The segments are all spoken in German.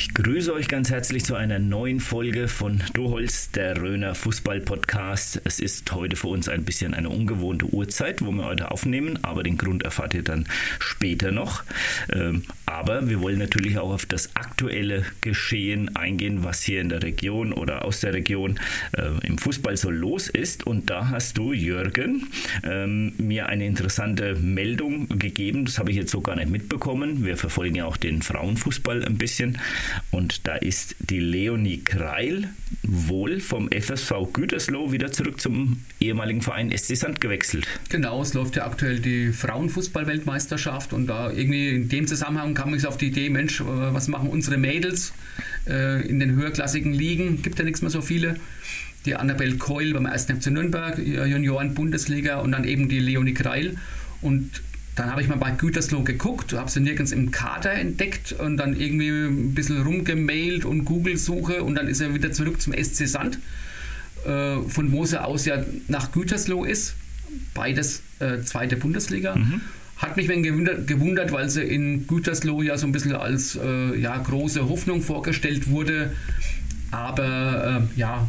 Ich grüße euch ganz herzlich zu einer neuen Folge von Doholz, der Röner Fußball-Podcast. Es ist heute für uns ein bisschen eine ungewohnte Uhrzeit, wo wir heute aufnehmen, aber den Grund erfahrt ihr dann später noch. Ähm, aber wir wollen natürlich auch auf das aktuelle Geschehen eingehen, was hier in der Region oder aus der Region äh, im Fußball so los ist. Und da hast du, Jürgen, ähm, mir eine interessante Meldung gegeben. Das habe ich jetzt so gar nicht mitbekommen. Wir verfolgen ja auch den Frauenfußball ein bisschen. Und da ist die Leonie Kreil wohl vom FSV Gütersloh wieder zurück zum ehemaligen Verein SC Sand gewechselt. Genau, es läuft ja aktuell die Frauenfußball-Weltmeisterschaft und da irgendwie in dem Zusammenhang kam ich auf die Idee, Mensch, äh, was machen unsere Mädels äh, in den höherklassigen Ligen? Gibt ja nichts mehr so viele. Die Annabelle Keul beim 1. FC Nürnberg, Junioren-Bundesliga und dann eben die Leonie Kreil. Und dann habe ich mal bei Gütersloh geguckt, habe sie nirgends im Kader entdeckt und dann irgendwie ein bisschen rumgemailt und Google-Suche und dann ist er wieder zurück zum SC Sand, äh, von wo sie aus ja nach Gütersloh ist. Beides äh, zweite Bundesliga. Mhm. Hat mich ein gewundert, gewundert, weil sie in Gütersloh ja so ein bisschen als äh, ja, große Hoffnung vorgestellt wurde. Aber äh, ja,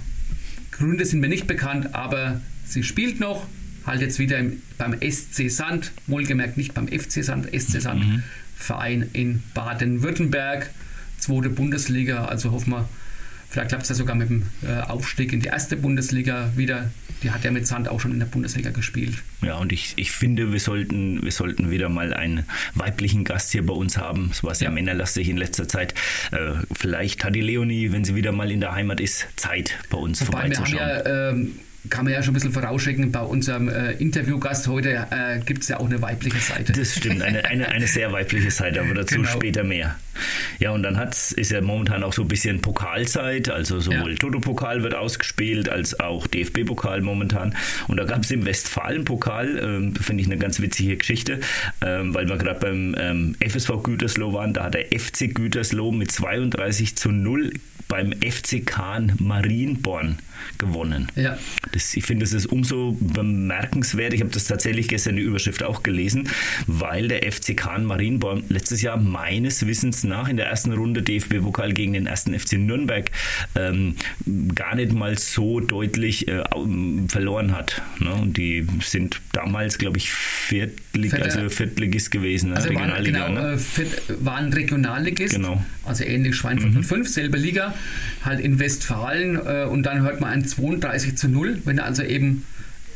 Gründe sind mir nicht bekannt, aber sie spielt noch, halt jetzt wieder im, beim SC Sand, wohlgemerkt nicht beim FC Sand, SC Sand, mhm. Verein in Baden-Württemberg, zweite Bundesliga, also hoffen wir, vielleicht klappt es ja sogar mit dem äh, Aufstieg in die erste Bundesliga wieder. Die hat ja mit Sand auch schon in der Bundesliga gespielt. Ja, und ich, ich finde, wir sollten, wir sollten wieder mal einen weiblichen Gast hier bei uns haben. Es war sehr ja. männerlastig in letzter Zeit. Äh, vielleicht hat die Leonie, wenn sie wieder mal in der Heimat ist, Zeit bei uns Wobei vorbeizuschauen. Wir haben ja, ähm, kann man ja schon ein bisschen vorausschicken, bei unserem äh, Interviewgast heute äh, gibt es ja auch eine weibliche Seite. Das stimmt, eine, eine, eine sehr weibliche Seite, aber dazu genau. später mehr. Ja, und dann hat's, ist ja momentan auch so ein bisschen Pokalzeit, also sowohl ja. Toto-Pokal wird ausgespielt, als auch DFB-Pokal momentan. Und da gab es im Westfalen-Pokal, ähm, finde ich eine ganz witzige Geschichte, ähm, weil wir gerade beim ähm, FSV Gütersloh waren, da hat der FC Gütersloh mit 32 zu 0 beim FC Kahn Marienborn gewonnen. Ja. Das, ich finde, das ist umso bemerkenswert. Ich habe das tatsächlich gestern in der Überschrift auch gelesen, weil der FC Kahn Marienborn letztes Jahr meines Wissens nach in der ersten Runde DFB-Pokal gegen den ersten FC Nürnberg ähm, gar nicht mal so deutlich äh, verloren hat. Ne? Und die sind damals, glaube ich, Viertlig, Vierte, also Viertligist gewesen. Ne? Also Regionalliga, waren, genau, ne? äh, waren Regionalligist, genau. also ähnlich Schweinfurt mhm. 05, selbe Liga, halt in Westfalen äh, und dann hört man ein 32 zu 0, wenn er also eben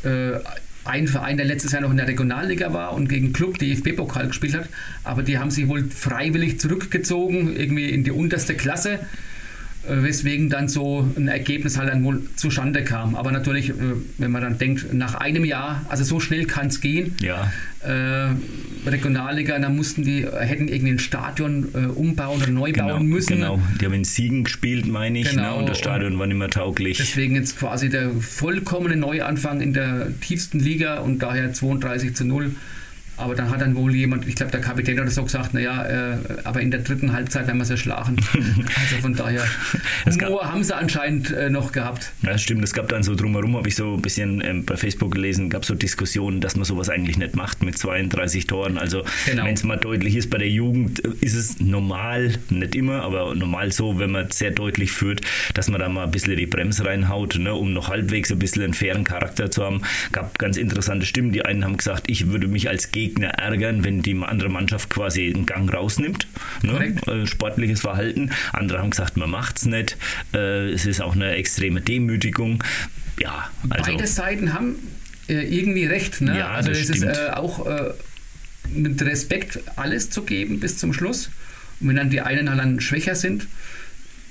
äh, ein Verein, der letztes Jahr noch in der Regionalliga war und gegen Club DFB-Pokal gespielt hat, aber die haben sich wohl freiwillig zurückgezogen, irgendwie in die unterste Klasse weswegen dann so ein Ergebnis halt dann wohl zustande kam. Aber natürlich, äh, wenn man dann denkt, nach einem Jahr, also so schnell kann es gehen. Ja. Äh, Regionalliga, da mussten die, hätten irgendwie ein Stadion äh, umbauen oder neu genau, bauen müssen. Genau, die haben in Siegen gespielt, meine ich, ne, genau. ne? und das Stadion war nicht mehr tauglich. Deswegen jetzt quasi der vollkommene Neuanfang in der tiefsten Liga und daher 32 zu 0 aber dann hat dann wohl jemand, ich glaube der Kapitän oder so gesagt, naja, äh, aber in der dritten Halbzeit werden wir sie schlagen. also von daher, Humor haben sie anscheinend äh, noch gehabt. Ja, stimmt. Es gab dann so drumherum, habe ich so ein bisschen ähm, bei Facebook gelesen, gab so Diskussionen, dass man sowas eigentlich nicht macht mit 32 Toren. Also genau. wenn es mal deutlich ist, bei der Jugend äh, ist es normal, nicht immer, aber normal so, wenn man sehr deutlich führt, dass man da mal ein bisschen die Bremse reinhaut, ne, um noch halbwegs ein bisschen einen fairen Charakter zu haben. Gab ganz interessante Stimmen. Die einen haben gesagt, ich würde mich als Gegner Gegner ärgern, wenn die andere Mannschaft quasi einen Gang rausnimmt. Ne? Äh, sportliches Verhalten. Andere haben gesagt, man macht es nicht. Äh, es ist auch eine extreme Demütigung. ja, also beide Seiten haben äh, irgendwie recht. Ne? Ja, also es stimmt. ist auch mit Respekt alles zu geben bis zum Schluss. Und wenn dann die einen halt dann schwächer sind,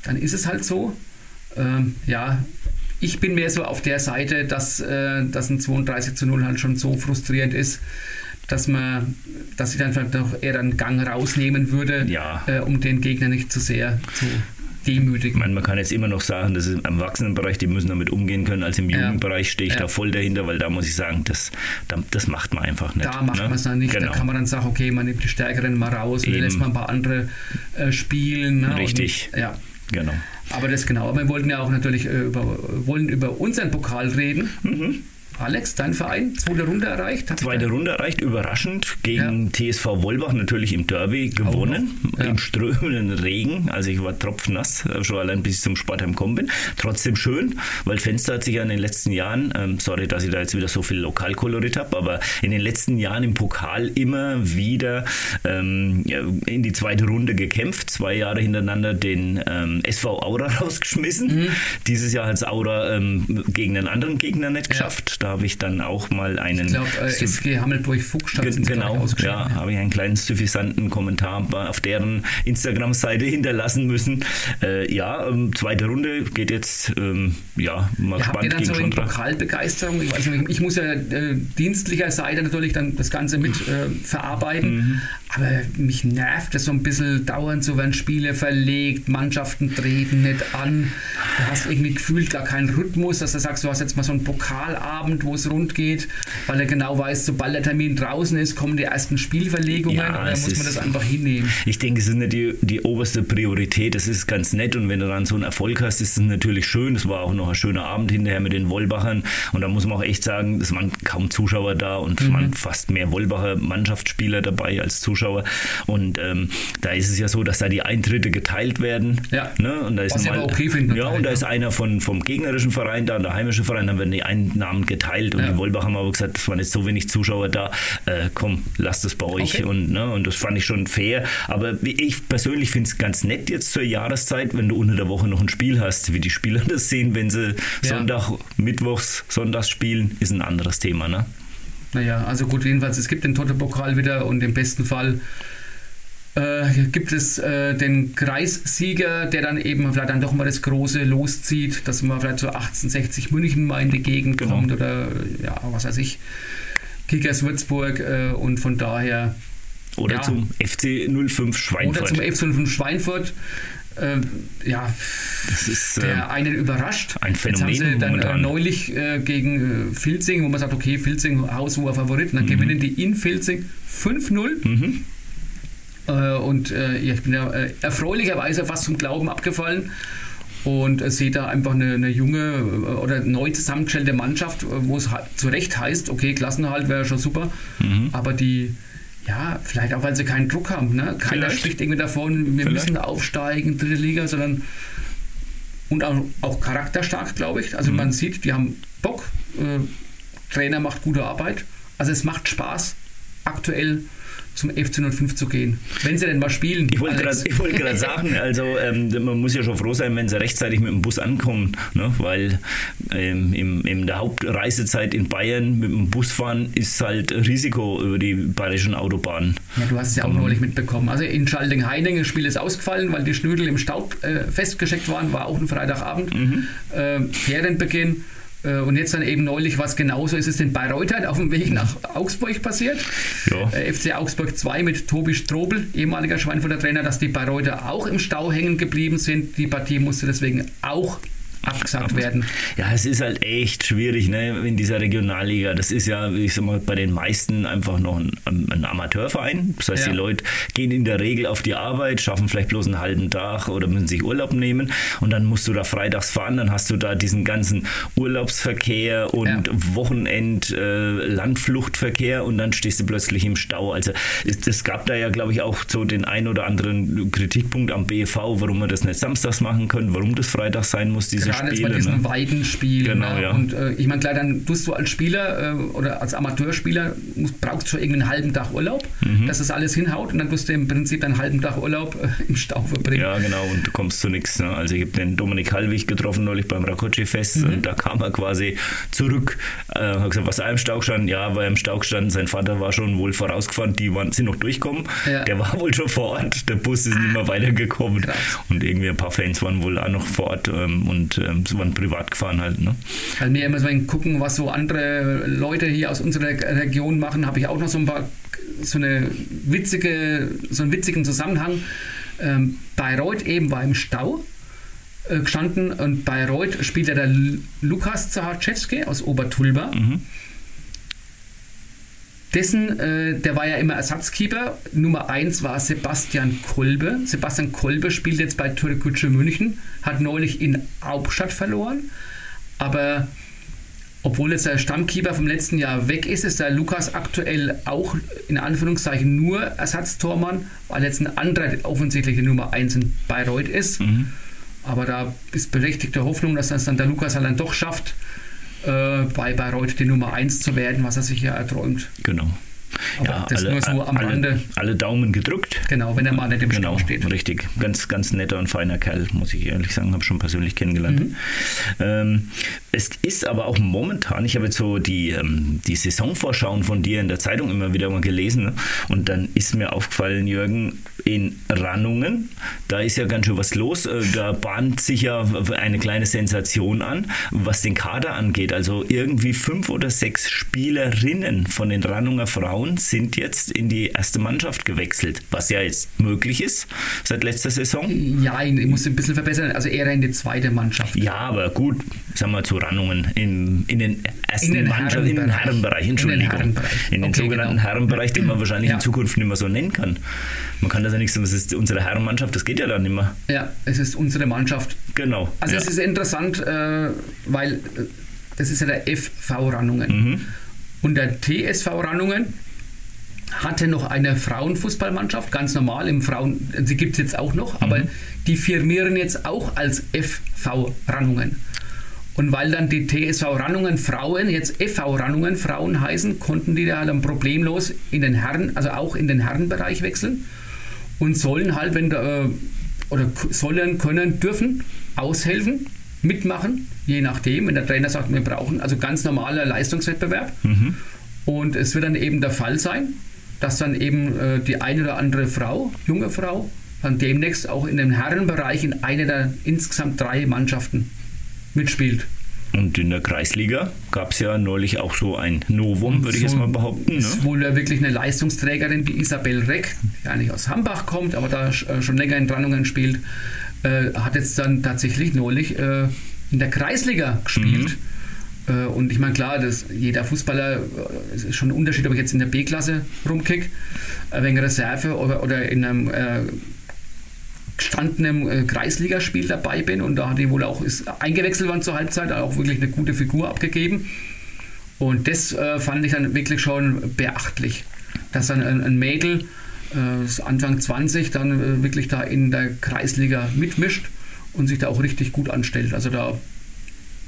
dann ist es halt so. Ähm, ja, ich bin mehr so auf der Seite, dass, äh, dass ein 32 zu 0 halt schon so frustrierend ist, dass man, dass ich dann vielleicht doch eher einen Gang rausnehmen würde, ja. äh, um den Gegner nicht zu sehr zu demütigen. Man, man kann jetzt immer noch sagen, das ist im Erwachsenenbereich, die müssen damit umgehen können. Als im ja. Jugendbereich stehe ich ja. da voll dahinter, weil da muss ich sagen, das, das macht man einfach nicht. Da macht ne? man es dann nicht. Genau. Da kann man dann sagen, okay, man nimmt die Stärkeren mal raus und lässt man ein paar andere äh, spielen. Ne? Richtig. Und, ja. Genau. Aber das genau. Aber wir wollten ja auch natürlich äh, über, wollen über unseren Pokal reden. Mhm. Alex, dein Verein, zweite Runde erreicht? Zweite Runde erreicht, überraschend gegen ja. TSV Wolbach natürlich im Derby gewonnen, ja. im strömenden Regen. Also ich war tropfnass, äh, schon allein bis ich zum Sportheim gekommen bin. Trotzdem schön, weil Fenster hat sich ja in den letzten Jahren, ähm, sorry, dass ich da jetzt wieder so viel Lokalkolorit habe, aber in den letzten Jahren im Pokal immer wieder ähm, in die zweite Runde gekämpft. Zwei Jahre hintereinander den ähm, SV Aura rausgeschmissen. Mhm. Dieses Jahr hat es Aura ähm, gegen einen anderen Gegner nicht geschafft. Ja. Da habe ich dann auch mal einen. Ich glaube, äh, SG Hammelburg-Fuchstadt. Genau, ja, habe ich einen kleinen suffisanten Kommentar auf deren Instagram-Seite hinterlassen müssen. Äh, ja, ähm, zweite Runde geht jetzt, ähm, ja, mal ja, gespannt. Habt ihr dann so eine Pokalbegeisterung? Ich, weiß nicht, ich muss ja äh, dienstlicher Seite natürlich dann das Ganze mit äh, verarbeiten. Mhm. Aber mich nervt es so ein bisschen dauernd, so werden Spiele verlegt, Mannschaften treten nicht an. Du hast irgendwie gefühlt gar keinen Rhythmus, dass du sagst, du hast jetzt mal so einen Pokalabend, wo es rund geht, weil er genau weiß, sobald der Termin draußen ist, kommen die ersten Spielverlegungen ja, oder muss man das einfach hinnehmen? Ich denke, es ist nicht die, die oberste Priorität. Das ist ganz nett und wenn du dann so einen Erfolg hast, ist es natürlich schön. Es war auch noch ein schöner Abend hinterher mit den Wollbachern und da muss man auch echt sagen, es waren kaum Zuschauer da und mhm. waren fast mehr Wollbacher Mannschaftsspieler dabei als Zuschauer. Zuschauer. Und ähm, da ist es ja so, dass da die Eintritte geteilt werden. Ja. Ne? Und da ist Was mal, okay finden, ja, und da ist einer von, vom gegnerischen Verein da, der heimische Verein, dann werden die Einnahmen geteilt. Und ja. die Wolbach haben aber gesagt, es waren jetzt so wenig Zuschauer da, äh, komm, lasst es bei euch. Okay. Und, ne, und das fand ich schon fair. Aber ich persönlich finde es ganz nett jetzt zur Jahreszeit, wenn du unter der Woche noch ein Spiel hast, wie die Spieler das sehen, wenn sie ja. Sonntag, Mittwochs, Sonntags spielen, ist ein anderes Thema. Ne? Naja, also gut, jedenfalls, es gibt den Toto-Pokal wieder und im besten Fall äh, gibt es äh, den Kreissieger, der dann eben vielleicht dann doch mal das Große loszieht, dass man vielleicht so 1860 München mal in die Gegend genau. kommt oder ja, was weiß ich, Kickers Würzburg äh, und von daher. Oder ja, zum FC 05 Schweinfurt. Oder zum FC 05 Schweinfurt äh, ja, das ist, der äh, einen überrascht. Ein Phänomen Jetzt haben sie dann äh, neulich äh, gegen äh, Filzing, wo man sagt, okay, Filzing haushoher Favorit, dann mhm. gewinnen die in Filzing 5-0. Mhm. Äh, und ja, ich bin ja erfreulicherweise fast zum Glauben abgefallen und sehe da einfach eine, eine, junge oder neu zusammengestellte Mannschaft, wo es zu Recht heißt, okay, Klassenhalt wäre schon super, mhm. aber die ja, vielleicht auch, weil sie keinen Druck haben. Ne? Keiner vielleicht. spricht irgendwie davon, wir vielleicht. müssen aufsteigen, dritte Liga, sondern und auch, auch charakterstark, glaube ich. Also mhm. man sieht, die haben Bock, äh, Trainer macht gute Arbeit. Also es macht Spaß, aktuell zum FC 05 zu gehen. Wenn sie denn mal spielen. Ich wollte gerade sagen, also ähm, man muss ja schon froh sein, wenn sie rechtzeitig mit dem Bus ankommen, ne? weil ähm, im, in der Hauptreisezeit in Bayern mit dem Bus fahren ist halt Risiko über die bayerischen Autobahnen. Ja, du hast es ja auch neulich mitbekommen. Also in Schalding-Heiningen Spiel ist ausgefallen, weil die Schnüdel im Staub äh, festgesteckt waren, war auch ein Freitagabend. Mhm. Äh, Ferienbeginn. Äh, und jetzt dann eben neulich was genauso ist es in Bayreuth auf dem Weg nach Augsburg passiert. Ja. Äh, FC Augsburg 2 mit Tobi Strobel, ehemaliger Schweinfurter Trainer, dass die Bayreuther auch im Stau hängen geblieben sind. Die Partie musste deswegen auch abgesagt werden. Ja, es ist halt echt schwierig ne, in dieser Regionalliga. Das ist ja, ich sag mal, bei den meisten einfach noch ein, ein Amateurverein. Das heißt, ja. die Leute gehen in der Regel auf die Arbeit, schaffen vielleicht bloß einen halben Tag oder müssen sich Urlaub nehmen und dann musst du da freitags fahren, dann hast du da diesen ganzen Urlaubsverkehr und ja. Wochenend äh, Landfluchtverkehr und dann stehst du plötzlich im Stau. Also es, es gab da ja, glaube ich, auch so den ein oder anderen Kritikpunkt am BV, warum wir das nicht samstags machen können, warum das freitags sein muss, diese gerade jetzt bei diesem ne? Weidenspiel. Genau, ne? ja. Und äh, ich meine, klar, dann tust du als Spieler äh, oder als Amateurspieler musst, brauchst du schon irgendwie einen halben Tag Urlaub, mhm. dass das alles hinhaut und dann tust du im Prinzip einen halben Tag Urlaub äh, im Stau verbringen. Ja, genau, und du kommst zu nichts. Ne? Also ich habe den Dominik Hallwig getroffen neulich beim Rakoczy-Fest mhm. und da kam er quasi zurück, äh, hat gesagt, was er im Stau gestanden? Ja, war im Stau gestanden, sein Vater war schon wohl vorausgefahren, die waren, sind noch durchgekommen. Ja. Der war wohl schon vor Ort, der Bus ist nicht mehr weitergekommen. Krass. Und irgendwie ein paar Fans waren wohl auch noch vor Ort ähm, und ähm, waren privat gefahren halt. Ne? Weil wir immer so gucken, was so andere Leute hier aus unserer Region machen, habe ich auch noch so ein paar so eine witzige, so einen witzigen Zusammenhang. Ähm, Bayreuth eben war im Stau äh, gestanden und Bayreuth spielt ja der Lukas Zahaczewski aus Obertulba. Mhm. Dessen, äh, der war ja immer Ersatzkeeper. Nummer 1 war Sebastian Kolbe. Sebastian Kolbe spielt jetzt bei Türkgücü München, hat neulich in Hauptstadt verloren. Aber obwohl jetzt der Stammkeeper vom letzten Jahr weg ist, ist der Lukas aktuell auch in Anführungszeichen nur Ersatztormann, weil jetzt ein anderer offensichtlich die Nummer 1 in Bayreuth ist. Mhm. Aber da ist berechtigte Hoffnung, dass das dann der Lukas halt dann doch schafft, äh, bei Bayreuth die Nummer 1 zu werden, was er sich ja erträumt. Genau. Aber ja, das alle, nur so am alle, Rande. Alle Daumen gedrückt. Genau, wenn er mal nicht im genau, Stau steht. Richtig, ganz, ganz netter und feiner Kerl, muss ich ehrlich sagen, habe schon persönlich kennengelernt. Mhm. Ähm, es ist aber auch momentan, ich habe jetzt so die, ähm, die Saisonvorschauen von dir in der Zeitung immer wieder mal gelesen ne? und dann ist mir aufgefallen, Jürgen, in Rannungen, da ist ja ganz schön was los. Äh, da bahnt sich ja eine kleine Sensation an, was den Kader angeht. Also irgendwie fünf oder sechs Spielerinnen von den Rannunger Frauen sind jetzt in die erste Mannschaft gewechselt, was ja jetzt möglich ist seit letzter Saison. Ja, ich muss ein bisschen verbessern, also eher in die zweite Mannschaft. Ja, aber gut, sagen wir zu Rannungen in, in den ersten in den Mannschaften, in den Herrenbereich, Entschuldigung. In den, Herrenbereich. In den okay, sogenannten genau. Herrenbereich, den man wahrscheinlich ja. in Zukunft nicht mehr so nennen kann. Man kann das ja nicht sagen, das ist unsere Herrenmannschaft, das geht ja dann nicht mehr. Ja, es ist unsere Mannschaft. Genau. Also ja. es ist interessant, äh, weil äh, das ist ja der FV Rannungen. Mhm. Und der TSV Rannungen hatte noch eine Frauenfußballmannschaft, ganz normal im Frauen, sie gibt es jetzt auch noch, mhm. aber die firmieren jetzt auch als FV Rannungen. Und weil dann die TSV Rannungen Frauen jetzt FV Rannungen Frauen heißen, konnten die da dann problemlos in den Herren, also auch in den Herrenbereich wechseln und sollen halt, wenn da, äh, oder sollen, können, dürfen aushelfen, mitmachen, je nachdem, wenn der Trainer sagt, wir brauchen also ganz normaler Leistungswettbewerb. Mhm. Und es wird dann eben der Fall sein, dass dann eben äh, die eine oder andere Frau, junge Frau, dann demnächst auch in dem Herrenbereich in einer der insgesamt drei Mannschaften mitspielt. Und in der Kreisliga gab es ja neulich auch so ein Novum, würde so ich jetzt mal behaupten. Ist ne? wohl wirklich eine Leistungsträgerin, die Isabel Reck, die eigentlich aus Hambach kommt, aber da äh, schon länger in Trannungen spielt, äh, hat jetzt dann tatsächlich neulich äh, in der Kreisliga gespielt. Mhm. Äh, und ich meine, klar, das, jeder Fußballer, äh, ist schon ein Unterschied, ob ich jetzt in der B-Klasse rumkick, äh, wegen Reserve oder, oder in einem gestandenem äh, Kreisligaspiel dabei bin und da hat die wohl auch ist eingewechselt worden zur Halbzeit, auch wirklich eine gute Figur abgegeben. Und das äh, fand ich dann wirklich schon beachtlich, dass dann ein, ein Mädel äh, Anfang 20 dann äh, wirklich da in der Kreisliga mitmischt und sich da auch richtig gut anstellt. Also da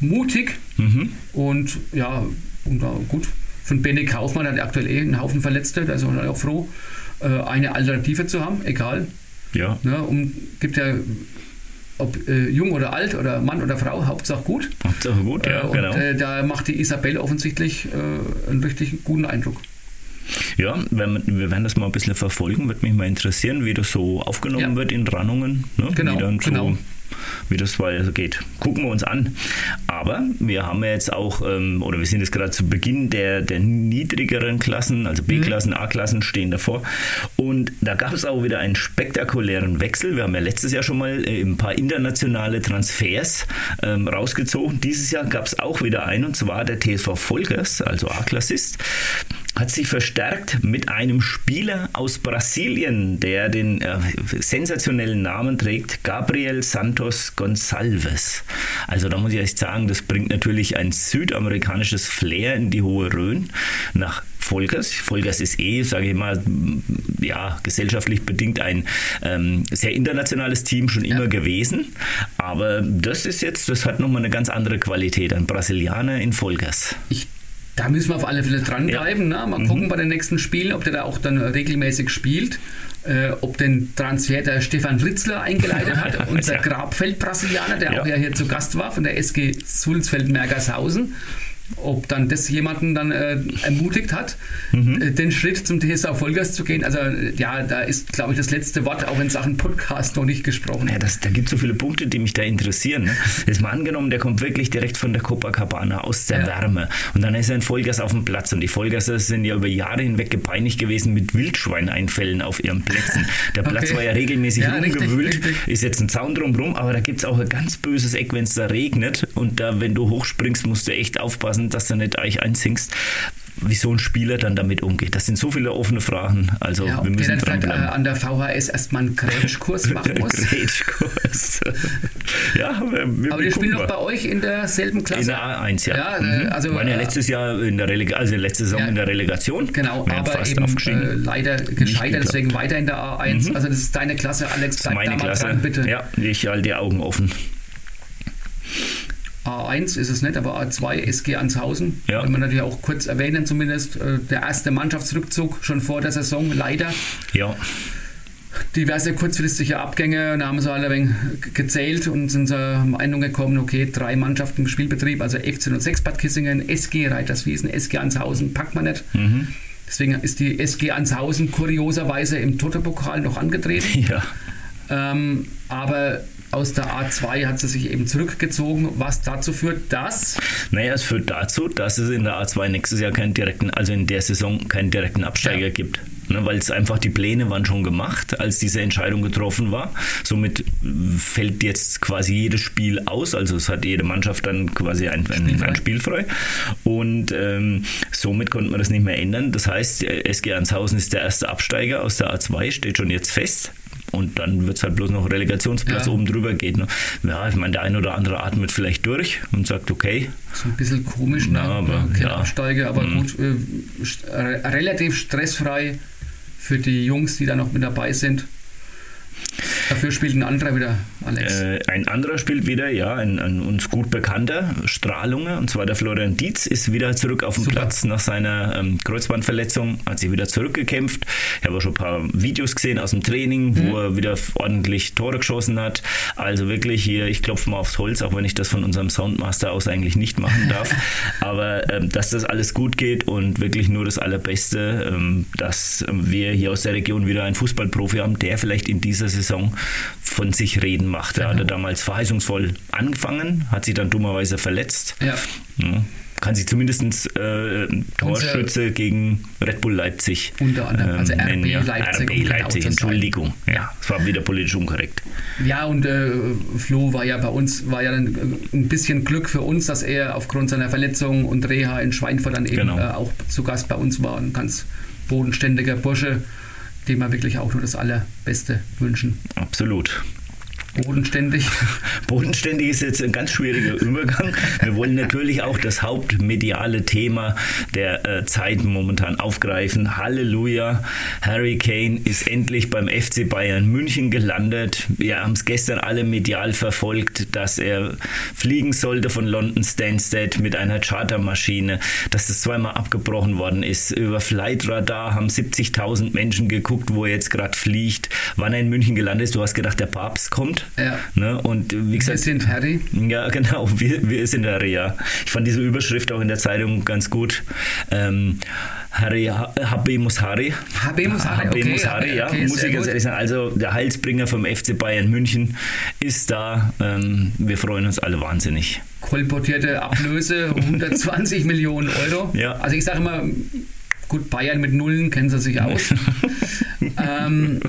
mutig mhm. und ja, und da gut. Von Benny Kaufmann hat aktuell eh einen Haufen Verletzte, da ist man auch froh, äh, eine Alternative zu haben, egal ja. Ne, um, gibt ja ob äh, jung oder alt oder Mann oder Frau, Hauptsache gut. Hauptsache gut, ja, äh, und, genau. Äh, da macht die Isabelle offensichtlich äh, einen richtig guten Eindruck. Ja, wir, wir werden das mal ein bisschen verfolgen, würde mich mal interessieren, wie das so aufgenommen ja. wird in Rannungen. Ne? Genau, so genau wie das weiter geht. Gucken wir uns an. Aber wir haben ja jetzt auch, ähm, oder wir sind jetzt gerade zu Beginn der, der niedrigeren Klassen, also B-Klassen, mhm. A-Klassen stehen davor. Und da gab es auch wieder einen spektakulären Wechsel. Wir haben ja letztes Jahr schon mal äh, ein paar internationale Transfers ähm, rausgezogen. Dieses Jahr gab es auch wieder einen, und zwar der TSV Volkers, also A-Klassist hat sich verstärkt mit einem Spieler aus Brasilien, der den äh, sensationellen Namen trägt, Gabriel Santos Gonçalves. Also da muss ich echt sagen, das bringt natürlich ein südamerikanisches Flair in die hohe Rhön. Nach Volkers. Volkers ist eh, sage ich mal, ja, gesellschaftlich bedingt ein ähm, sehr internationales Team schon immer ja. gewesen. Aber das ist jetzt, das hat nochmal eine ganz andere Qualität. Ein Brasilianer in Volkers. Ich da müssen wir auf alle Fälle dranbleiben. Ja. Ne? Mal mhm. gucken bei den nächsten Spielen, ob der da auch dann regelmäßig spielt. Äh, ob den Transfer der Stefan Ritzler eingeleitet hat, unser ja. Grabfeld-Brasilianer, der ja. auch ja hier zu Gast war von der SG Sulzfeld-Mergershausen ob dann das jemanden dann äh, ermutigt hat, mhm. äh, den Schritt zum TSV Vollgas zu gehen. Also ja, da ist, glaube ich, das letzte Wort auch in Sachen Podcast noch nicht gesprochen. Ja, das, da gibt es so viele Punkte, die mich da interessieren. Ne? Jetzt mal angenommen, der kommt wirklich direkt von der Copacabana aus der ja. Wärme und dann ist er in Vollgas auf dem Platz und die Vollgasser sind ja über Jahre hinweg gepeinigt gewesen mit Wildschweineinfällen auf ihren Plätzen. Der Platz okay. war ja regelmäßig ja, rumgewühlt, richtig, richtig. ist jetzt ein Zaun drumherum, aber da gibt es auch ein ganz böses Eck, wenn es da regnet und da, wenn du hochspringst, musst du echt aufpassen aufpassen, dass du nicht eigentlich einsinkst wie so ein Spieler dann damit umgeht. Das sind so viele offene Fragen. Also ja, wir müssen der dann äh, an der VHS erstmal einen Grätschkurs machen muss. Grätschkurs. ja, wir, wir Aber die spielen noch bei euch in derselben Klasse? In der A1, ja. ja äh, mhm. also, waren ja äh, letztes Jahr in der Relegation, also letzte Saison ja, in der Relegation. Genau, wir aber eben äh, leider gescheitert, deswegen weiter in der A1. Mhm. Also das ist deine Klasse, Alex. Bleib meine Klasse. Dran, bitte. Ja, ich halte die Augen offen. A1 ist es nicht, aber A2 SG Anshausen. Ja. Wollen wir natürlich auch kurz erwähnen, zumindest äh, der erste Mannschaftsrückzug schon vor der Saison, leider. Ja. Diverse kurzfristige Abgänge, und da haben sie alle ein wenig gezählt und sind zur Meinung gekommen, okay, drei Mannschaften im Spielbetrieb, also FC 06 Bad Kissingen, SG Reiterswiesen, SG Anshausen, packt man nicht. Mhm. Deswegen ist die SG Anshausen kurioserweise im Toto-Pokal noch angetreten. Ja. Ähm, aber aus der A2 hat sie sich eben zurückgezogen, was dazu führt, dass. Naja, es führt dazu, dass es in der A2 nächstes Jahr keinen direkten, also in der Saison keinen direkten Absteiger ja. gibt. Ne, weil es einfach die Pläne waren schon gemacht, als diese Entscheidung getroffen war. Somit fällt jetzt quasi jedes Spiel aus, also es hat jede Mannschaft dann quasi ein, ein, Spielfrei. ein Spiel frei. Und ähm, somit konnte man das nicht mehr ändern. Das heißt, SG Anshausen ist der erste Absteiger aus der A2, steht schon jetzt fest und dann wird es halt bloß noch Relegationsplatz ja. oben drüber gehen. Ne? Ja, ich meine, der eine oder andere atmet vielleicht durch und sagt, okay. So ein bisschen komisch, ne? aber, Keine ja. Absteige, aber mhm. gut, äh, relativ stressfrei für die Jungs, die da noch mit dabei sind. Dafür spielt ein anderer wieder, Alex. Äh, ein anderer spielt wieder, ja, ein, ein, uns gut bekannter Strahlunge, und zwar der Florian Dietz, ist wieder zurück auf dem. Platz nach seiner ähm, Kreuzbandverletzung, hat sich wieder zurückgekämpft. Ich habe auch schon ein paar Videos gesehen aus dem Training, mhm. wo er wieder ordentlich Tore geschossen hat. Also wirklich hier, ich klopfe mal aufs Holz, auch wenn ich das von unserem Soundmaster aus eigentlich nicht machen darf. Aber ähm, dass das alles gut geht und wirklich nur das Allerbeste, ähm, dass wir hier aus der Region wieder einen Fußballprofi haben, der vielleicht in dieser Saison von sich reden macht. Er genau. hatte damals verheißungsvoll angefangen, hat sich dann dummerweise verletzt. Ja. ja kann sich zumindest äh, Torschütze gegen Red Bull Leipzig unter anderem, also RB nennen, ja. Leipzig, RB Leipzig Entschuldigung. Ja, es war wieder politisch unkorrekt. Ja, und äh, Flo war ja bei uns, war ja dann äh, ein bisschen Glück für uns, dass er aufgrund seiner Verletzung und Reha in Schweinfurt dann eben genau. äh, auch zu Gast bei uns war. Ein ganz bodenständiger Bursche dem wir wirklich auch nur das Allerbeste wünschen. Absolut. Bodenständig. Bodenständig ist jetzt ein ganz schwieriger Übergang. Wir wollen natürlich auch das hauptmediale Thema der äh, Zeit momentan aufgreifen. Halleluja, Harry Kane ist endlich beim FC Bayern München gelandet. Wir haben es gestern alle medial verfolgt, dass er fliegen sollte von London Stansted mit einer Chartermaschine, dass das zweimal abgebrochen worden ist. Über Flightradar haben 70.000 Menschen geguckt, wo er jetzt gerade fliegt, wann er in München gelandet ist. Du hast gedacht, der Papst kommt. Ja. Ne? Und wie gesagt, wir sind Harry. Ja, genau, wir, wir sind Harry, ja. Ich fand diese Überschrift auch in der Zeitung ganz gut. Ähm, Harry, Habemus Harry. Habemus Harry, Habemus okay, Harry, ja, okay, muss ich ganz ehrlich sagen. Also der Heilsbringer vom FC Bayern München ist da. Ähm, wir freuen uns alle wahnsinnig. Kolportierte Ablöse 120 Millionen Euro. Ja. Also ich sage immer, gut, Bayern mit Nullen kennen sie sich aus. ähm,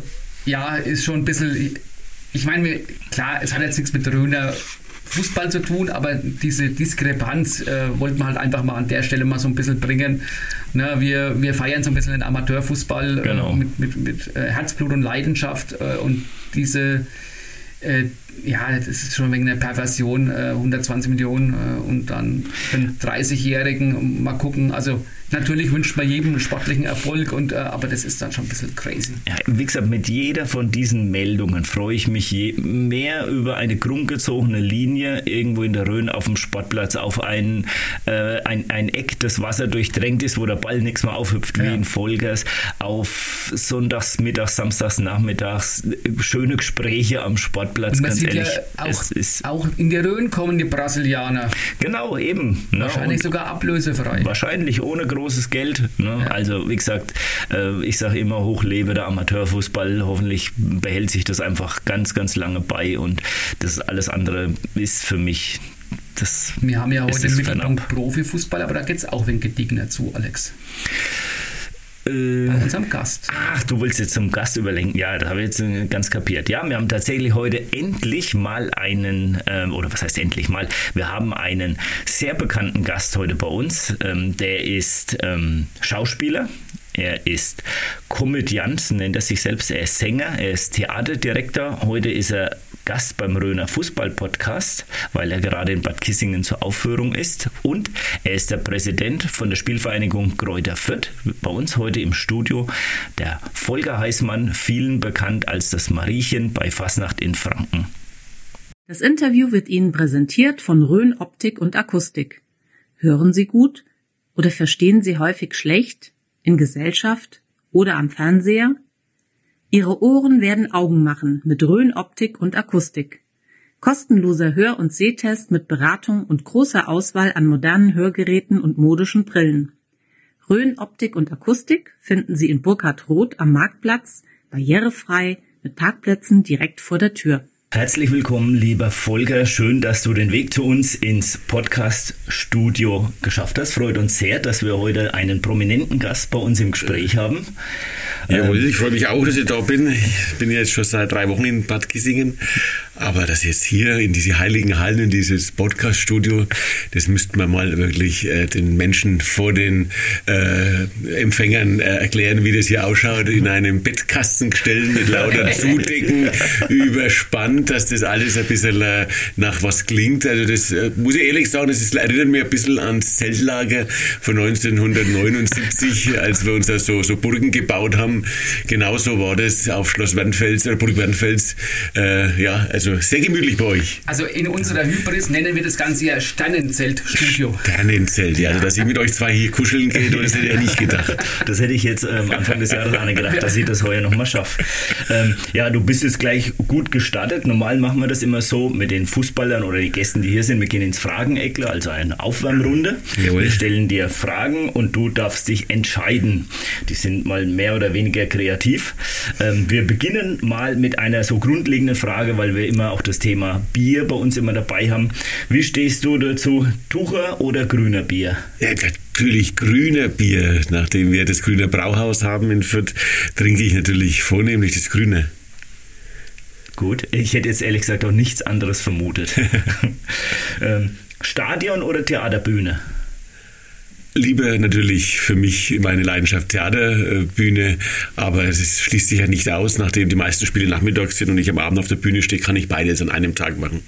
ja, ist schon ein bisschen ich meine, klar, es hat jetzt nichts mit Röner Fußball zu tun, aber diese Diskrepanz äh, wollten wir halt einfach mal an der Stelle mal so ein bisschen bringen. Ne, wir, wir feiern so ein bisschen den Amateurfußball äh, genau. äh, mit, mit, mit äh, Herzblut und Leidenschaft äh, und diese ja, das ist schon wegen der Perversion, 120 Millionen und dann für einen 30-Jährigen mal gucken. Also Natürlich wünscht man jedem sportlichen Erfolg, und, äh, aber das ist dann schon ein bisschen crazy. Ja, wie gesagt, mit jeder von diesen Meldungen freue ich mich je mehr über eine grundgezogene Linie irgendwo in der Rhön auf dem Sportplatz, auf ein, äh, ein, ein Eck, das Wasser durchdrängt ist, wo der Ball nichts mehr aufhüpft ja. wie in Vollgas, auf Sonntags, Mittags, Samstags, Nachmittags, schöne Gespräche am Sportplatz, ganz ehrlich. Ja auch, auch, in der Rhön kommen die Brasilianer. Genau, eben. Ne? Wahrscheinlich sogar ablösefrei. Wahrscheinlich ohne großes Geld. Ne? Ja. Also wie gesagt, äh, ich sage immer, hochlebe der Amateurfußball. Hoffentlich behält sich das einfach ganz, ganz lange bei und das alles andere ist für mich das Wir haben ja heute im Mittelpunkt Profifußball, aber da geht es auch ein gediegener zu, Alex. Äh, Bei unserem Gast. Ach, du willst jetzt zum Gast überlenken. Ja, das habe ich jetzt äh, ganz kapiert. Ja, wir haben tatsächlich heute endlich mal einen, ähm, oder was heißt endlich mal? Wir haben einen sehr bekannten Gast heute bei uns. Ähm, der ist ähm, Schauspieler, er ist Komödiant, nennt er sich selbst. Er ist Sänger, er ist Theaterdirektor. Heute ist er Gast beim Röner Fußball-Podcast, weil er gerade in Bad Kissingen zur Aufführung ist. Und er ist der Präsident von der Spielvereinigung Kräuter Fürth. Bei uns heute im Studio der Volker Heißmann, vielen bekannt als das Mariechen bei Fasnacht in Franken. Das Interview wird Ihnen präsentiert von Rhön Optik und Akustik. Hören Sie gut oder verstehen Sie häufig schlecht? in Gesellschaft oder am Fernseher? Ihre Ohren werden Augen machen mit Röhrenoptik und Akustik. Kostenloser Hör- und Sehtest mit Beratung und großer Auswahl an modernen Hörgeräten und modischen Brillen. Röhrenoptik und Akustik finden Sie in Burkhard Roth am Marktplatz, barrierefrei, mit Parkplätzen direkt vor der Tür. Herzlich willkommen, lieber Volker. Schön, dass du den Weg zu uns ins Podcast-Studio geschafft hast. Freut uns sehr, dass wir heute einen prominenten Gast bei uns im Gespräch haben. Jawohl, ähm, ich freue mich auch, dass ich da bin. Ich bin jetzt schon seit drei Wochen in Bad Kissingen. Aber das jetzt hier in diese heiligen Hallen, in dieses Podcast-Studio, das müsste man mal wirklich äh, den Menschen vor den äh, Empfängern äh, erklären, wie das hier ausschaut. In einem Bettkastengestell mit lauter Zudecken überspannt, dass das alles ein bisschen äh, nach was klingt. Also das äh, muss ich ehrlich sagen, das ist, erinnert mich ein bisschen ans Zeltlager von 1979, als wir uns da so, so Burgen gebaut haben. Genauso war das auf Schloss Wernfels, oder Burg Wernfels. Äh, ja, also also sehr gemütlich bei euch. Also in unserer Hybris nennen wir das Ganze ja Sternenzelt-Studio. Sternenzelt, ja. Also dass ich mit euch zwei hier kuscheln gehe, das hätte ich ja nicht gedacht. Das hätte ich jetzt ähm, Anfang des Jahres auch nicht gedacht, dass ich das heuer nochmal schaffe. Ähm, ja, du bist jetzt gleich gut gestartet. Normal machen wir das immer so mit den Fußballern oder den Gästen, die hier sind. Wir gehen ins Frageneckler, also eine Aufwärmrunde. Jawohl. Wir stellen dir Fragen und du darfst dich entscheiden. Die sind mal mehr oder weniger kreativ. Ähm, wir beginnen mal mit einer so grundlegenden Frage, weil wir immer auch das Thema Bier bei uns immer dabei haben. Wie stehst du dazu? Tucher oder grüner Bier? Ja, natürlich grüner Bier. Nachdem wir das grüne Brauhaus haben in Fürth, trinke ich natürlich vornehmlich das grüne. Gut, ich hätte jetzt ehrlich gesagt auch nichts anderes vermutet. ähm, Stadion oder Theaterbühne? Lieber natürlich für mich meine Leidenschaft Theaterbühne, aber es schließt sich ja nicht aus, nachdem die meisten Spiele nachmittags sind und ich am Abend auf der Bühne stehe, kann ich beides an einem Tag machen.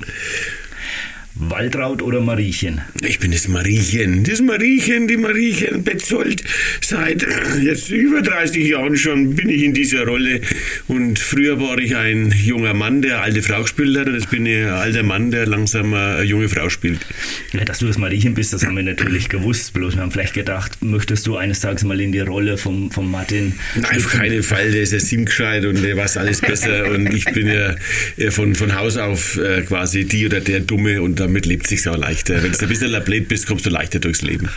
Waldraut oder Mariechen? Ich bin das Mariechen. Das Mariechen, die Mariechen Betzold. Seit jetzt über 30 Jahren schon bin ich in dieser Rolle. Und früher war ich ein junger Mann, der alte Frau gespielt hat. Und jetzt bin ich ein alter Mann, der langsam eine junge Frau spielt. Ja, dass du das Mariechen bist, das haben wir natürlich gewusst. Bloß wir haben vielleicht gedacht, möchtest du eines Tages mal in die Rolle vom, vom Martin? Nein, auf keinen Fall. Der ist ja sinngescheit und der weiß alles besser. und ich bin ja von, von Haus auf äh, quasi die oder der Dumme und damit lebt sich auch leichter. Wenn du ein bisschen lablet bist, kommst du leichter durchs Leben.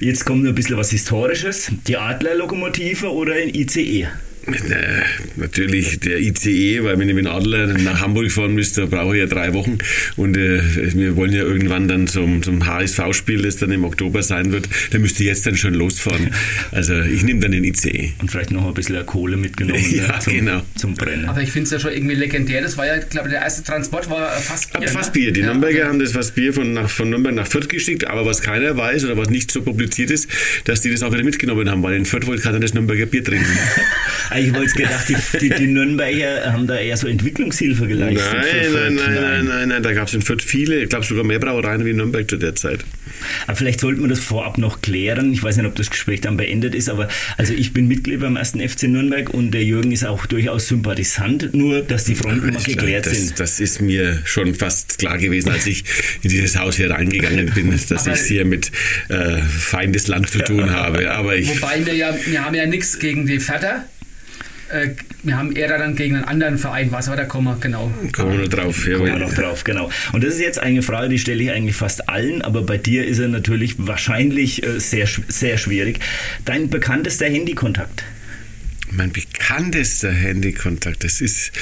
Jetzt kommt ein bisschen was Historisches. Die Adlerlokomotive oder ein ICE? Äh, natürlich der ICE, weil wenn ich mit Adler nach Hamburg fahren müsste, brauche ich ja drei Wochen. Und äh, wir wollen ja irgendwann dann zum, zum HSV-Spiel, das dann im Oktober sein wird, da müsste ich jetzt dann schon losfahren. Also ich nehme dann den ICE. Und vielleicht noch ein bisschen Kohle mitgenommen ja, ne, zum, genau. zum Brennen. Aber ich finde es ja schon irgendwie legendär. Das war ja, glaube ich, der erste Transport war Fassbier. Ne? Fassbier. Die ja, Nürnberger okay. haben das Fassbier von, nach, von Nürnberg nach Fürth geschickt. Aber was keiner weiß oder was nicht so publiziert ist, dass die das auch wieder mitgenommen haben, weil in Fürth wollte keiner das Nürnberger Bier trinken. Ich wollte gedacht, die, die, die, Nürnberger haben da eher so Entwicklungshilfe geleistet. Nein, nein, nein, nein, nein, nein, da gab es in Fürth viele, ich glaube sogar mehr Brauereien wie in Nürnberg zu der Zeit. Aber vielleicht sollten wir das vorab noch klären. Ich weiß nicht, ob das Gespräch dann beendet ist, aber also ich bin Mitglied beim ersten FC Nürnberg und der Jürgen ist auch durchaus sympathisant, nur dass die Fronten mal geklärt das, sind. Das ist mir schon fast klar gewesen, als ich in dieses Haus hier reingegangen bin, dass ich es hier mit äh, Feindesland zu tun habe. Aber ich, Wobei wir ja, wir haben ja nichts gegen die Vetter. Äh, wir haben eher dann gegen einen anderen Verein was, aber da kommen wir genau. Kommen wir noch drauf. Ja, kommen wir noch drauf, genau. Und das ist jetzt eine Frage, die stelle ich eigentlich fast allen, aber bei dir ist er natürlich wahrscheinlich äh, sehr, sehr schwierig. Dein bekanntester Handykontakt? Mein bekanntester Handykontakt, das ist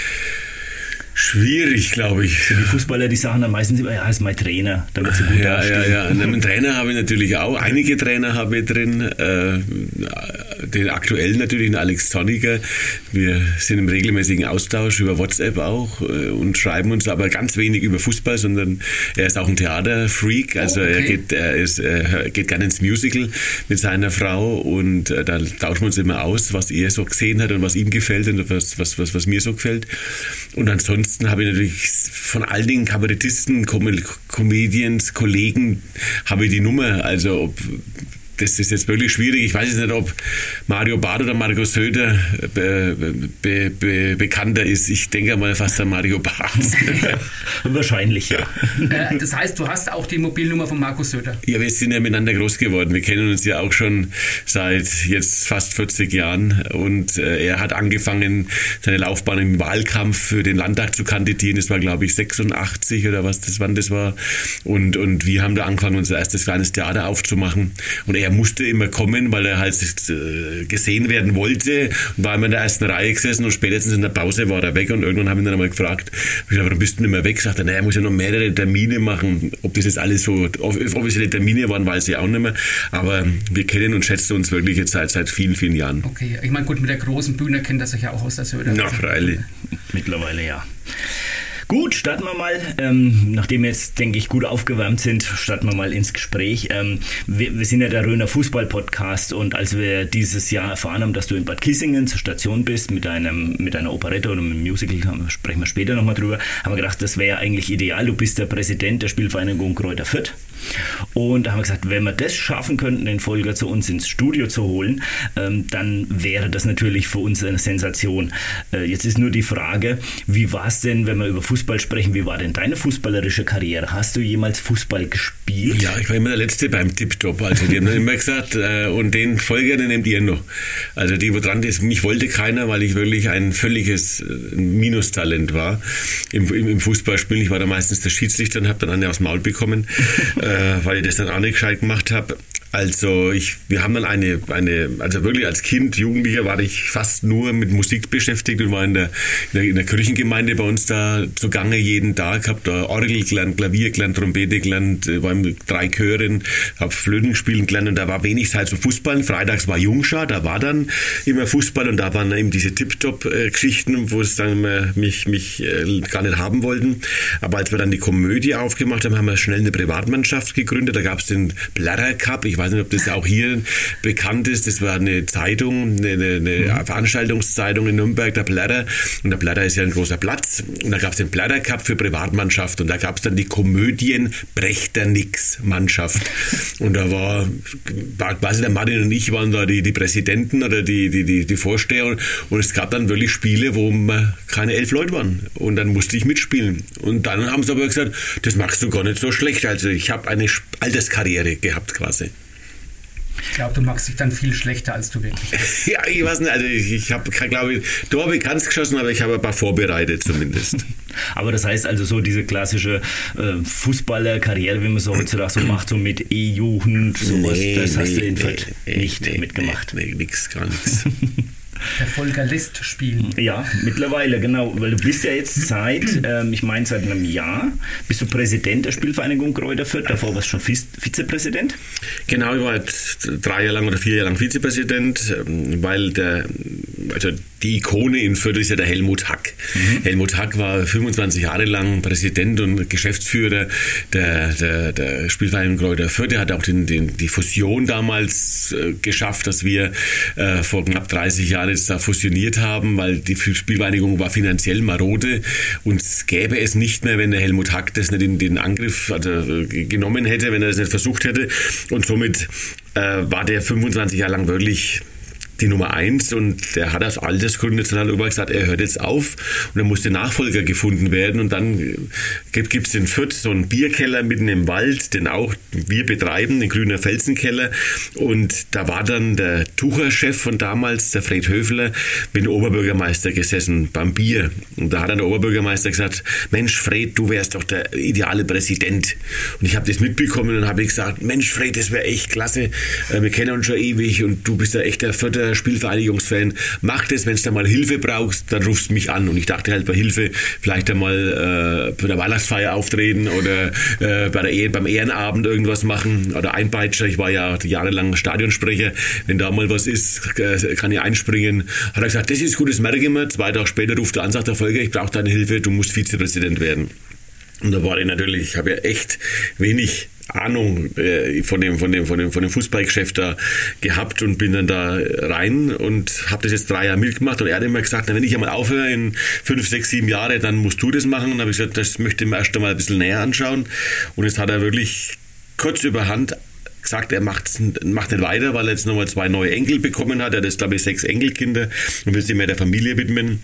Schwierig, glaube ich. Für die Fußballer, die sagen dann meistens immer, ja, ist mein Trainer, damit sie gut Ja, dastehen. ja, ja. Einen Trainer habe ich natürlich auch. Einige Trainer habe ich drin. Äh, den aktuellen natürlich, den Alex Zorniger. Wir sind im regelmäßigen Austausch über WhatsApp auch äh, und schreiben uns aber ganz wenig über Fußball, sondern er ist auch ein Theaterfreak. Also oh, okay. er, geht, er, ist, er geht gerne ins Musical mit seiner Frau und äh, da tauschen wir uns immer aus, was er so gesehen hat und was ihm gefällt und was, was, was, was mir so gefällt. Und ansonsten ansonsten habe ich natürlich von all den Kabarettisten, Comedians, Kollegen habe ich die Nummer. Also ob das ist jetzt wirklich schwierig. Ich weiß jetzt nicht, ob Mario Barth oder Markus Söder be, be, be, bekannter ist. Ich denke mal fast an Mario Barth. Wahrscheinlich, ja. Äh, das heißt, du hast auch die Mobilnummer von Markus Söder? Ja, wir sind ja miteinander groß geworden. Wir kennen uns ja auch schon seit jetzt fast 40 Jahren. Und äh, er hat angefangen, seine Laufbahn im Wahlkampf für den Landtag zu kandidieren. Das war, glaube ich, 86 oder was das, wann das war. Und, und wir haben da angefangen, unser erstes kleines Theater aufzumachen. Und er er musste immer kommen, weil er halt äh, gesehen werden wollte und war immer in der ersten Reihe gesessen und spätestens in der Pause war er weg und irgendwann habe ich ihn dann einmal gefragt, warum bist du nicht mehr weg? Sagt er, naja, er muss ja noch mehrere Termine machen. Ob das jetzt alles so offizielle Termine waren, weiß ich auch nicht mehr. Aber wir kennen und schätzen uns wirklich jetzt seit, seit vielen, vielen Jahren. Okay, ich meine, gut, mit der großen Bühne kennt er sich ja auch aus der Söder. Na, freilich. Mittlerweile ja. Gut, starten wir mal. Ähm, nachdem wir jetzt, denke ich, gut aufgewärmt sind, starten wir mal ins Gespräch. Ähm, wir, wir, sind ja der Röner Fußball-Podcast und als wir dieses Jahr erfahren haben, dass du in Bad Kissingen zur Station bist mit, einem, mit einer Operette oder einem Musical, sprechen wir später nochmal drüber, haben wir gedacht, das wäre ja eigentlich ideal. Du bist der Präsident der Spielvereinigung Kräuter Fürth. Und da haben wir gesagt, wenn wir das schaffen könnten, den Folger zu uns ins Studio zu holen, ähm, dann wäre das natürlich für uns eine Sensation. Äh, jetzt ist nur die Frage, wie war es denn, wenn wir über Fußball sprechen, wie war denn deine fußballerische Karriere? Hast du jemals Fußball gespielt? Ja, ich war immer der Letzte beim Tipptopp. Also die haben dann immer gesagt, äh, und den Folger, den nehmt ihr noch. Also die, wo dran ist, mich wollte keiner, weil ich wirklich ein völliges äh, Minustalent war im, im, im Fußballspielen. Ich war da meistens der Schiedsrichter und habe dann eine aufs Maul bekommen. äh, weil ich das dann auch nicht gescheit gemacht habe. Also ich, wir haben dann eine, eine, also wirklich als Kind, Jugendlicher war ich fast nur mit Musik beschäftigt und war in der, in der, in der Kirchengemeinde bei uns da zugange jeden Tag, habe da Orgel gelernt, Klavier gelernt, Trompete gelernt, äh, war in drei Chören, habe Flöten spielen gelernt und da war wenig Zeit zum Fußballen. Freitags war Jungschar, da war dann immer Fußball und da waren eben diese Tip-Top-Geschichten, wo es dann mich, mich äh, gar nicht haben wollten. Aber als wir dann die Komödie aufgemacht haben, haben wir schnell eine Privatmannschaft gegründet. Da gab es den Bladder Cup. Ich weiß nicht, ob das auch hier bekannt ist. Das war eine Zeitung, eine, eine mhm. Veranstaltungszeitung in Nürnberg, der Blätter. Und der Blätter ist ja ein großer Platz. Und da gab es den Blätter Cup für Privatmannschaft. Und da gab es dann die Komödien Brechter Nix Mannschaft. Und da war, war quasi der Martin und ich waren da die, die Präsidenten oder die, die, die, die Vorsteher. Und es gab dann wirklich Spiele, wo keine elf Leute waren. Und dann musste ich mitspielen. Und dann haben sie aber gesagt, das machst du gar nicht so schlecht. Also ich habe eine Alterskarriere gehabt quasi. Ich glaube, du magst dich dann viel schlechter, als du wirklich bist. ja, ich weiß nicht. Also ich, ich habe, glaube ich, da habe ich ganz geschossen, aber ich habe ein paar vorbereitet zumindest. aber das heißt also so diese klassische äh, Fußballerkarriere, wie man so heutzutage so macht, so mit E-Jugend, sowas, nee, das nee, hast du in nee, nicht mitgemacht. Nee, nix, gar nichts. Der Volker List spielen. Ja, mittlerweile, genau. Weil du bist ja jetzt seit, ähm, ich meine seit einem Jahr, bist du Präsident der Spielvereinigung Kräuter Fürth. Davor warst du schon Vizepräsident? Genau, ich war jetzt drei Jahre lang oder vier Jahre lang Vizepräsident, ähm, weil der also die Ikone in Fürth ist ja der Helmut Hack. Mhm. Helmut Hack war 25 Jahre lang Präsident und Geschäftsführer der, der, der Spielvereinigung Kräuter Fürth. Er hat auch den, den, die Fusion damals äh, geschafft, dass wir äh, vor knapp 30 Jahren jetzt da fusioniert haben, weil die Spielvereinigung war finanziell marode und gäbe es nicht mehr, wenn der Helmut Hack das nicht in den Angriff also, äh, genommen hätte, wenn er das nicht versucht hätte. Und somit äh, war der 25 Jahre lang wirklich die Nummer eins und der hat aus Altersgründen dann überall gesagt, er hört jetzt auf und dann musste Nachfolger gefunden werden und dann gibt es in Fürth so einen Bierkeller mitten im Wald, den auch wir betreiben, den Grüner Felsenkeller und da war dann der Tucherchef von damals, der Fred Höfler, mit dem Oberbürgermeister gesessen beim Bier und da hat dann der Oberbürgermeister gesagt, Mensch Fred, du wärst doch der ideale Präsident. Und ich habe das mitbekommen und habe gesagt, Mensch Fred, das wäre echt klasse, äh, wir kennen uns schon ewig und du bist ja echt der Spielvereinigungsfan, mach das, wenn du da mal Hilfe brauchst, dann rufst du mich an. Und ich dachte halt bei Hilfe vielleicht einmal äh, bei der Weihnachtsfeier auftreten oder äh, bei der Ehe, beim Ehrenabend irgendwas machen oder Einpeitscher. Ich war ja jahrelang Stadionsprecher. Wenn da mal was ist, äh, kann ich einspringen. Hat er gesagt, das ist gut, das merke ich mir. Zwei Tage später ruft er an, sagt der Folger, ich brauche deine Hilfe, du musst Vizepräsident werden. Und da war ich natürlich, ich habe ja echt wenig Ahnung äh, von, dem, von, dem, von, dem, von dem Fußballgeschäft da gehabt und bin dann da rein und habe das jetzt drei Jahre mitgemacht und er hat immer gesagt, na, wenn ich einmal aufhöre in fünf, sechs, sieben Jahre, dann musst du das machen. Und habe ich gesagt, das möchte ich mir erst einmal ein bisschen näher anschauen. Und jetzt hat er wirklich kurz überhand gesagt, er macht, macht nicht weiter, weil er jetzt nochmal zwei neue Enkel bekommen hat. Er hat jetzt, glaube ich, sechs Enkelkinder und will sich mehr der Familie widmen.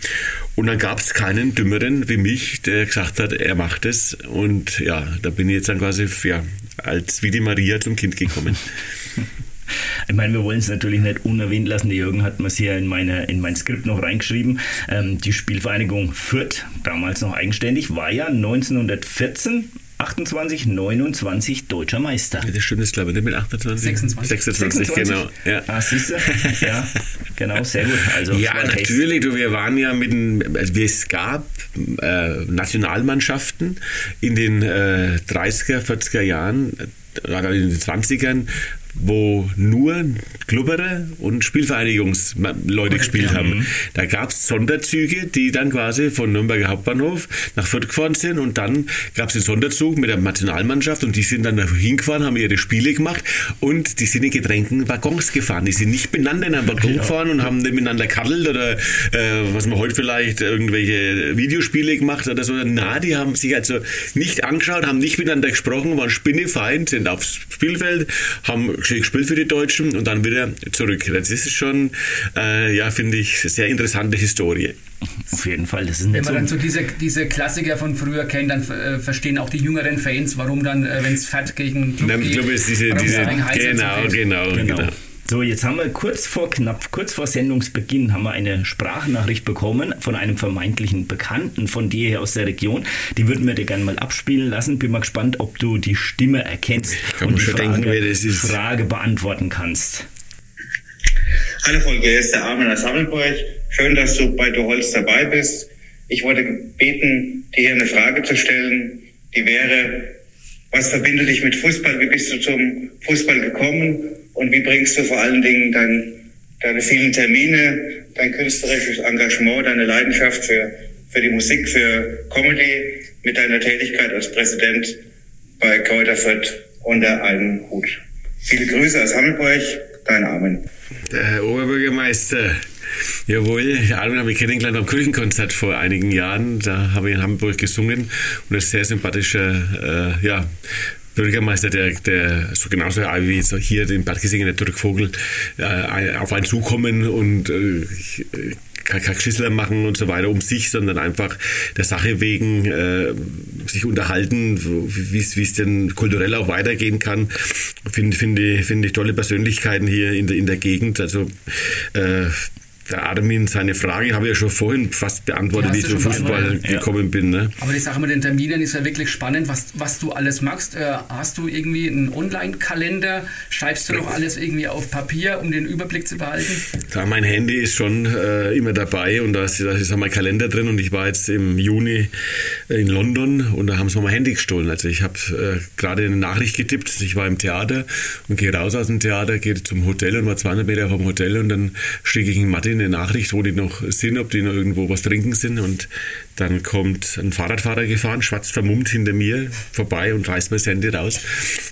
Und dann gab es keinen Dümmeren wie mich, der gesagt hat, er macht es. Und ja, da bin ich jetzt dann quasi ja, als wie die Maria zum Kind gekommen. Ich meine, wir wollen es natürlich nicht unerwähnt lassen. Der Jürgen hat mir es hier in, meine, in mein Skript noch reingeschrieben. Ähm, die Spielvereinigung Fürth, damals noch eigenständig, war ja 1914 28, 29 deutscher Meister. Das stimmt, das glaube ich nicht mit 28. 26. 26, 26. genau. Ja. Ah, siehst du? Ja, genau, sehr gut. Also, ja, natürlich, du, wir waren ja mit dem, also es gab äh, Nationalmannschaften in den äh, 30er, 40er Jahren, äh, in den 20ern, wo nur Klubberer und Spielvereinigungsleute gespielt haben. Mhm. Da gab es Sonderzüge, die dann quasi von Nürnberger Hauptbahnhof nach Fürth gefahren sind und dann gab es den Sonderzug mit der Nationalmannschaft und die sind dann hingefahren, haben ihre Spiele gemacht und die sind in getränken Waggons gefahren. Die sind nicht benannt in einem Waggon ja. gefahren und haben miteinander kaddelt oder äh, was man heute vielleicht irgendwelche Videospiele gemacht oder so. Na, die haben sich also nicht angeschaut, haben nicht miteinander gesprochen, waren spinnefeind, sind aufs Spielfeld, haben gespielt für die Deutschen und dann wieder zurück. Das ist schon, äh, ja, finde ich, sehr interessante Historie. Auf jeden Fall, das ist nicht Wenn man so dann so diese, diese Klassiker von früher kennt, dann äh, verstehen auch die jüngeren Fans, warum dann, äh, wenn es Fett gegen Club geht, Club ist diese, diese genau, genau, genau, genau. So, jetzt haben wir kurz vor knapp, kurz vor Sendungsbeginn haben wir eine Sprachnachricht bekommen von einem vermeintlichen Bekannten von dir hier aus der Region. Die würden wir dir gerne mal abspielen lassen. Bin mal gespannt, ob du die Stimme erkennst und die Frage, denken, wer das ist. Frage beantworten kannst. Hallo Volker, hier ist der Armin aus Hammelburg. Schön, dass du bei Du Holz dabei bist. Ich wollte gebeten, dir hier eine Frage zu stellen. Die wäre, was verbindet dich mit Fußball? Wie bist du zum Fußball gekommen? Und wie bringst du vor allen Dingen dein, deine vielen Termine, dein künstlerisches Engagement, deine Leidenschaft für, für die Musik, für Comedy mit deiner Tätigkeit als Präsident bei Kräuterfurt unter einen Hut? Viele Grüße aus Hammelburg, dein Armin. Der Oberbürgermeister. Jawohl, Armin habe ich kennengelernt am Kirchenkonzert vor einigen Jahren. Da habe ich in Hamburg gesungen und ein sehr sympathischer äh, ja, Bürgermeister, der, der so genauso wie so hier den der Dirk Vogel, äh, auf einen zukommen und äh, kein Geschissler machen und so weiter um sich, sondern einfach der Sache wegen äh, sich unterhalten, wie es denn kulturell auch weitergehen kann. Finde find find ich tolle Persönlichkeiten hier in der, in der Gegend. Also äh, der Armin, seine Frage habe ich ja schon vorhin fast beantwortet, wie ich zum Fußball ja. gekommen bin. Ne? Aber die Sache mit den Terminen ist ja wirklich spannend, was, was du alles machst. Äh, hast du irgendwie einen Online-Kalender? Schreibst du noch alles irgendwie auf Papier, um den Überblick zu behalten? Ja, mein Handy ist schon äh, immer dabei und da ist, da ist auch mein Kalender drin und ich war jetzt im Juni in London und da haben sie mir mein Handy gestohlen. Also ich habe äh, gerade eine Nachricht getippt, ich war im Theater und gehe raus aus dem Theater, gehe zum Hotel und war 200 Meter vom Hotel und dann stieg ich in Mathe quasi eine Nachricht, wo die noch sind, ob die noch irgendwo was trinken sind. Und dann kommt ein Fahrradfahrer gefahren, schwarz vermummt hinter mir vorbei und reißt mir das Handy raus.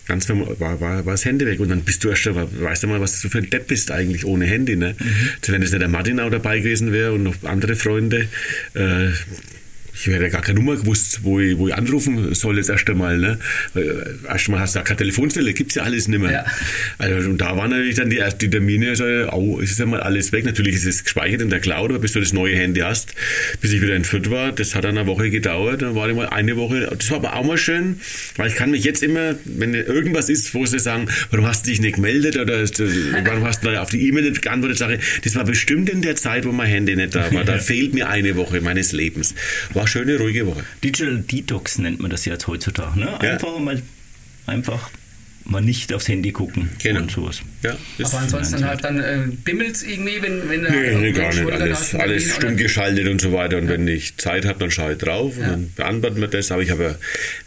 Ganz war, war, war das Handy weg. Und dann bist du erst, weißt du mal, was du für ein Depp bist eigentlich ohne Handy. Ne? Mhm. Wenn es nicht der Martin auch dabei gewesen wäre und noch andere Freunde, äh, ich hätte gar keine Nummer gewusst, wo ich, wo ich anrufen soll das erste Mal. Ne? Erst mal hast du da keine Telefonzelle, gibt es ja alles nicht mehr. Ja. Also, und da waren natürlich dann die, die Termine, so, oh, ist ja mal alles weg. Natürlich ist es gespeichert in der Cloud, aber bis du das neue Handy hast, bis ich wieder entführt war, das hat dann eine Woche gedauert. Dann war ich mal eine Woche, das war aber auch mal schön, weil ich kann mich jetzt immer, wenn irgendwas ist, wo sie sagen, warum hast du dich nicht gemeldet oder warum hast du auf die E-Mail nicht geantwortet, sage ich, das war bestimmt in der Zeit, wo mein Handy nicht da war. Da fehlt mir eine Woche meines Lebens. War schöne, ruhige Woche. Digital Detox nennt man das jetzt heutzutage. Ne? Einfach ja. mal einfach mal nicht aufs Handy gucken genau. und sowas. Ja, Aber ansonsten halt dann äh, bimmelt es irgendwie, wenn, wenn nee, nee, gar nicht. Alles, alles stumm geschaltet und so weiter. Und ja. wenn ich Zeit habe, dann schaue ich drauf und ja. dann beantworten wir das. Aber ich habe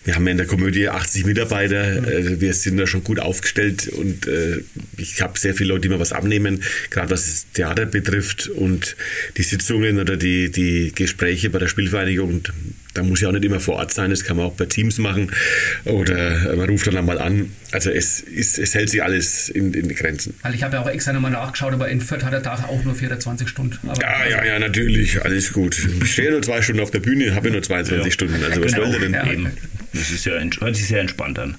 wir haben ja in der Komödie 80 Mitarbeiter. Mhm. Äh, wir sind da schon gut aufgestellt und äh, ich habe sehr viele Leute, die mir was abnehmen, gerade was das Theater betrifft und die Sitzungen oder die, die Gespräche bei der Spielvereinigung. Und da muss ja auch nicht immer vor Ort sein, das kann man auch bei Teams machen oder man ruft dann einmal an. Also es, ist, es hält sich alles in, in die Grenzen. Weil ich habe ja auch extra nochmal nachgeschaut, aber in Fürth hat der Tag auch nur 24 Stunden. Aber ja, ja, ja, natürlich, alles gut. Ich stehe nur zwei Stunden auf der Bühne, habe nur 22 ja. Stunden. Also was genau. soll denn? Ja. Eben. Das ist ja, hört sich sehr entspannt an.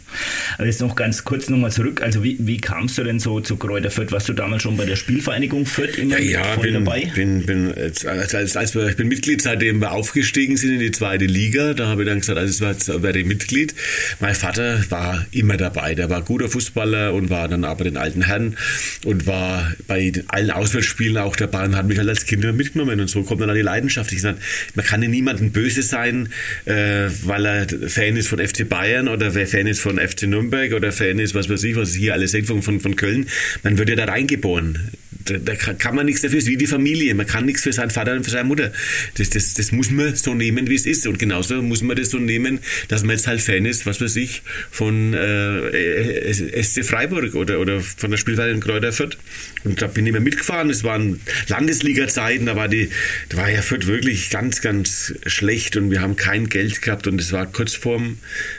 Aber jetzt noch ganz kurz nochmal zurück. Also wie, wie kamst du denn so zu Kräuter Fürth? Warst du damals schon bei der Spielvereinigung Fürth immer ja, ja, bin, dabei? Bin, bin, als, als, als wir, ich bin Mitglied, seitdem wir aufgestiegen sind in die zweite Liga. Da habe ich dann gesagt, also jetzt werde ich Mitglied. Mein Vater war immer dabei. Der war guter Fußballer und war dann aber den alten Herren und war bei allen Auswärtsspielen auch dabei und hat mich halt als Kind immer mitgenommen. Und so kommt dann an die Leidenschaft. Ich sage, man kann ja niemandem böse sein, äh, weil er Fan ist ist von FC Bayern oder wer Fan ist von FC Nürnberg oder Fan ist, was weiß ich, was hier alles sagt von, von, von Köln, man wird ja da reingeboren. Da, da, kann man nichts dafür, es ist wie die Familie. Man kann nichts für seinen Vater und für seine Mutter. Das, das, das muss man so nehmen, wie es ist. Und genauso muss man das so nehmen, dass man jetzt halt Fan ist, was weiß ich, von äh, SC Freiburg oder, oder von der Spielweise in Kräuter Fürth. Und da bin ich immer mitgefahren. Es waren Landesliga-Zeiten, da war, die, da war ja Fürth wirklich ganz, ganz schlecht und wir haben kein Geld gehabt und es war kurz vorm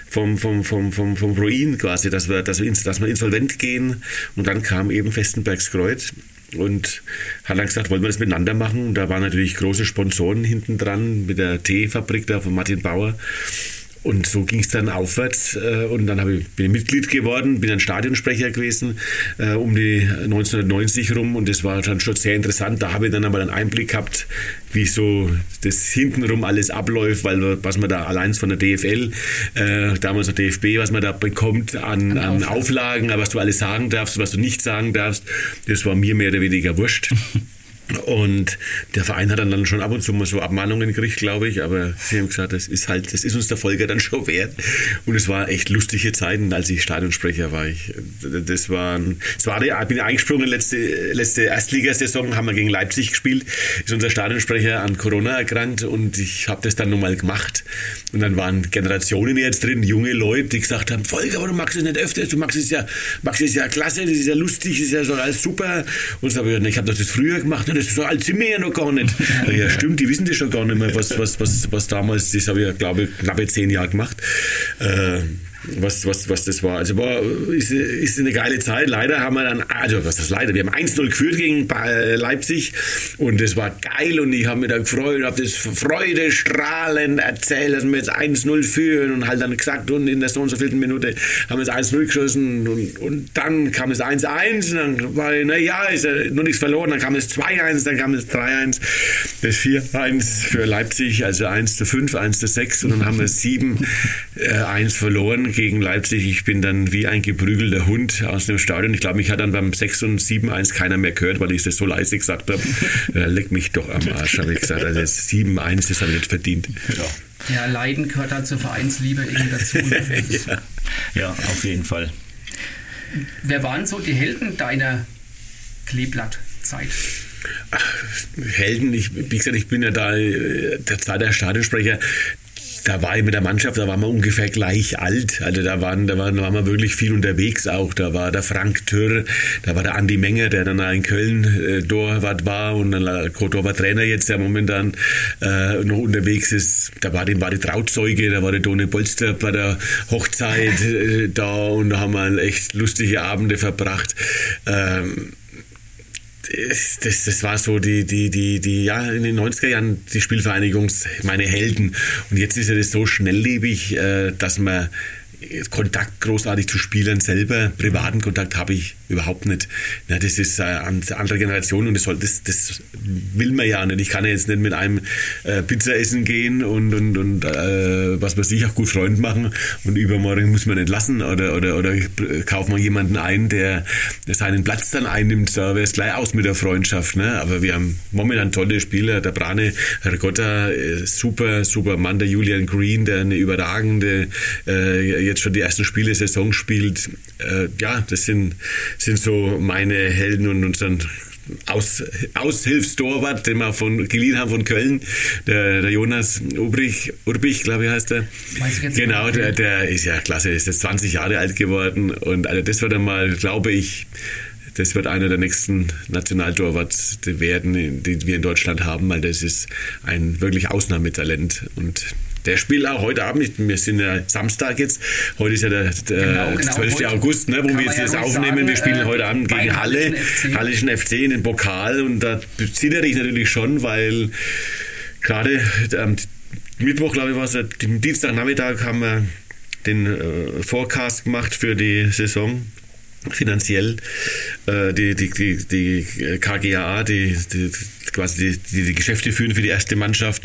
vom, vom, vom, vom, vom Ruin quasi, dass wir, dass, wir, dass wir insolvent gehen. Und dann kam eben Festenbergs Kreuz und hat dann gesagt, wollen wir das miteinander machen? Und da waren natürlich große Sponsoren hinten dran mit der Teefabrik da von Martin Bauer. Und so ging es dann aufwärts äh, und dann ich, bin ich Mitglied geworden, bin ein Stadionsprecher gewesen äh, um die 1990 rum und das war dann schon sehr interessant. Da habe ich dann aber einen Einblick gehabt, wie so das hintenrum alles abläuft, weil was man da allein von der DFL, äh, damals der DFB, was man da bekommt an, an Auflagen, was du alles sagen darfst, was du nicht sagen darfst, das war mir mehr oder weniger wurscht. Und der Verein hat dann schon ab und zu mal so Abmahnungen gekriegt, glaube ich, aber sie haben gesagt, das ist halt, das ist uns der Folge dann schon wert. Und es war echt lustige Zeiten, als ich Stadionsprecher war. Ich, das war, es war, ich bin eingesprungen letzte, letzte Erstligasaison, haben wir gegen Leipzig gespielt, ist unser Stadionsprecher an Corona erkrankt und ich habe das dann nochmal gemacht. Und dann waren Generationen jetzt drin, junge Leute, die gesagt haben, Volker, aber du magst es nicht öfters, du magst es ja, magst es ja klasse, das ist ja lustig, das ist ja so alles super. Und so ich habe das früher gemacht das so alt sind wir ja noch gar nicht. Ja, stimmt, die wissen das schon gar nicht mehr, was, was, was, was damals, das habe ich ja, glaube ich, knappe zehn Jahre gemacht. Äh, was, was, was das war. Also war, ist, ist eine geile Zeit. Leider haben wir dann, also was ist leider, wir haben 1-0 geführt gegen Leipzig und das war geil und ich habe mich da gefreut, habe das Freude strahlend erzählt, dass wir jetzt 1-0 führen und halt dann gesagt und in der so und so vierten Minute haben wir jetzt 1-0 geschossen und, und dann kam es 1-1 und dann war, naja, ist ja nur nichts verloren, dann kam es 2-1, dann kam es 3-1, das 4-1 für Leipzig, also 1 zu 5, 1 zu 6 und dann haben wir 7-1 äh, verloren gegen Leipzig. Ich bin dann wie ein geprügelter Hund aus dem Stadion. Ich glaube, mich hat dann beim 6 und 7-1 keiner mehr gehört, weil ich das so leise gesagt habe. äh, leck mich doch am Arsch, habe ich gesagt. Also 7-1, das habe ich nicht verdient. Ja. ja, Leiden gehört da zur Vereinsliebe irgendwie dazu. ja. ja, auf jeden Fall. Wer waren so die Helden deiner Kleeblattzeit? Helden, ich, wie gesagt, ich bin ja da äh, der Zeit der Stadionsprecher da war ich mit der Mannschaft, da waren wir ungefähr gleich alt. Also da waren, da waren, da waren wir wirklich viel unterwegs auch. Da war der Frank Türr, da war der Andi Menger, der dann in Köln äh, Torwart war und dann Co-Torwart Trainer jetzt, der momentan äh, noch unterwegs ist. Da war, dem war die Trauzeuge, da war der Tone Polster bei der Hochzeit äh, da und da haben wir echt lustige Abende verbracht. Ähm, das, das war so die, die, die, die, ja, in den 90er Jahren die Spielvereinigung, meine Helden. Und jetzt ist ja das so schnelllebig, äh, dass man Kontakt großartig zu Spielern selber, privaten Kontakt habe ich überhaupt nicht. Ja, das ist eine andere Generation und das, soll, das, das will man ja nicht. Ich kann ja jetzt nicht mit einem äh, Pizza essen gehen und, und, und äh, was weiß ich, auch gut Freund machen und übermorgen muss man nicht lassen oder, oder, oder ich kaufe mal jemanden ein, der, seinen Platz dann einnimmt, da wäre es gleich aus mit der Freundschaft. Ne? Aber wir haben momentan tolle Spieler, der Brane Hergotta, äh, super, super Mann, der Julian Green, der eine überragende äh, jetzt schon die ersten Spiele Saison spielt. Äh, ja, das sind, sind so meine Helden und unseren aus, Aushilfstorwart, den wir von, geliehen haben von Köln, der, der Jonas Ubrich, Urbich, glaube ich, heißt er. Genau, der, der ist ja klasse, ist jetzt 20 Jahre alt geworden und also das wird einmal, glaube ich, das wird einer der nächsten Nationaltorwarts werden, die wir in Deutschland haben, weil das ist ein wirklich Ausnahmetalent und der spielt auch heute Abend, wir sind ja Samstag jetzt, heute ist ja der, der genau, genau. 12. Heute August, ne, wo wir jetzt ja das aufnehmen. Sagen, wir spielen äh, heute Abend gegen Halle, FC. Hallischen FC in den Pokal und da zittere ich natürlich schon, weil gerade am Mittwoch, glaube ich, war es, am Dienstagnachmittag haben wir den äh, Forecast gemacht für die Saison finanziell äh, die, die, die, die KGAA, die, die, quasi die, die, Geschäfte führen für die erste Mannschaft.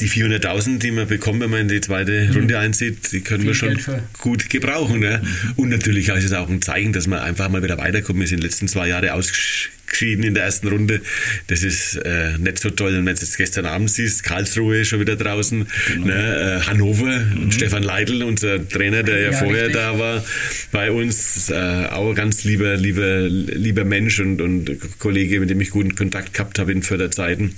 Die 400.000, die man bekommt, wenn man in die zweite mhm. Runde einzieht, die können Viel wir schon gut gebrauchen. Ne? Mhm. Und natürlich ist es auch ein Zeichen, dass man einfach mal wieder weiterkommt. Wir sind in den letzten zwei Jahre ausgeschieden in der ersten Runde. Das ist äh, nicht so toll. Und wenn du es gestern Abend siehst, Karlsruhe schon wieder draußen, genau. ne? äh, Hannover mhm. und Stefan Leitl, unser Trainer, der ja, ja vorher richtig. da war bei uns, äh, auch ein ganz lieber, lieber, lieber Mensch und, und Kollege, mit dem ich guten Kontakt gehabt habe in Förderzeiten.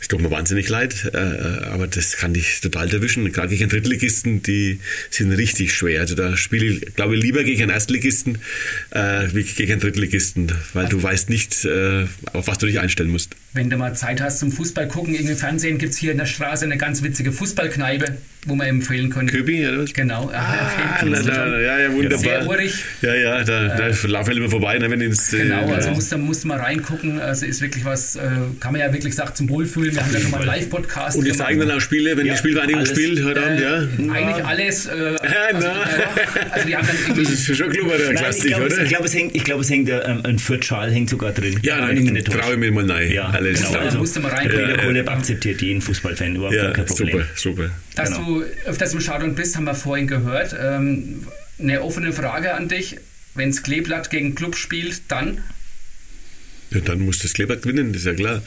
Es tut mir wahnsinnig leid, äh, aber das kann dich total erwischen. Gerade gegen Drittligisten, die sind richtig schwer. Also da spiele ich, glaube ich, lieber gegen einen Erstligisten äh, wie gegen einen Drittligisten, weil du weißt nicht, äh, auf was du dich einstellen musst. Wenn du mal Zeit hast zum Fußball gucken, irgendwie Fernsehen gibt es hier in der Straße eine ganz witzige Fußballkneipe wo man empfehlen können. Köbi, oder was? Genau. Ah, na, na, ja, ja, wunderbar. Sehr urig. Ja, ja, da, da äh, laufen immer vorbei, ne, wenn ins. Äh, genau, also musst du musst mal reingucken. Also ist wirklich was, äh, kann man ja wirklich sagen, zum Wohlfühlen. Wir haben ja schon mal einen Live-Podcast. Und die zeigen dann auch Spiele, wenn ja, die Spielvereinigung spielt heute Abend, ja? Äh, eigentlich alles. Äh, also, also die haben dann das ist schon Klubber der Klassik, oder? Ich glaube, es hängt, ich glaube, es hängt ähm, ein Viertschal hängt sogar drin. Ja, dann traue ich mir mal nein. Ja, alles. Genau, also musst du mal reingucken. Der Kollab akzeptiert jeden Fußballfan, überhaupt kein Problem. Super, super. Dass genau. du öfters im Stadion bist, haben wir vorhin gehört. Ähm, eine offene Frage an dich. Wenn es Kleeblatt gegen Club spielt, dann ja, dann muss das Kleeblatt gewinnen, das ist ja klar.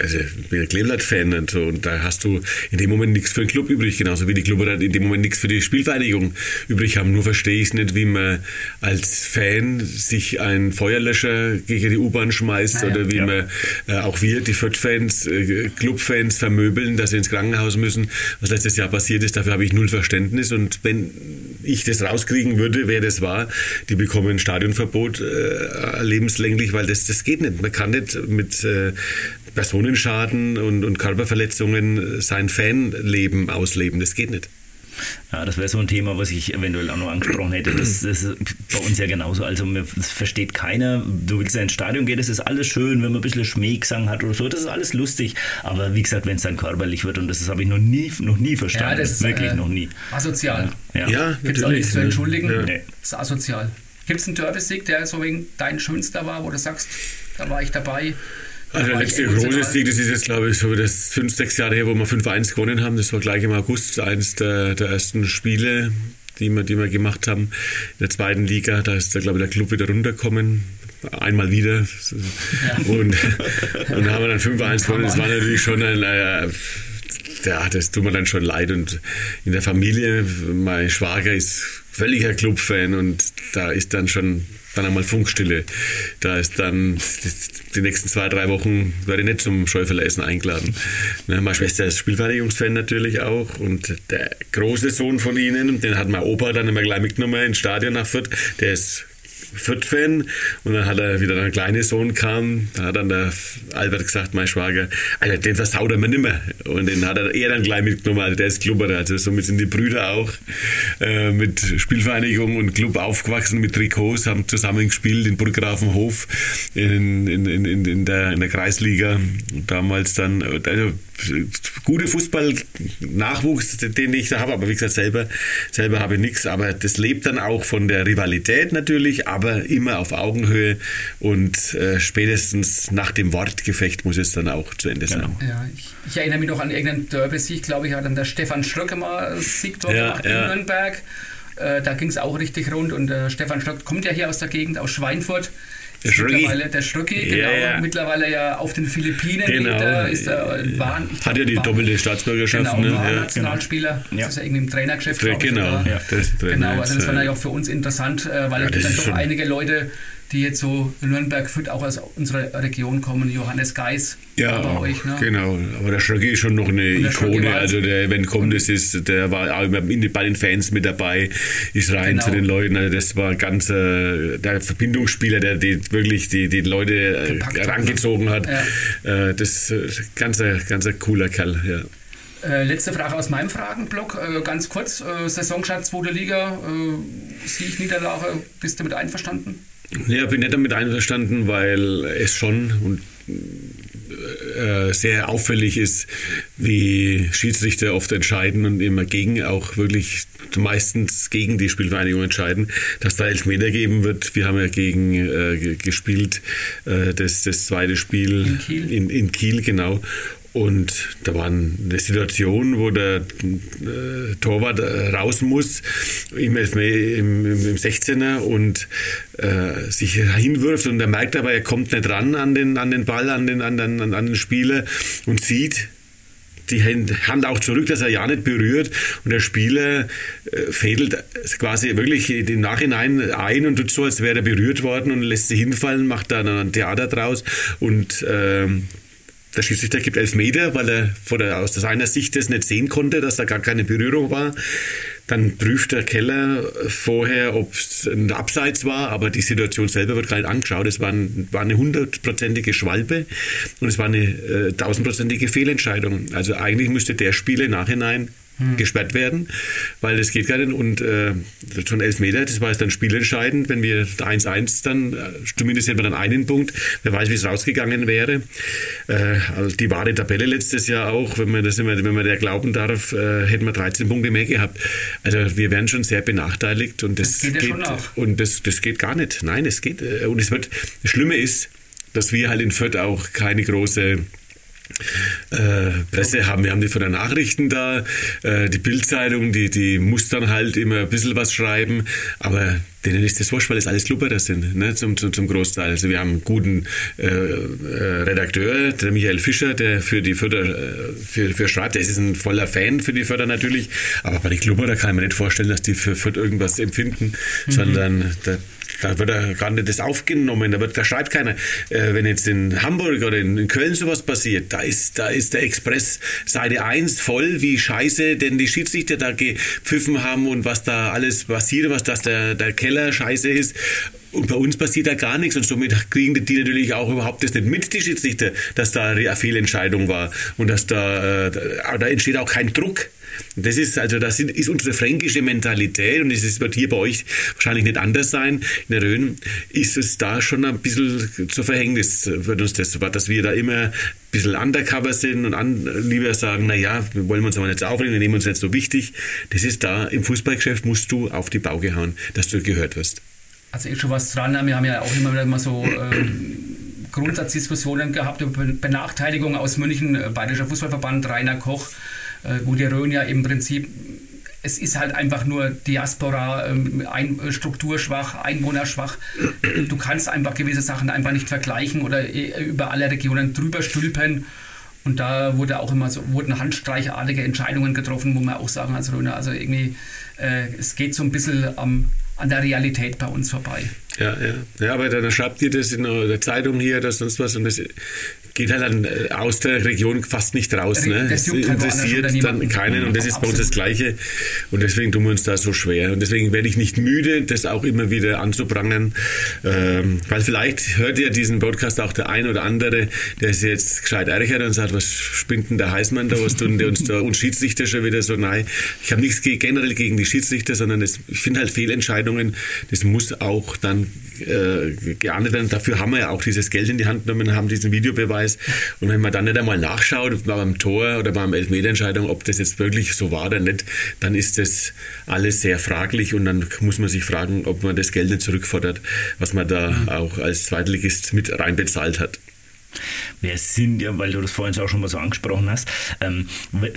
Also, ich bin ein Kleeblatt-Fan und, so, und da hast du in dem Moment nichts für den Club übrig, genauso wie die Club in dem Moment nichts für die Spielvereinigung übrig haben. Nur verstehe ich es nicht, wie man als Fan sich einen Feuerlöscher gegen die U-Bahn schmeißt naja, oder wie ja. man äh, auch wir, die Fürth-Fans, äh, Club-Fans vermöbeln, dass sie ins Krankenhaus müssen, was letztes Jahr passiert ist. Dafür habe ich null Verständnis und wenn ich das rauskriegen würde, wer das war, die bekommen ein Stadionverbot äh, lebenslänglich, weil das, das geht geht nicht. Man kann nicht mit äh, Personenschaden und, und Körperverletzungen sein Fanleben ausleben. Das geht nicht. Ja, das wäre so ein Thema, was ich eventuell auch noch angesprochen hätte. Das, das ist bei uns ja genauso. Also, das versteht keiner. Du willst ja ins Stadion gehen, das ist alles schön, wenn man ein bisschen Schmähgesang hat oder so. Das ist alles lustig. Aber wie gesagt, wenn es dann körperlich wird, und das habe ich noch nie, noch nie verstanden. Ja, das ist wirklich äh, noch nie. Asozial. Ja, ja Gibt es auch nichts zu entschuldigen. Ja. Nee. Das ist asozial. Gibt es einen Derby-Sieg, der so wegen dein schönster war, wo du sagst, da war ich dabei? Also der letzte große Sieg, das ist jetzt glaube ich so das fünf, sechs Jahre her, wo wir 5-1 gewonnen haben. Das war gleich im August, eines der, der ersten Spiele, die wir, die wir gemacht haben in der zweiten Liga. Da ist, glaube ich, der Club wieder runtergekommen. Einmal wieder. Ja. Und, und haben wir dann 5-1 gewonnen. Das war natürlich schon ein, äh, ja, das tut mir dann schon leid. Und in der Familie, mein Schwager ist völliger Clubfan und da ist dann schon dann einmal Funkstille. Da ist dann die nächsten zwei, drei Wochen werde ich nicht zum Schäuferleisen eingeladen. Ne, meine Schwester ist Spielverteidigungsfan natürlich auch und der große Sohn von ihnen, den hat mein Opa dann immer gleich mitgenommen ins Stadion nach Fürth, der ist Fürth-Fan. Und dann hat er wieder ein kleiner Sohn kam, da hat dann der Albert gesagt, mein Schwager, Alter, den versaut er mir nimmer. Und den hat er, er dann gleich mitgenommen, also der ist Klubberer. Also somit sind die Brüder auch äh, mit Spielvereinigung und Club aufgewachsen, mit Trikots, haben zusammen gespielt in Burggrafenhof in, in, in, in, der, in der Kreisliga. Damals dann, also gute Fußball-Nachwuchs, den ich da habe, aber wie gesagt, selber, selber habe ich nichts. Aber das lebt dann auch von der Rivalität natürlich, aber immer auf Augenhöhe und äh, spätestens nach dem Wortgefecht muss es dann auch zu Ende sein. Genau. Ja, ich, ich, erinnere mich noch an irgendeinen Derby-Sieg, glaube ich, hat dann der Stefan Schröck mal Sieg dort ja, gemacht ja. in Nürnberg. Äh, da ging es auch richtig rund und äh, Stefan Schröck kommt ja hier aus der Gegend, aus Schweinfurt. Der Mittlerweile der Schröcki, genau. Ja, Mittlerweile ja auf den Philippinen genau. er, ist er, war, Hat ja die war, doppelte Staatsbürgerschaft. Genau, ne? war ja, Nationalspieler. Genau. Das ist ja irgendwie im Trainergeschäft. Genau, ich, ja, das Trainer genau, also das war ja auch für uns interessant, äh, weil ja, es dann doch einige Leute die jetzt so Nürnberg Fürth auch aus unserer Region kommen, Johannes Geis. Ja, bei euch, ne? genau. Aber der Schröcki ist schon noch eine Ikone. Also der, wenn kommt, das ist, der war auch immer bei den Fans mit dabei, ist rein genau. zu den Leuten. Also das war ganz äh, der Verbindungsspieler, der die, wirklich die, die Leute äh, Gepackt herangezogen hat. Ja. Äh, das ist ganz, ganz ein cooler Kerl, ja. Äh, letzte Frage aus meinem Fragenblock. Äh, ganz kurz, äh, Saisonstart zweite Liga, äh, Sieg, Niederlage, bist du damit einverstanden? Ja, bin nicht damit einverstanden, weil es schon und äh, sehr auffällig ist, wie Schiedsrichter oft entscheiden und immer gegen, auch wirklich meistens gegen die Spielvereinigung entscheiden, dass da Elfmeter geben wird. Wir haben ja gegen äh, gespielt, äh, das, das zweite Spiel in Kiel, in, in Kiel genau. Und da war eine Situation, wo der äh, Torwart äh, raus muss im, im, im 16er und äh, sich hinwirft und er merkt aber, er kommt nicht ran an den, an den Ball, an den, an, den, an den Spieler und sieht, die Hand auch zurück, dass er ja nicht berührt und der Spieler äh, fädelt quasi wirklich im Nachhinein ein und tut so, als wäre er berührt worden und lässt sich hinfallen, macht dann ein Theater draus und ähm, der Schiedsrichter gibt elf Meter, weil er vor der, aus seiner Sicht das nicht sehen konnte, dass da gar keine Berührung war. Dann prüft der Keller vorher, ob es ein Abseits war, aber die Situation selber wird gar nicht angeschaut. Es war, ein, war eine hundertprozentige Schwalbe und es war eine äh, tausendprozentige Fehlentscheidung. Also eigentlich müsste der Spieler Nachhinein hm. gesperrt werden, weil das geht gar nicht. Und äh, schon Elfmeter, das war jetzt dann spielentscheidend. Wenn wir 1-1 dann, äh, zumindest hätten wir dann einen Punkt, wer weiß, wie es rausgegangen wäre. Äh, also die wahre Tabelle letztes Jahr auch, wenn man das immer, wenn man der glauben darf, äh, hätten wir 13 Punkte mehr gehabt. Also wir werden schon sehr benachteiligt und das, das geht, geht ja und das, das geht gar nicht. Nein, es geht. Äh, und es wird, das Schlimme ist, dass wir halt in Fürth auch keine große äh, Presse haben. Wir haben die von der Nachrichten da, äh, die Bildzeitung, die, die muss dann halt immer ein bisschen was schreiben, aber denen ist das wurscht, weil es alles Klubberer sind, ne, zum, zum, zum Großteil. Also wir haben einen guten äh, äh, Redakteur, der Michael Fischer, der für die Förder, für, für schreibt, der ist ein voller Fan für die Förder natürlich, aber bei den Klubberer kann ich mir nicht vorstellen, dass die für Fürth irgendwas empfinden, mhm. sondern der, da wird er gar nicht das aufgenommen, da, wird, da schreibt keiner. Äh, wenn jetzt in Hamburg oder in, in, Köln sowas passiert, da ist, da ist der Express Seite 1 voll, wie scheiße denn die Schiedsrichter da gepfiffen haben und was da alles passiert, was das der, der Keller scheiße ist. Und bei uns passiert da gar nichts und somit kriegen die natürlich auch überhaupt das nicht mit, die Schiedsrichter, dass da eine Fehlentscheidung war und dass da, äh, da entsteht auch kein Druck. Das ist also das ist unsere fränkische Mentalität und es wird hier bei euch wahrscheinlich nicht anders sein. In der Rhön ist es da schon ein bisschen zu Verhängnis, wird uns das, dass wir da immer ein bisschen undercover sind und an, lieber sagen, naja, wir wollen uns aber nicht aufregen, wir nehmen uns nicht so wichtig. Das ist da, im Fußballgeschäft musst du auf die Bauge hauen, dass du gehört wirst. Also ist schon was dran, wir haben ja auch immer wieder mal so ähm, Grundsatzdiskussionen gehabt über Benachteiligung aus München, äh, Bayerischer Fußballverband, Rainer Koch, äh, wo die Rhön ja im Prinzip es ist halt einfach nur Diaspora, ähm, ein, äh, strukturschwach, einwohnerschwach. Du kannst einfach gewisse Sachen einfach nicht vergleichen oder äh, über alle Regionen drüber stülpen. Und da wurde auch immer so, wurden handstreichartige Entscheidungen getroffen, wo man auch sagen als Röner, also irgendwie, äh, es geht so ein bisschen am, an der Realität bei uns vorbei. Ja, ja. Ja, aber dann schreibt ihr das in der Zeitung hier oder sonst was und das geht halt dann aus der Region fast nicht raus. Ne? Das, das interessiert halt dann keinen und das ist bei uns das Gleiche. Und deswegen tun wir uns da so schwer. Und deswegen werde ich nicht müde, das auch immer wieder anzuprangern. Ähm, weil vielleicht hört ja diesen Podcast auch der ein oder andere, der ist jetzt gescheit ärgert und sagt, was spinnt denn der Heißmann da, was tun der uns da und Schiedsrichter schon wieder so nein. Ich habe nichts generell gegen die Schiedsrichter, sondern das, ich finde halt Fehlentscheidungen, das muss auch dann äh, geahndet werden. Dafür haben wir ja auch dieses Geld in die Hand genommen, haben diesen Videobeweis. Und wenn man dann nicht einmal nachschaut beim Tor oder beim Elfmeterentscheidung, ob das jetzt wirklich so war oder nicht, dann ist das alles sehr fraglich und dann muss man sich fragen, ob man das Geld nicht zurückfordert, was man da mhm. auch als Zweitligist mit reinbezahlt hat. Wir sind ja, weil du das vorhin auch schon mal so angesprochen hast, ähm,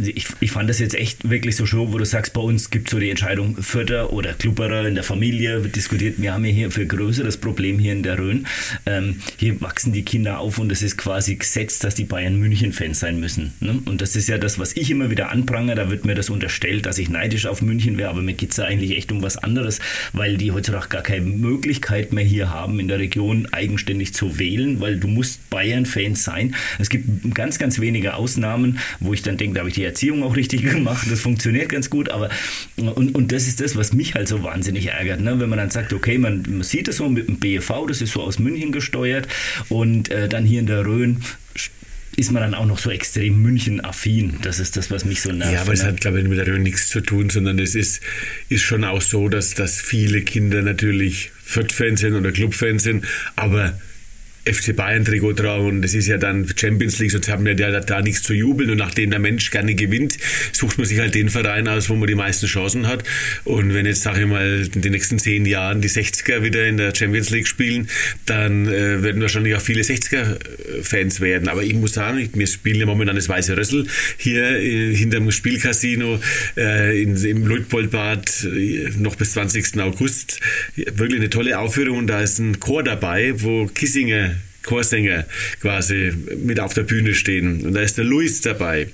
ich, ich fand das jetzt echt wirklich so schön, wo du sagst, bei uns gibt es so die Entscheidung Förder oder Klubberer in der Familie, wird diskutiert. Wir haben ja hier für größeres Problem hier in der Rhön. Ähm, hier wachsen die Kinder auf und es ist quasi gesetzt, dass die Bayern München-Fans sein müssen. Ne? Und das ist ja das, was ich immer wieder anprange. Da wird mir das unterstellt, dass ich neidisch auf München wäre, aber mir geht es ja eigentlich echt um was anderes, weil die heutzutage gar keine Möglichkeit mehr hier haben, in der Region eigenständig zu wählen, weil du musst Bayern-Fans sein sein. Es gibt ganz, ganz wenige Ausnahmen, wo ich dann denke, da habe ich die Erziehung auch richtig gemacht, das funktioniert ganz gut, aber und, und das ist das, was mich halt so wahnsinnig ärgert, ne? wenn man dann sagt, okay, man, man sieht es so mit dem BEV, das ist so aus München gesteuert und äh, dann hier in der Rhön ist man dann auch noch so extrem München-affin. Das ist das, was mich so nervt. Ja, aber es ne? hat, glaube ich, mit der Rhön nichts zu tun, sondern es ist, ist schon auch so, dass, dass viele Kinder natürlich Fürth-Fans sind oder Club-Fans sind, aber FC Bayern Trikot tragen und das ist ja dann Champions League, sonst haben wir ja da nichts zu jubeln und nachdem der Mensch gerne gewinnt, sucht man sich halt den Verein aus, wo man die meisten Chancen hat und wenn jetzt, sage ich mal, in den nächsten zehn Jahren die 60er wieder in der Champions League spielen, dann äh, werden wahrscheinlich auch viele 60er-Fans werden, aber ich muss sagen, wir spielen ja momentan das Weiße Rössel hier äh, hinterm Spielcasino äh, in, im Luitpoldbad äh, noch bis 20. August, wirklich eine tolle Aufführung und da ist ein Chor dabei, wo Kissinger Chorsänger quasi mit auf der Bühne stehen. Und da ist der Luis dabei.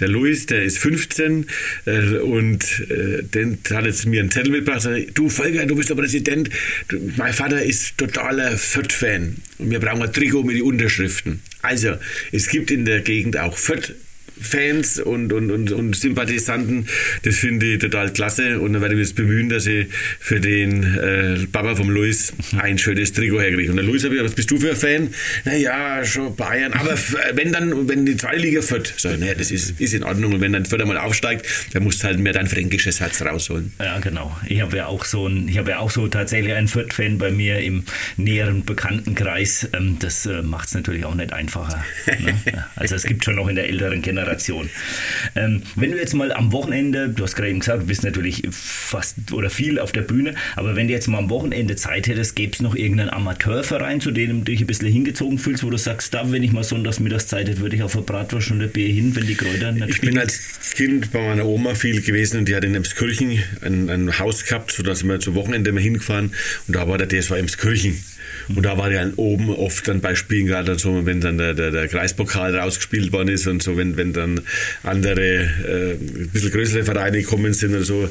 Der Luis, der ist 15 äh, und äh, den hat jetzt mir einen Zettel mitgebracht. Du Volker, du bist der Präsident. Du, mein Vater ist totaler Fürth-Fan und wir brauchen ein Trikot mit den Unterschriften. Also, es gibt in der Gegend auch Fürth Fans und, und, und, und Sympathisanten. Das finde ich total klasse und dann werde ich mich bemühen, dass ich für den äh, Papa vom Luis ein schönes Trikot herkriege. Und der Luis habe ich, was bist du für ein Fan? Naja, schon Bayern, aber wenn dann, wenn die zweite Liga führt, so, naja, das ist, ist in Ordnung und wenn dann Fürth einmal aufsteigt, dann musst du halt mehr dein fränkisches Herz rausholen. Ja, genau. Ich habe ja auch so ein, ich habe ja auch so tatsächlich einen Fürth-Fan bei mir im näheren Bekanntenkreis. Ähm, das äh, macht es natürlich auch nicht einfacher. Ne? Also es gibt schon noch in der älteren Generation Generation. Ähm, wenn du jetzt mal am Wochenende, du hast gerade eben gesagt, du bist natürlich fast oder viel auf der Bühne, aber wenn du jetzt mal am Wochenende Zeit hättest, gäbe es noch irgendeinen Amateurverein, zu dem du dich ein bisschen hingezogen fühlst, wo du sagst, da, wenn ich mal sonntags mittags Zeit hätte, würde ich auf eine Bratwurst und ein Bier hin, wenn die Kräuter nicht Ich spielen. bin als Kind bei meiner Oma viel gewesen und die hat in Emskirchen ein, ein Haus gehabt, sodass wir zu Wochenende mal hingefahren und da war der DSV Emskirchen. Und da war ja oben oft dann bei Spielen gerade so, wenn dann der, der, der Kreispokal rausgespielt worden ist und so, wenn, wenn dann andere, äh, ein bisschen größere Vereine gekommen sind oder so,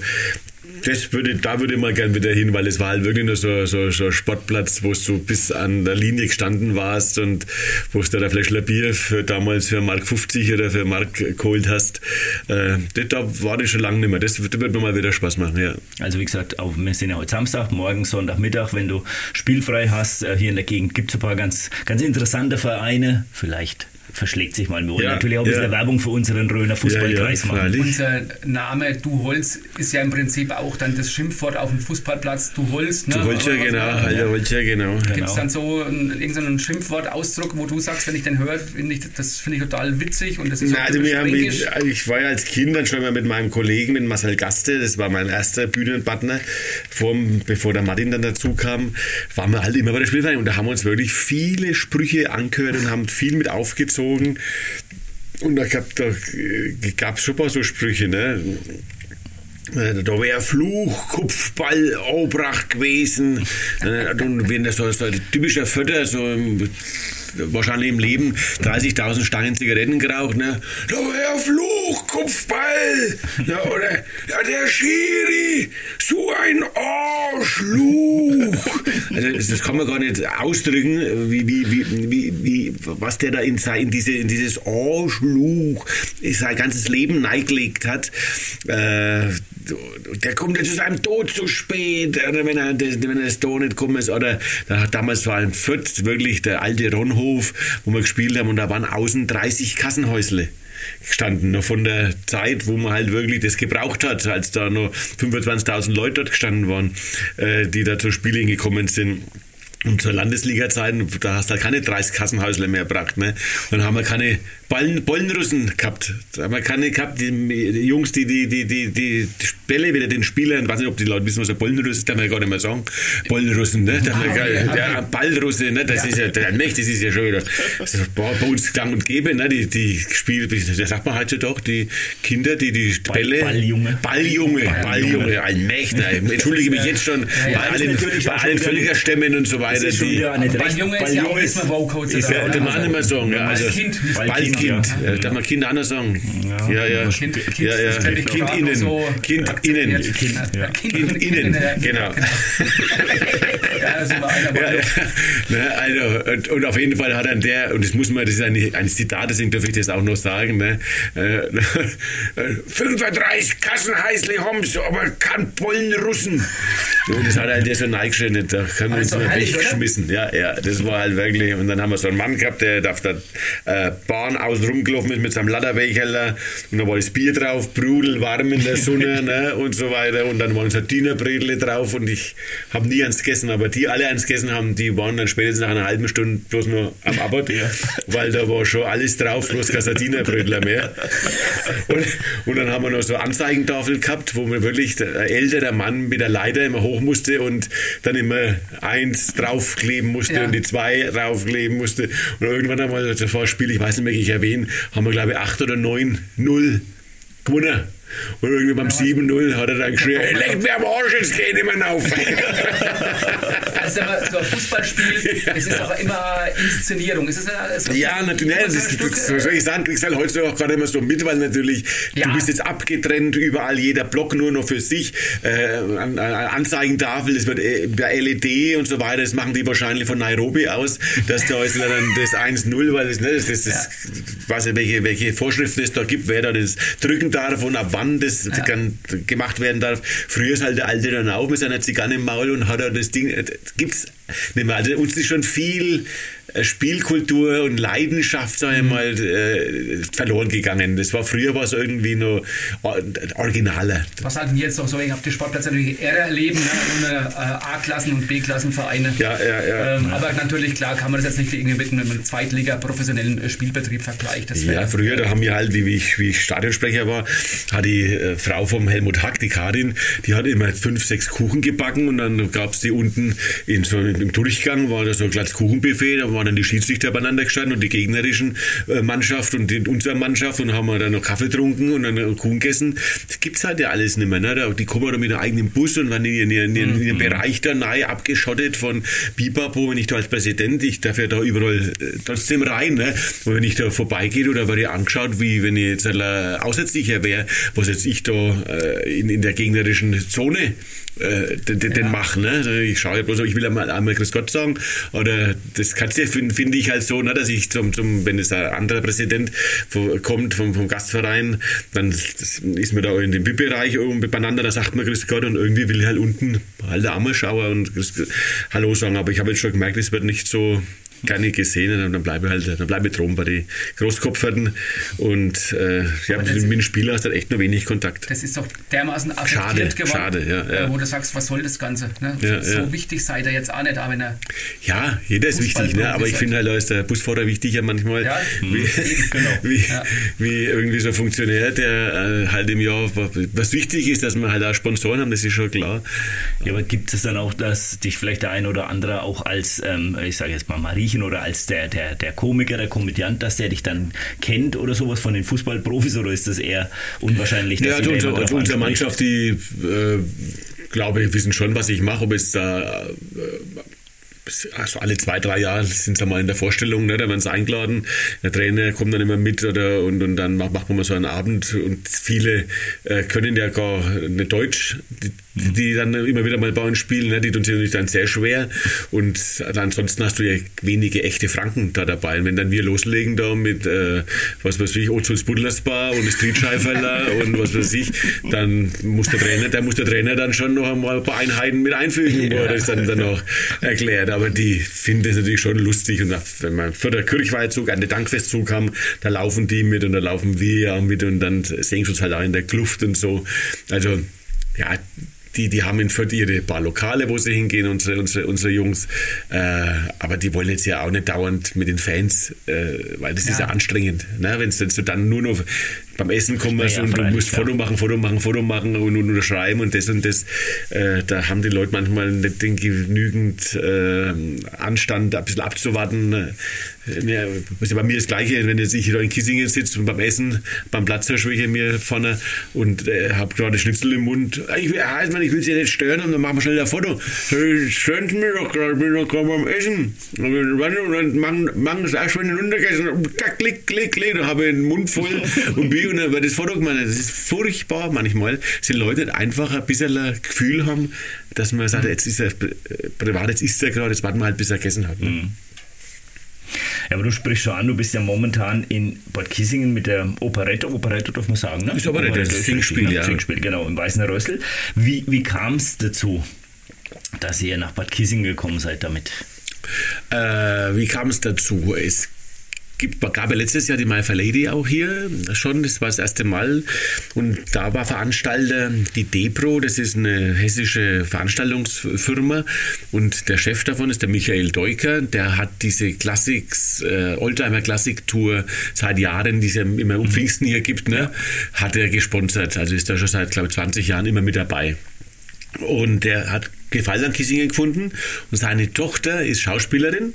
das würde, da würde ich mal gern wieder hin, weil es war halt wirklich nur so, so, so ein Sportplatz, wo du bis an der Linie gestanden warst und wo du da Fläschler Bier für damals für Mark 50 oder für Mark geholt hast. Äh, da war das schon lange nicht mehr. Das, das wird mir mal wieder Spaß machen, ja. Also wie gesagt, auch, wir sind ja heute Samstag, morgen Sonntagmittag, wenn du spielfrei hast, äh, hier in der Gegend gibt es ein paar ganz, ganz interessante Vereine. Vielleicht verschlägt sich mal. Wir wollen ja, natürlich auch ein bisschen ja. Werbung für unseren Röner Fußballkreis ja, machen. Unser Name Du Holz ist ja im Prinzip auch dann das Schimpfwort auf dem Fußballplatz Du Holz. Ne? Du Holz ja genau, Alter Holz ja genau. Gibt es genau. dann so irgendeinen Schimpfwort, Ausdruck, wo du sagst, wenn ich den höre, finde ich, das finde ich total witzig und das ist Na, also wir haben, ich, ich war ja als Kind dann schon mal mit meinem Kollegen, mit Marcel Gaste, das war mein erster Bühnenpartner, vor, bevor der Martin dann dazu kam, waren wir halt immer bei der Spielverein und da haben wir uns wirklich viele Sprüche angehört und haben viel mit aufgezogen gezogen. Und da gab es schon paar so Sprüche, ne? Äh, da wäre Fluch, Kopfball, Aubracht gewesen. Äh, und wenn das so, so ein typischer Fötter, so wahrscheinlich im Leben 30.000 Stangen Zigaretten geraucht. Ne? Da ja Fluch, Kopfball. Ja, oder ja, der Schiri, so ein Arschluch. Also das kann man gar nicht ausdrücken, wie, wie, wie, wie, wie was der da in, in, diese, in dieses Arschluch sein ganzes Leben neigelegt hat. Äh, der kommt ja zu seinem Tod zu spät, oder wenn er, wenn er das da nicht gekommen ist. Oder damals war in Fürth wirklich der alte Ronhof, wo wir gespielt haben, und da waren außen 30 Kassenhäusle gestanden, noch von der Zeit, wo man halt wirklich das gebraucht hat, als da noch 25.000 Leute dort gestanden waren, äh, die da zur Spiele gekommen sind. Und zur Landesliga-Zeit, da hast du halt keine 30 Kassenhäusle mehr gebracht. Ne? Dann haben wir keine Ballen, Bollenrussen gehabt. Da haben wir keine gehabt, die, die Jungs, die die, die, die, die Bälle wieder den Spielern, ich weiß nicht, ob die Leute wissen, was ein Bollenruss ist, darf man ja gar nicht mehr sagen. Bollenrussen, ne? Da wow, ja, ja, Ballrusse, ne? Das ja. ist ja, der Mächt, das ist ja schon wieder, ist bei uns gang und gäbe, ne? Die, die spielen, das sagt man heutzutage, die Kinder, die die Bälle. Balljunge. Balljunge, Balljunge, Allmächtig. Entschuldige mich jetzt schon bei allen, bei allen Völkerstämmen und so weiter weiter. Die, ja Balljunge ist ja auch erstmal Baucoach. Ich werde man auch nicht mehr sagen. Ja, also, Ballkind. Ballkind. Ja. Darf man Kind anders sagen? Ja, ja. Kind, ja, ja. kind innen. So kind innen. Kind, ja. kind innen. Genau. Ne, also, und, auf jeden Fall hat dann der, und das muss man, das ist ein, ein Zitat, deswegen dürfe ich das auch noch sagen, ne? 35 Kassenheißle haben sie, aber kein Pollen Russen. Und das hat halt der so neigeschnitten, da können wir uns also, mal geschmissen. Ja, ja, das war halt wirklich. Und dann haben wir so einen Mann gehabt, der auf der äh, Bahn außen rumgelaufen ist mit seinem Ladderbecherler und da war das Bier drauf, brudelwarm in der Sonne ne, und so weiter. Und dann waren Sardinerbredle drauf und ich habe nie eins gegessen, aber die alle eins gegessen haben, die waren dann spätestens nach einer halben Stunde bloß nur am Abbott, ja. weil da war schon alles drauf, bloß kein Sardinerbrötler mehr. Und, und dann haben wir noch so Anzeigentafel gehabt, wo man wirklich der ältere Mann mit der Leiter immer hoch musste und dann immer eins drauf draufkleben musste ja. und die zwei draufkleben musste. Und irgendwann einmal, das war Spiel, ich weiß nicht mehr, ich erwähne, haben wir glaube ich 8 oder 9, 0 gewonnen. Und irgendwie beim 7-0 hat er dann geschrien, leg mir am Arsch, jetzt geht nicht mehr auf. also so ein Fußballspiel, es ist auch immer Inszenierung. Es ist so ja, natürlich, das, das, das, das soll ich sagen, ich sage heute auch gerade immer so mit, weil natürlich, ja. du bist jetzt abgetrennt, überall jeder Block nur noch für sich, äh, an, an Anzeigentafel, das wird äh, bei LED und so weiter, das machen die wahrscheinlich von Nairobi aus, dass da ist dann das 1-0, weil das, ne, das, das, das ja. weiß ich, welche, welche Vorschriften es da gibt, wer da das drücken darf und ab wann wann das ja. gemacht werden darf. Früher ist halt der Alte dann auch mit seiner Zigarre im Maul und hat er das Ding, äh, gibt's nicht mehr. Also uns ist schon viel Spielkultur und Leidenschaft, sag ich mhm. mal, äh, verloren gegangen. Das war früher was irgendwie noch originaler. Was halt jetzt auch so auf die Sportplätze natürlich eher erleben, ne? ohne äh, A-Klassen- und B-Klassenvereine. Ja, ja, ja, ähm, ja. Aber natürlich, klar, kann man das jetzt nicht irgendwie mit einem Zweitliga professionellen Spielbetrieb vergleichen. ja, früher, da haben wir halt, wie ich, wie ich Stadionsprecher war, hat die äh, Frau vom Helmut Hack, die Karin, die hat immer fünf, sechs Kuchen gebacken und dann gab es die unten in so, im Durchgang, war da so ein kleines Kuchenbuffet, da war waren dann die Schiedsrichter beieinander gestanden und die gegnerischen äh, Mannschaft und die, unsere Mannschaft und haben wir dann noch Kaffee getrunken und dann Kuchen gegessen. Das gibt es halt ja alles nicht mehr. Ne? Die kommen dann mit einem eigenen Bus und waren in ihren, in ihren mhm. Bereich da nahe abgeschottet von Bipapo, wenn ich da als Präsident, ich darf ja da überall äh, trotzdem rein. Ne? Und wenn ich da vorbeigehe oder werde ich angeschaut, wie wenn ich jetzt äh, Aussätzlicher wäre, was jetzt ich da äh, in, in der gegnerischen Zone äh, den, den ja. machen. Ne? Also ich schaue ja bloß, ich will einmal, einmal Grüß Gott sagen. Oder das kannst du finde find ich halt so, ne, dass ich zum, zum, wenn es ein anderer Präsident kommt vom, vom Gastverein, dann ist man da in dem VIP-Bereich irgendwie beieinander, da sagt man Grüß Gott und irgendwie will ich halt unten halt Arme schauen und Hallo sagen. Aber ich habe jetzt schon gemerkt, es wird nicht so keine gesehen und dann bleibe ich halt, dann bleibe ich drum bei den Großkopferten und äh, ja, mit dem Spieler hast du echt nur wenig Kontakt. Das ist doch dermaßen schade, geworden, schade, ja, ja. wo du sagst, was soll das Ganze? Ne? Ja, so wichtig sei er jetzt auch nicht, aber wenn er Ja, jeder ist wichtig, ne? aber ich finde halt, da ist der Busfahrer wichtiger manchmal, ja, wie, genau. wie, wie, irgendwie so ein Funktionär, der äh, halt im Jahr, was wichtig ist, dass wir halt auch Sponsoren haben, das ist schon klar. Ja, aber gibt es dann auch, dass dich vielleicht der ein oder andere auch als, ähm, ich sage jetzt mal Marie Griechen oder als der, der, der Komiker, der Komödiant, dass der dich dann kennt oder sowas von den Fußballprofis oder ist das eher unwahrscheinlich? ja, also unser, also unsere Mannschaft, die äh, glaube ich, wissen schon, was ich mache, ob es da äh, also alle zwei, drei Jahre sind sie mal in der Vorstellung, ne, da werden sie eingeladen. Der Trainer kommt dann immer mit oder und, und dann macht, macht man mal so einen Abend und viele äh, können ja gar nicht Deutsch, die, die dann immer wieder mal bei uns spielen, ne, die tun sich natürlich dann sehr schwer und ansonsten hast du ja wenige echte Franken da dabei. Und wenn dann wir loslegen da mit, äh, was weiß ich, Ozons Budlersbar und Streetscheiferler und was weiß ich, dann muss der Trainer, da muss der Trainer dann schon noch einmal ein paar Einheiten mit einfügen, wo er das dann, dann auch erklärt. Aber die finden das natürlich schon lustig. Und wenn man für den Kirchweihzug, an den Dankfestzug haben, da laufen die mit und da laufen wir ja mit und dann sehen sie uns halt auch in der Kluft und so. Also, ja, die, die haben in Fürth ihre paar Lokale, wo sie hingehen, unsere, unsere, unsere Jungs. Äh, aber die wollen jetzt ja auch nicht dauernd mit den Fans, äh, weil das ja. ist ja anstrengend. Ne? Wenn du dann nur noch beim Essen kommst ja, und du musst Foto machen, Foto machen, Foto machen und, und unterschreiben und das und das. Äh, da haben die Leute manchmal nicht den genügend äh, Anstand, ein bisschen abzuwarten. Äh, ja, ist ja bei mir das Gleiche, wenn jetzt ich hier in Kissingen sitze und beim Essen, beim Platzhirschwäche mir vorne und äh, habe gerade Schnitzel im Mund. Ich, ja, ich will sie ja nicht stören und dann machen wir schnell ein Foto. Stören Sie mir doch gerade, ich bin doch gerade beim Essen. Und dann machen, machen das auch schon hinuntergegessen. Klick, klick, klick, da habe ich den Mund voll und bin und dann wird das Foto gemacht. Das ist furchtbar manchmal, die Leute einfach ein bisschen ein Gefühl haben, dass man sagt, jetzt ist er privat, jetzt ist er gerade, jetzt warten wir halt, bis er gegessen hat. Ne? Mhm. Ja, aber du sprichst schon an, du bist ja momentan in Bad Kissingen mit der Operette, Operette darf man sagen, ne? Ist Operette, Operette das Singspiel, ne? ja. Singspiel, genau, im Weißen Rössel. Wie, wie kam es dazu, dass ihr nach Bad Kissingen gekommen seid damit? Äh, wie kam es dazu? Es gibt, gab ja letztes Jahr die My Fair Lady auch hier schon, das war das erste Mal. Und da war Veranstalter die Depro, das ist eine hessische Veranstaltungsfirma. Und der Chef davon ist der Michael Deuker, der hat diese Classics, äh, Oldtimer Classic Tour seit Jahren, die es ja immer um Pfingsten hier gibt, ne, hat er gesponsert. Also ist da schon seit, glaube ich, 20 Jahren immer mit dabei. Und der hat Gefallen an Kissingen gefunden und seine Tochter ist Schauspielerin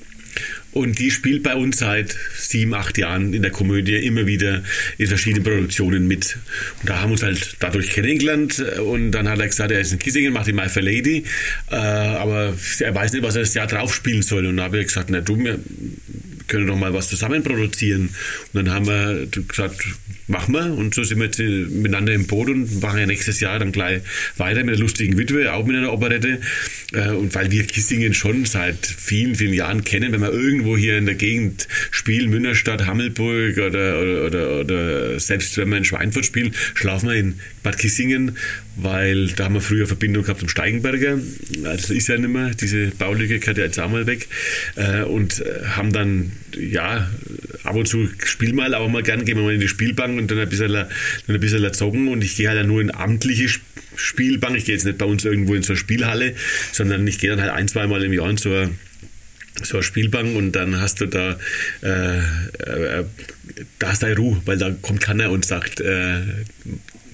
und die spielt bei uns seit sieben, acht Jahren in der Komödie immer wieder in verschiedenen Produktionen mit. Und da haben wir uns halt dadurch kennengelernt. Und dann hat er gesagt, er ist in Kissingen, macht die My Fair Lady. Äh, aber er weiß nicht, was er das Jahr drauf spielen soll. Und da habe ich gesagt, na du, wir können doch mal was zusammen produzieren. Und dann haben wir gesagt, machen wir. Und so sind wir jetzt miteinander im Boot und machen ja nächstes Jahr dann gleich weiter mit der lustigen Witwe, auch mit einer Operette. Äh, und weil wir Kissingen schon seit vielen, vielen Jahren kennen, wenn wir irgendwo hier in der Gegend spielen, Münnerstadt, Hammelburg oder, oder, oder, oder selbst wenn wir in Schweinfurt spielen, schlafen wir in Bad Kissingen, weil da haben wir früher Verbindung gehabt zum Steigenberger. Also ist ja nicht mehr, diese Baulücke gehört ja jetzt auch mal weg. Äh, und haben dann, ja, ab und zu spielen wir halt auch mal gern, gehen wir mal in die Spielbank und dann ein bisschen, dann ein bisschen zocken und ich gehe halt nur in amtliche Spielbank. Ich gehe jetzt nicht bei uns irgendwo in so eine Spielhalle, sondern ich gehe dann halt ein, zweimal im Jahr in so eine so eine Spielbank und dann hast du da, äh, äh, da hast du Ruhe, weil da kommt keiner und sagt, äh,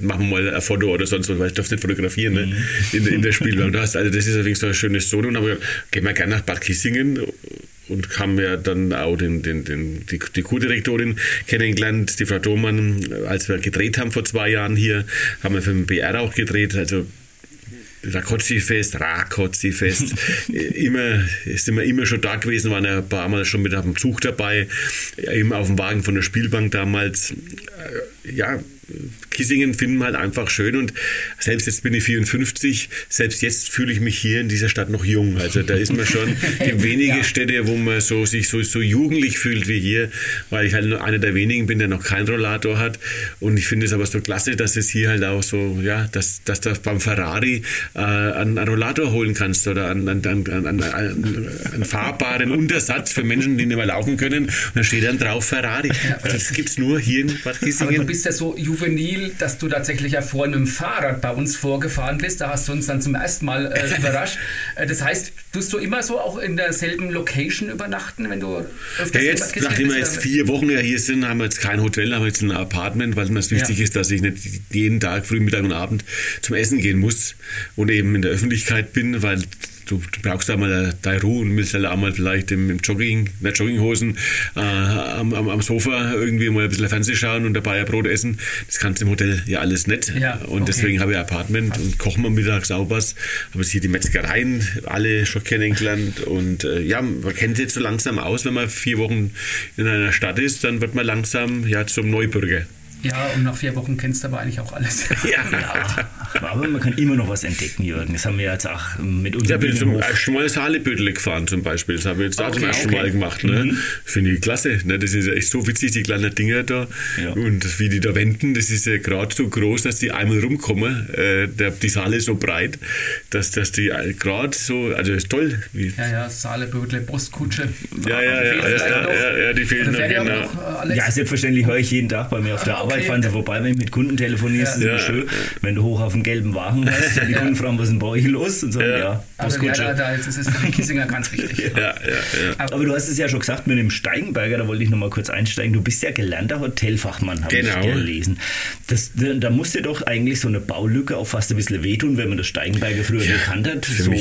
machen wir mal ein Foto oder sonst was, weil ich darf nicht fotografieren ne? In, in der Spielbank. Also das ist allerdings so ein schönes Solo, aber gehen wir gerne nach Bad Kissingen und haben ja dann auch den, den, den, die, die Co-Direktorin kennengelernt, die Frau Thomann, als wir gedreht haben vor zwei Jahren hier, haben wir für den BR auch gedreht, also Rakotzi-Fest, Rakotzi-Fest, immer, sind wir immer schon da gewesen, waren ja ein paar Mal schon mit auf dem Zug dabei, eben auf dem Wagen von der Spielbank damals. Ja, Kissingen finden wir halt einfach schön und selbst jetzt bin ich 54, selbst jetzt fühle ich mich hier in dieser Stadt noch jung. Also da ist man schon die wenige ja. Städte, wo man so, sich so, so jugendlich fühlt wie hier, weil ich halt nur einer der wenigen bin, der noch keinen Rollator hat. Und ich finde es aber so klasse, dass es hier halt auch so, ja, dass, dass du beim Ferrari äh, einen, einen Rollator holen kannst oder einen, einen, einen, einen, fahrbaren Untersatz für Menschen, die nicht mehr laufen können. Und dann steht dann drauf Ferrari. Das gibt es nur hier in Bad Kissingen. Aber du bist ja so juvenil, dass du tatsächlich ja vorhin mit dem Fahrrad bei uns vorgefahren bist. Da hast du uns dann zum ersten Mal äh, überrascht. Äh, das heißt, tust du immer so auch in derselben Location übernachten, wenn du öfters ja, jetzt, nachdem wir jetzt vier Wochen ja hier sind, haben wir jetzt kein Hotel, haben wir jetzt ein Apartment, weil mir es wichtig ja. ist, dass ich nicht jeden Tag, früh, Mittag und Abend zum Essen gehen muss und eben in der Öffentlichkeit bin, weil du, du brauchst da mal deine Ruhe und willst halt auch mal vielleicht im, im Jogging, in der Jogginghosen äh, am, am, am, Sofa irgendwie mal ein bisschen Fernsehen schauen und dabei ein Brot essen. Das kannst du im Hotel ja alles nicht. Ja, und okay. deswegen habe ich ein Apartment und kochen wir mittags auch was. Habe jetzt hier die Metzgereien alle schon kennengelernt und äh, ja, man kennt sich jetzt so langsam aus, wenn man vier Wochen in einer Stadt ist, dann wird man langsam ja zum Neubürger. Ja, und nach vier Wochen kennst du aber eigentlich auch alles. ja, ja. aber man kann immer noch was entdecken, Jürgen. Das haben wir jetzt auch mit unserem Ich habe zum ersten Mal Saalebüttel gefahren zum Beispiel. Das habe ich jetzt auch okay, zum ersten okay. Mal gemacht. Ne? Mhm. Finde ich klasse. Ne? Das ist echt so witzig, die kleinen Dinger da. Ja. Und wie die da wenden, das ist ja gerade so groß, dass die einmal rumkommen. Äh, der, die Saale ist so breit, dass, dass die gerade so, also ist toll. Wie ja, ja, Saalebüttel, Postkutsche. Ja, ja, ja, ja, ja, die fehlen noch. Genau. Noch, äh, ja, selbstverständlich höre ich jeden Tag bei mir auf der Arbeit Arbeit fahren sie vorbei, wenn du mit Kunden telefonierst, ja. ist immer schön. Wenn du hoch auf dem gelben Wagen hast, die Kunden fragen, was ist denn bei euch los? Und sagen, ja, ja also, ja, da, da, ist für die Kissinger ganz wichtig. ja, ja, ja. Aber du hast es ja schon gesagt mit dem Steigenberger, da wollte ich nochmal kurz einsteigen. Du bist ja gelernter Hotelfachmann, habe genau. ich gelesen. Das, da musste doch eigentlich so eine Baulücke auch fast ein bisschen wehtun, wenn man das Steigenberger früher gekannt hat. So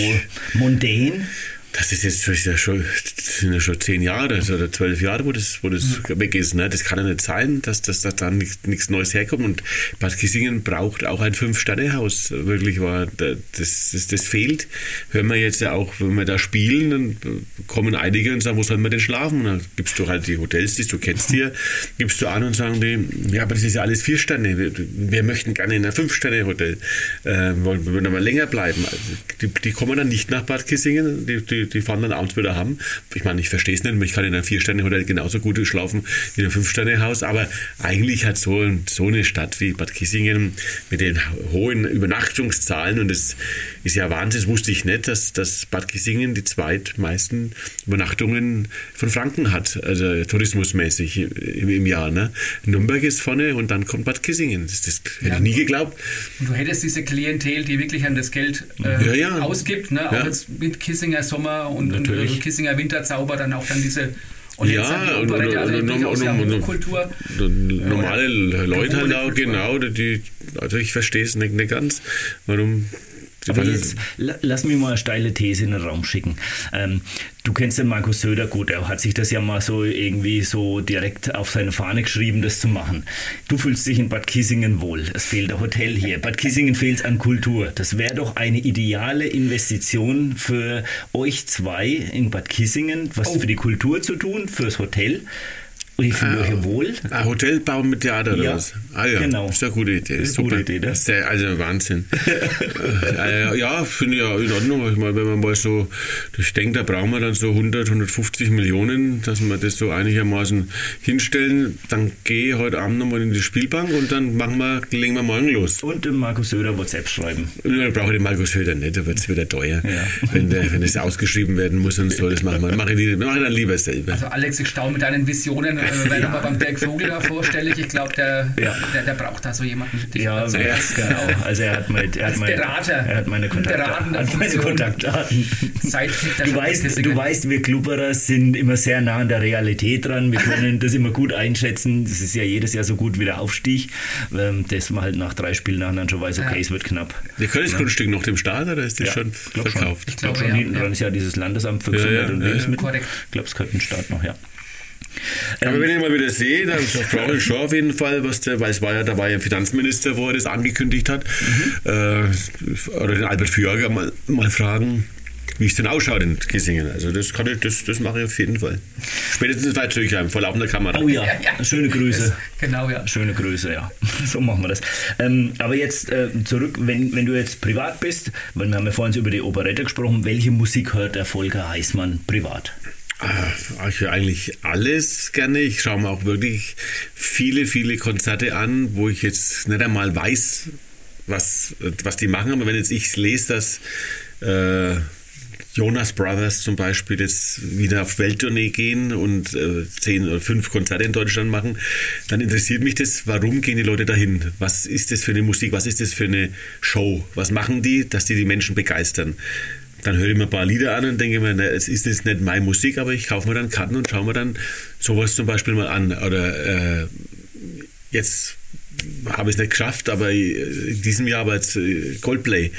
mondän. Das ist jetzt ja schon, sind ja schon zehn Jahre also, oder zwölf Jahre, wo das, wo das mhm. weg ist. Ne? Das kann ja nicht sein, dass, dass, dass da nichts, Neues herkommt. Und Bad Kissingen braucht auch ein Fünf-Sterne-Haus. Wirklich war, das, das, das fehlt. Hören wir jetzt ja auch, wenn wir da spielen, dann kommen einige und sagen, wo sollen wir denn schlafen? Und dann gibst du halt die Hotels, die du kennst hier, gibst du an und sagen die, ja, aber das ist ja alles vier Sterne. Wir, wir möchten gerne in ein Fünf-Sterne-Hotel. Äh, wollen wir mal länger bleiben. Also die, die kommen dann nicht nach Bad Kissingen, die, die die, fahren dann abends wieder haben. Ich meine, ich verstehe es nicht, ich kann in einem Vier-Sterne-Hotel genauso gut schlafen wie in einem Fünf-Sterne-Haus, aber eigentlich hat so, so eine Stadt wie Bad Kissingen mit den hohen Übernachtungszahlen und das ist ja Wahnsinn, das wusste ich nicht, dass, dass Bad Kissingen die zweitmeisten Übernachtungen von Franken hat, also tourismusmäßig im, im Jahr. Ne? Nürnberg ist vorne und dann kommt Bad Kissingen. Das, das hätte ja, ich nie geglaubt. Und du hättest diese Klientel, die wirklich an das Geld äh, ja, ja. ausgibt, ne? auch jetzt mit Kissinger Sommer Sommer und, und Kissinger Winterzauber dann auch dann diese und ja, und, und, also und, normale Leute halt auch, genau, die, also ich verstehe es nicht, nicht ganz, warum aber jetzt lass mich mal eine steile These in den Raum schicken. Ähm, du kennst den Markus Söder gut, er hat sich das ja mal so irgendwie so direkt auf seine Fahne geschrieben, das zu machen. Du fühlst dich in Bad Kissingen wohl. Es fehlt ein Hotel hier. Bad Kissingen fehlt an Kultur. Das wäre doch eine ideale Investition für euch zwei in Bad Kissingen, was oh. für die Kultur zu tun, fürs Hotel. Ich fühle ah, euch wohl. Ein Hotel bauen mit Theater oder ja, was? Ah ja, genau. ist eine gute Idee. Ist eine gute Idee, ne? Der, also Wahnsinn. äh, ja, finde ich ja in Ordnung. Ich meine, wenn man mal so, ich denke, da brauchen wir dann so 100, 150 Millionen, dass wir das so einigermaßen hinstellen. Dann gehe ich heute Abend nochmal in die Spielbank und dann machen wir, legen wir morgen los. Und dem Markus Söder WhatsApp schreiben. Dann brauche ich den Markus Söder nicht, da wird es wieder teuer. Ja. Wenn, der, wenn es ausgeschrieben werden muss und so, das machen wir. Mache ich, mach ich dann lieber selber. Also Alex, ich staune mit deinen Visionen äh, wenn ja. mal beim Dirk Vogel da vorstellig, ich glaube, der, ja. der, der, braucht da so jemanden. Ja, also, genau. Also er hat, mein, er hat, mein, Berater. Er hat meine Kontaktdaten. Hat meine Kontaktdaten. Du weißt, du weißt, wir Klubberer sind immer sehr nah an der Realität dran. Wir können das immer gut einschätzen. Das ist ja jedes Jahr so gut wie der Aufstieg, ähm, dass man halt nach drei Spielen nacheinander schon weiß, okay, ja. es wird knapp. Wir können das Grundstück noch dem Staat oder ist das ja, schon verkauft? Ich glaube schon, glaub, hinten dran ist ja dieses Landesamt für Gesundheit und Lebensmittel. Ich glaube, es könnte ein Staat noch, ja. Aber ähm, wenn ich mal wieder sehe, dann brauche ich schon auf jeden Fall, was der, weil es war ja, da war ja ein Finanzminister, wo er das angekündigt hat, mhm. äh, oder den Albert Fjörger mal, mal fragen, wie es denn ausschaut in Kissingen. Also das kann ich, das, das mache ich auf jeden Fall. Spätestens bei Zürcher vor laufender Kamera. Oh ja, ja, ja. schöne Grüße. genau, ja. Schöne Grüße, ja. So machen wir das. Ähm, aber jetzt äh, zurück, wenn, wenn du jetzt privat bist, weil wir haben ja vorhin über die Operette gesprochen, welche Musik hört der Volker Heißmann privat? Ah, ich höre eigentlich alles gerne. Ich schaue mir auch wirklich viele, viele Konzerte an, wo ich jetzt nicht einmal weiß, was, was die machen. Aber wenn jetzt ich lese, dass äh, Jonas Brothers zum Beispiel jetzt wieder auf Welttournee gehen und äh, zehn oder fünf Konzerte in Deutschland machen, dann interessiert mich das, warum gehen die Leute dahin? Was ist das für eine Musik? Was ist das für eine Show? Was machen die, dass die die Menschen begeistern? Dann höre ich mir ein paar Lieder an und denke mir, na, es ist jetzt nicht meine Musik, aber ich kaufe mir dann Karten und schaue mir dann sowas zum Beispiel mal an. Oder äh, jetzt habe ich es nicht geschafft, aber in diesem Jahr war jetzt äh, Coldplay.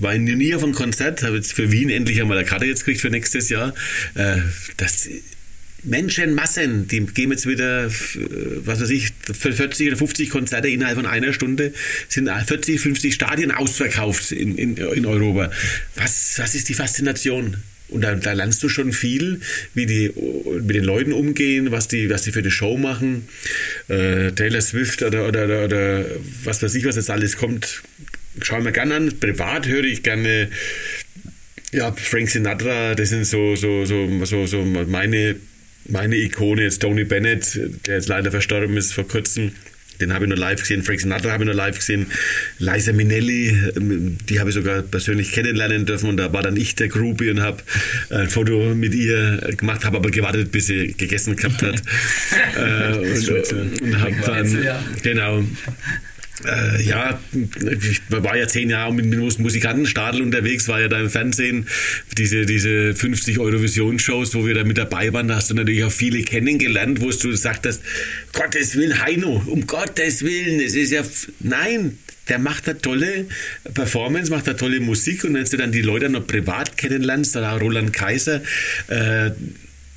war nie auf einem Konzert, habe jetzt für Wien endlich einmal eine Karte jetzt gekriegt für nächstes Jahr. Äh, das Menschenmassen, die geben jetzt wieder, was weiß ich, 40 oder 50 Konzerte innerhalb von einer Stunde, sind 40, 50 Stadien ausverkauft in, in, in Europa. Was, was ist die Faszination? Und da, da, lernst du schon viel, wie die mit den Leuten umgehen, was die, was die für eine Show machen. Äh, Taylor Swift oder, oder, oder, oder, was weiß ich, was jetzt alles kommt, schauen wir gerne an. Privat höre ich gerne ja, Frank Sinatra, das sind so, so, so, so, so meine meine Ikone jetzt Tony Bennett, der jetzt leider verstorben ist vor kurzem. Den habe ich nur live gesehen. Frank Sinatra habe ich nur live gesehen. Liza Minnelli, ähm, die habe ich sogar persönlich kennenlernen dürfen. Und da war dann ich der Groupie und habe ein Foto mit ihr gemacht, habe aber gewartet, bis sie gegessen gehabt hat. äh, und, und habe dann, genau, äh, ja, ich war ja zehn Jahre mit, mit Musikantenstadel unterwegs, war ja da im Fernsehen, diese, diese 50 Eurovision-Shows, wo wir da mit dabei waren, da hast du natürlich auch viele kennengelernt, wo du gesagt hast, Gottes Willen, Heino, um Gottes Willen, es ist ja, nein, der macht da tolle Performance, macht da tolle Musik. Und wenn du dann die Leute noch privat kennenlernst, da Roland Kaiser, äh,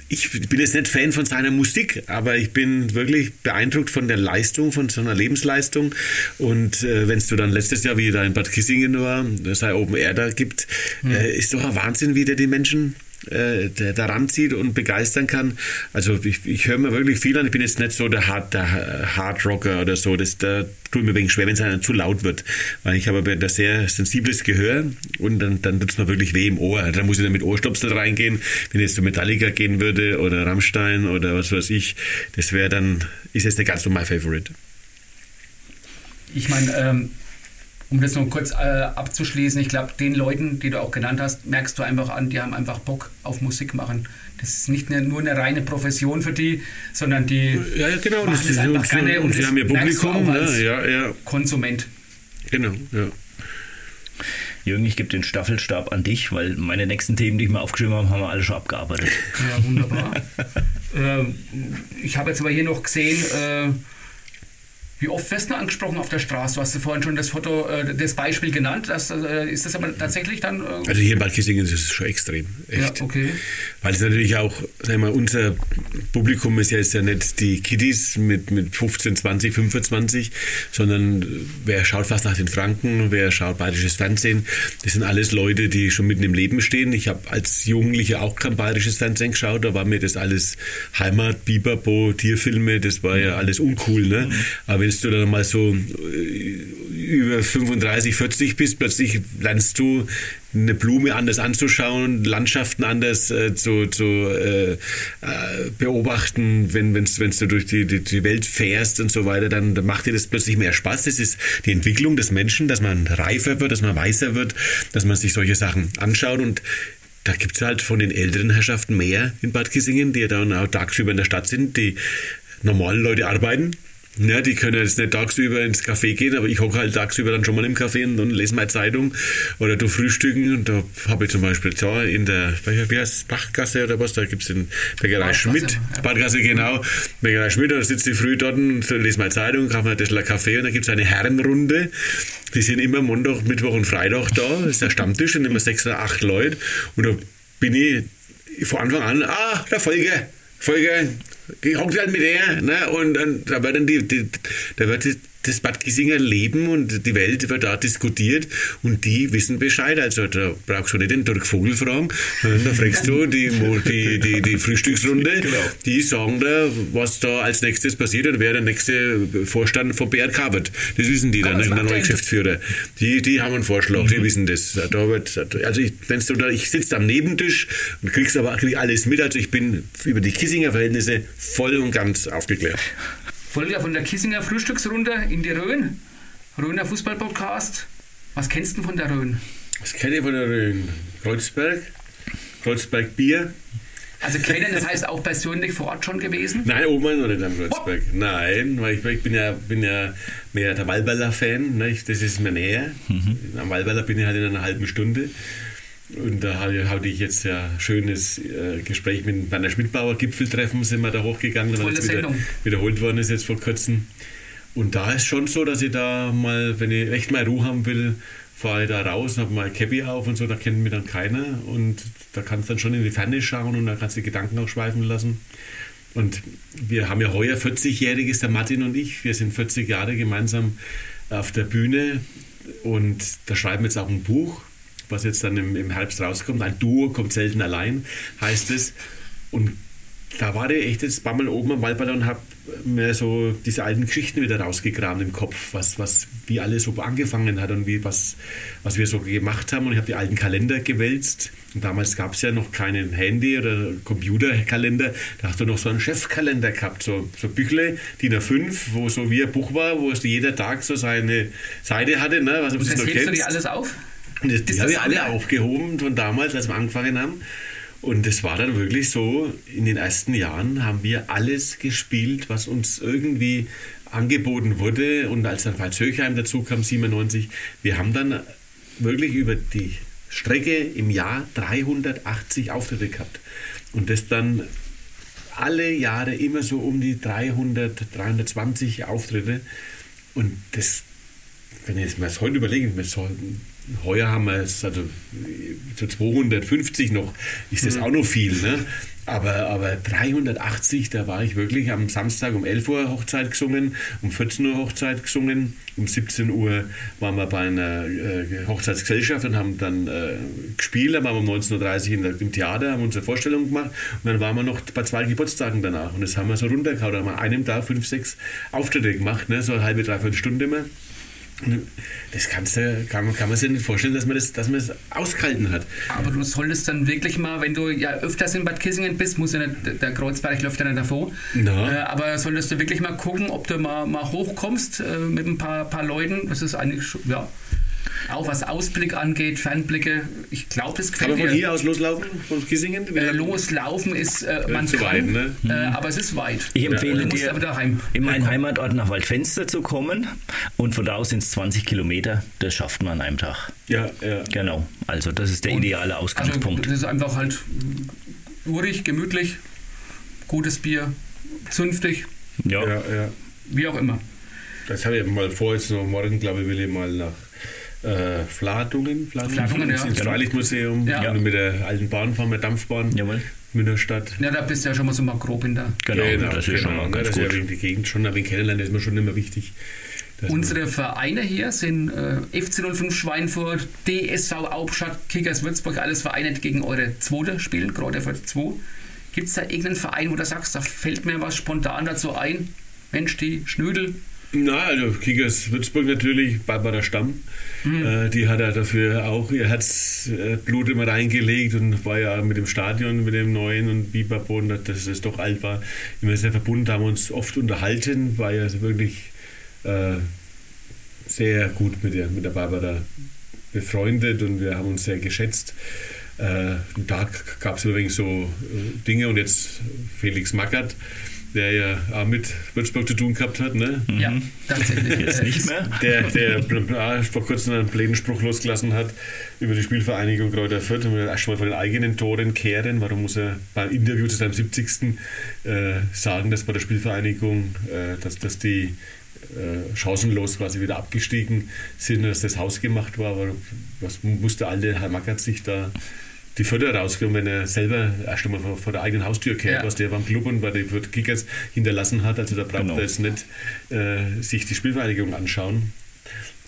ich bin jetzt nicht Fan von seiner Musik, aber ich bin wirklich beeindruckt von der Leistung, von seiner Lebensleistung. Und äh, wenn es du dann letztes Jahr wieder in Bad Kissingen war, sei Open Air da gibt, mhm. äh, ist doch ein Wahnsinn, wie der die Menschen äh, daran zieht und begeistern kann. Also ich, ich höre mir wirklich viel an. Ich bin jetzt nicht so der Hard, der Hard Rocker oder so. Das, da tut mir wegen schwer, wenn es einem zu laut wird. Weil ich habe ein sehr sensibles Gehör und dann, dann tut es mir wirklich weh im Ohr. Da muss ich dann mit Ohrstöpsel reingehen. Wenn jetzt zu Metallica gehen würde oder Rammstein oder was weiß ich, das wäre dann, ist jetzt nicht ganz so my favorite. Ich meine, ähm um das noch kurz äh, abzuschließen, ich glaube, den Leuten, die du auch genannt hast, merkst du einfach an, die haben einfach Bock auf Musik machen. Das ist nicht eine, nur eine reine Profession für die, sondern die ja, ja genau, machen das, das einfach so, gerne und, und sie haben ihr Publikum, ne? ja, ja. Konsument. Genau, ja. Jürgen, ich gebe den Staffelstab an dich, weil meine nächsten Themen, die ich mir aufgeschrieben habe, haben wir alle schon abgearbeitet. Ja, wunderbar. äh, ich habe jetzt aber hier noch gesehen, äh, wie oft wirst du angesprochen auf der Straße? Du hast vorhin schon das Foto, äh, das Beispiel genannt. Das, äh, ist das aber tatsächlich dann. Äh also hier in Bad Kissingen ist es schon extrem. Echt. Ja, okay. Weil es natürlich auch, sagen wir, unser Publikum ist ja jetzt ja nicht die Kiddies mit, mit 15, 20, 25, sondern wer schaut fast nach den Franken, wer schaut bayerisches Fernsehen. Das sind alles Leute, die schon mitten im Leben stehen. Ich habe als Jugendlicher auch kein bayerisches Fernsehen geschaut. Da war mir das alles Heimat, Biberbo, Tierfilme, das war ja alles uncool. Ne? Mhm. Aber wenn du dann mal so äh, über 35, 40 bist, plötzlich lernst du eine Blume anders anzuschauen, Landschaften anders äh, zu, zu äh, äh beobachten, wenn wenn's, wenn's du durch die, die, die, Welt fährst und so weiter, dann, dann macht dir das plötzlich mehr Spaß. Das ist die Entwicklung des Menschen, dass man reifer wird, dass man weißer wird, dass man sich solche Sachen anschaut und da gibt es halt von den älteren Herrschaften mehr in Bad Kissingen, die ja dann auch tagsüber in der Stadt sind, die normalen Leute arbeiten, ja, die können jetzt nicht tagsüber ins Café gehen, aber ich hocke halt tagsüber dann schon mal im Café und, und lese meine Zeitung oder du frühstücken. Und da habe ich zum Beispiel da in der, wie heißt Bachgasse oder was, da gibt es den Bäckerei Schmidt, Badgasse, genau, Bäckerei Schmidt, da sitze ich früh dort und lese meine Zeitung, kaufe mir ein Kaffee und da gibt es eine Herrenrunde, die sind immer Montag, Mittwoch und Freitag da, das ist der Stammtisch, sind immer sechs oder acht Leute. Und da bin ich von Anfang an, ah, der Folge, Folge, hockt halt mit der, ne? Und, und da wird dann die, die da wird das Bad Kissinger Leben und die Welt wird da diskutiert und die wissen Bescheid. Also da brauchst du nicht den Dirk Vogel fragen, da fragst du die, die, die, die Frühstücksrunde, genau. die sagen da, was da als nächstes passiert und wer der nächste Vorstand von BRK wird. Das wissen die dann, der neue Geschäftsführer. Die, die haben einen Vorschlag, mhm. die wissen das. Da wird, also ich, du da, ich sitze am Nebentisch und kriegst aber krieg alles mit. Also ich bin über die Kissinger Verhältnisse voll und ganz aufgeklärt. Folge von der Kissinger Frühstücksrunde in die Rhön. Rhöner Fußballpodcast. Was kennst du von der Rhön? Was kenne ich von der Rhön? Kreuzberg, Kreuzberg Bier. Also kennen, das heißt auch persönlich vor Ort schon gewesen? Nein, oben noch nicht am Kreuzberg. Oh. Nein, weil ich, ich, bin, ja, bin ja mehr der Wallballer-Fan. Ne? Das ist mir näher. Mhm. Am Wallballer bin ich halt in einer halben Stunde. Und da hatte ich jetzt ja schönes äh, Gespräch mit Werner Schmidbauer, Gipfeltreffen sind wir da hochgegangen, weil es wieder, wiederholt worden ist jetzt vor kurzem. Und da ist schon so, dass ich da mal, wenn ich echt mal Ruhe haben will, fahre da raus, habe mal Cappy auf und so, da kennt mich dann keiner. Und da kannst du dann schon in die Ferne schauen und da kannst du die Gedanken auch schweifen lassen. Und wir haben ja heuer 40-jähriges, der Martin und ich, wir sind 40 Jahre gemeinsam auf der Bühne. Und da schreiben wir jetzt auch ein Buch, was jetzt dann im, im Herbst rauskommt. Ein Duo kommt selten allein, heißt es. Und da war ich echt jetzt ein paar Mal oben am Waldballon und habe mir so diese alten Geschichten wieder rausgegraben im Kopf, was, was, wie alles so angefangen hat und wie, was, was wir so gemacht haben. Und ich habe die alten Kalender gewälzt. Und damals gab es ja noch keinen Handy- oder Computerkalender. Da hast du noch so einen Chefkalender gehabt, so, so Büchle, DIN A5, wo so wie ein Buch war, wo es jeder Tag so seine Seite hatte. Ne? Was, und das hebst du die alles auf? Das, die habe ich alle aufgehoben von damals, als wir angefangen haben. Und es war dann wirklich so, in den ersten Jahren haben wir alles gespielt, was uns irgendwie angeboten wurde. Und als dann Pfalz Höchheim dazu kam, 97, wir haben dann wirklich über die Strecke im Jahr 380 Auftritte gehabt. Und das dann alle Jahre immer so um die 300, 320 Auftritte. Und das, wenn ich mir das heute überlege, mit so heuer haben wir es, also zu 250 noch, ist das mhm. auch noch viel. Ne? Aber, aber 380, da war ich wirklich am Samstag um 11 Uhr Hochzeit gesungen, um 14 Uhr Hochzeit gesungen, um 17 Uhr waren wir bei einer äh, Hochzeitsgesellschaft und haben dann äh, gespielt, dann waren wir um 19.30 Uhr im Theater, haben unsere Vorstellung gemacht und dann waren wir noch bei zwei Geburtstagen danach und das haben wir so runtergehauen, da haben wir an einem Tag fünf, sechs Auftritte gemacht, ne? so eine halbe, dreiviertel Stunde immer. Das kannst du, kann, kann man sich nicht vorstellen, dass man das, dass man das ausgehalten hat. Aber du solltest dann wirklich mal, wenn du ja öfters in Bad Kissingen bist, muss ja nicht, der Kreuzberg läuft ja nicht davor, äh, aber solltest du wirklich mal gucken, ob du mal, mal hochkommst äh, mit ein paar, paar Leuten. Das ist eigentlich, ja, auch was Ausblick angeht, Fernblicke. Ich glaube, das gefällt Kann man von hier aus loslaufen, von Kissingen? Äh, loslaufen ist, äh, man zu kann, weit, ne? äh, aber es ist weit. Ich empfehle ja, dir, in meinen Heimatort nach Waldfenster zu kommen und von da aus sind es 20 Kilometer. Das schafft man an einem Tag. Ja, ja. Genau. Also das ist der und, ideale Ausgangspunkt. Also das ist einfach halt urig, gemütlich, gutes Bier, zünftig. Ja. ja, ja. Wie auch immer. Das habe ich mal vor, jetzt noch morgen, glaube ich, will ich mal nach äh, Flatungen, Flatungen, Flatungen ja. ins Freilichtmuseum ja. mit der alten Bahn fahren, mit der Dampfbahn. Jawohl. Münnerstadt. Ja, da bist du ja schon mal so mal grob in der. Genau, genau das ist genau, schon mal ganz das gut. Ja die Gegend schon ein wenig kennenlernen, das ist mir schon immer wichtig. Unsere Vereine hier sind äh, FC 05 Schweinfurt, DSV Hauptstadt, Kickers Würzburg, alles Vereine, die gegen eure zweite spielen, gerade für 2. Gibt es da irgendeinen Verein, wo du sagst, da fällt mir was spontan dazu ein? Mensch, die Schnödel, na, also Kickers Würzburg natürlich, Barbara Stamm. Mhm. Äh, die hat ja dafür auch ihr Herzblut immer reingelegt und war ja mit dem Stadion, mit dem neuen und Biberboden, dass es doch alt war, immer sehr verbunden, haben uns oft unterhalten, war ja wirklich äh, sehr gut mit der, mit der Barbara befreundet und wir haben uns sehr geschätzt. Äh, da gab es übrigens so äh, Dinge und jetzt Felix Mackert der ja auch mit Würzburg zu tun gehabt hat, ne? Ja, tatsächlich. Jetzt nicht mehr. Der, der vor kurzem einen blöden Spruch losgelassen hat über die Spielvereinigung Kräuter Fürth und erst mal von den eigenen Toren kehren. Warum muss er beim Interview zu seinem 70. Äh, sagen, dass bei der Spielvereinigung, äh, dass, dass die äh, chancenlos quasi wieder abgestiegen sind, dass das Haus gemacht war. Aber was musste alte Herr Mackert sich da die Förder rauskommen, wenn er selber erst einmal vor, vor der eigenen Haustür kehrt, ja. was der beim Club und bei den Kickers hinterlassen hat. Also da braucht genau. er jetzt nicht äh, sich die Spielvereinigung anschauen.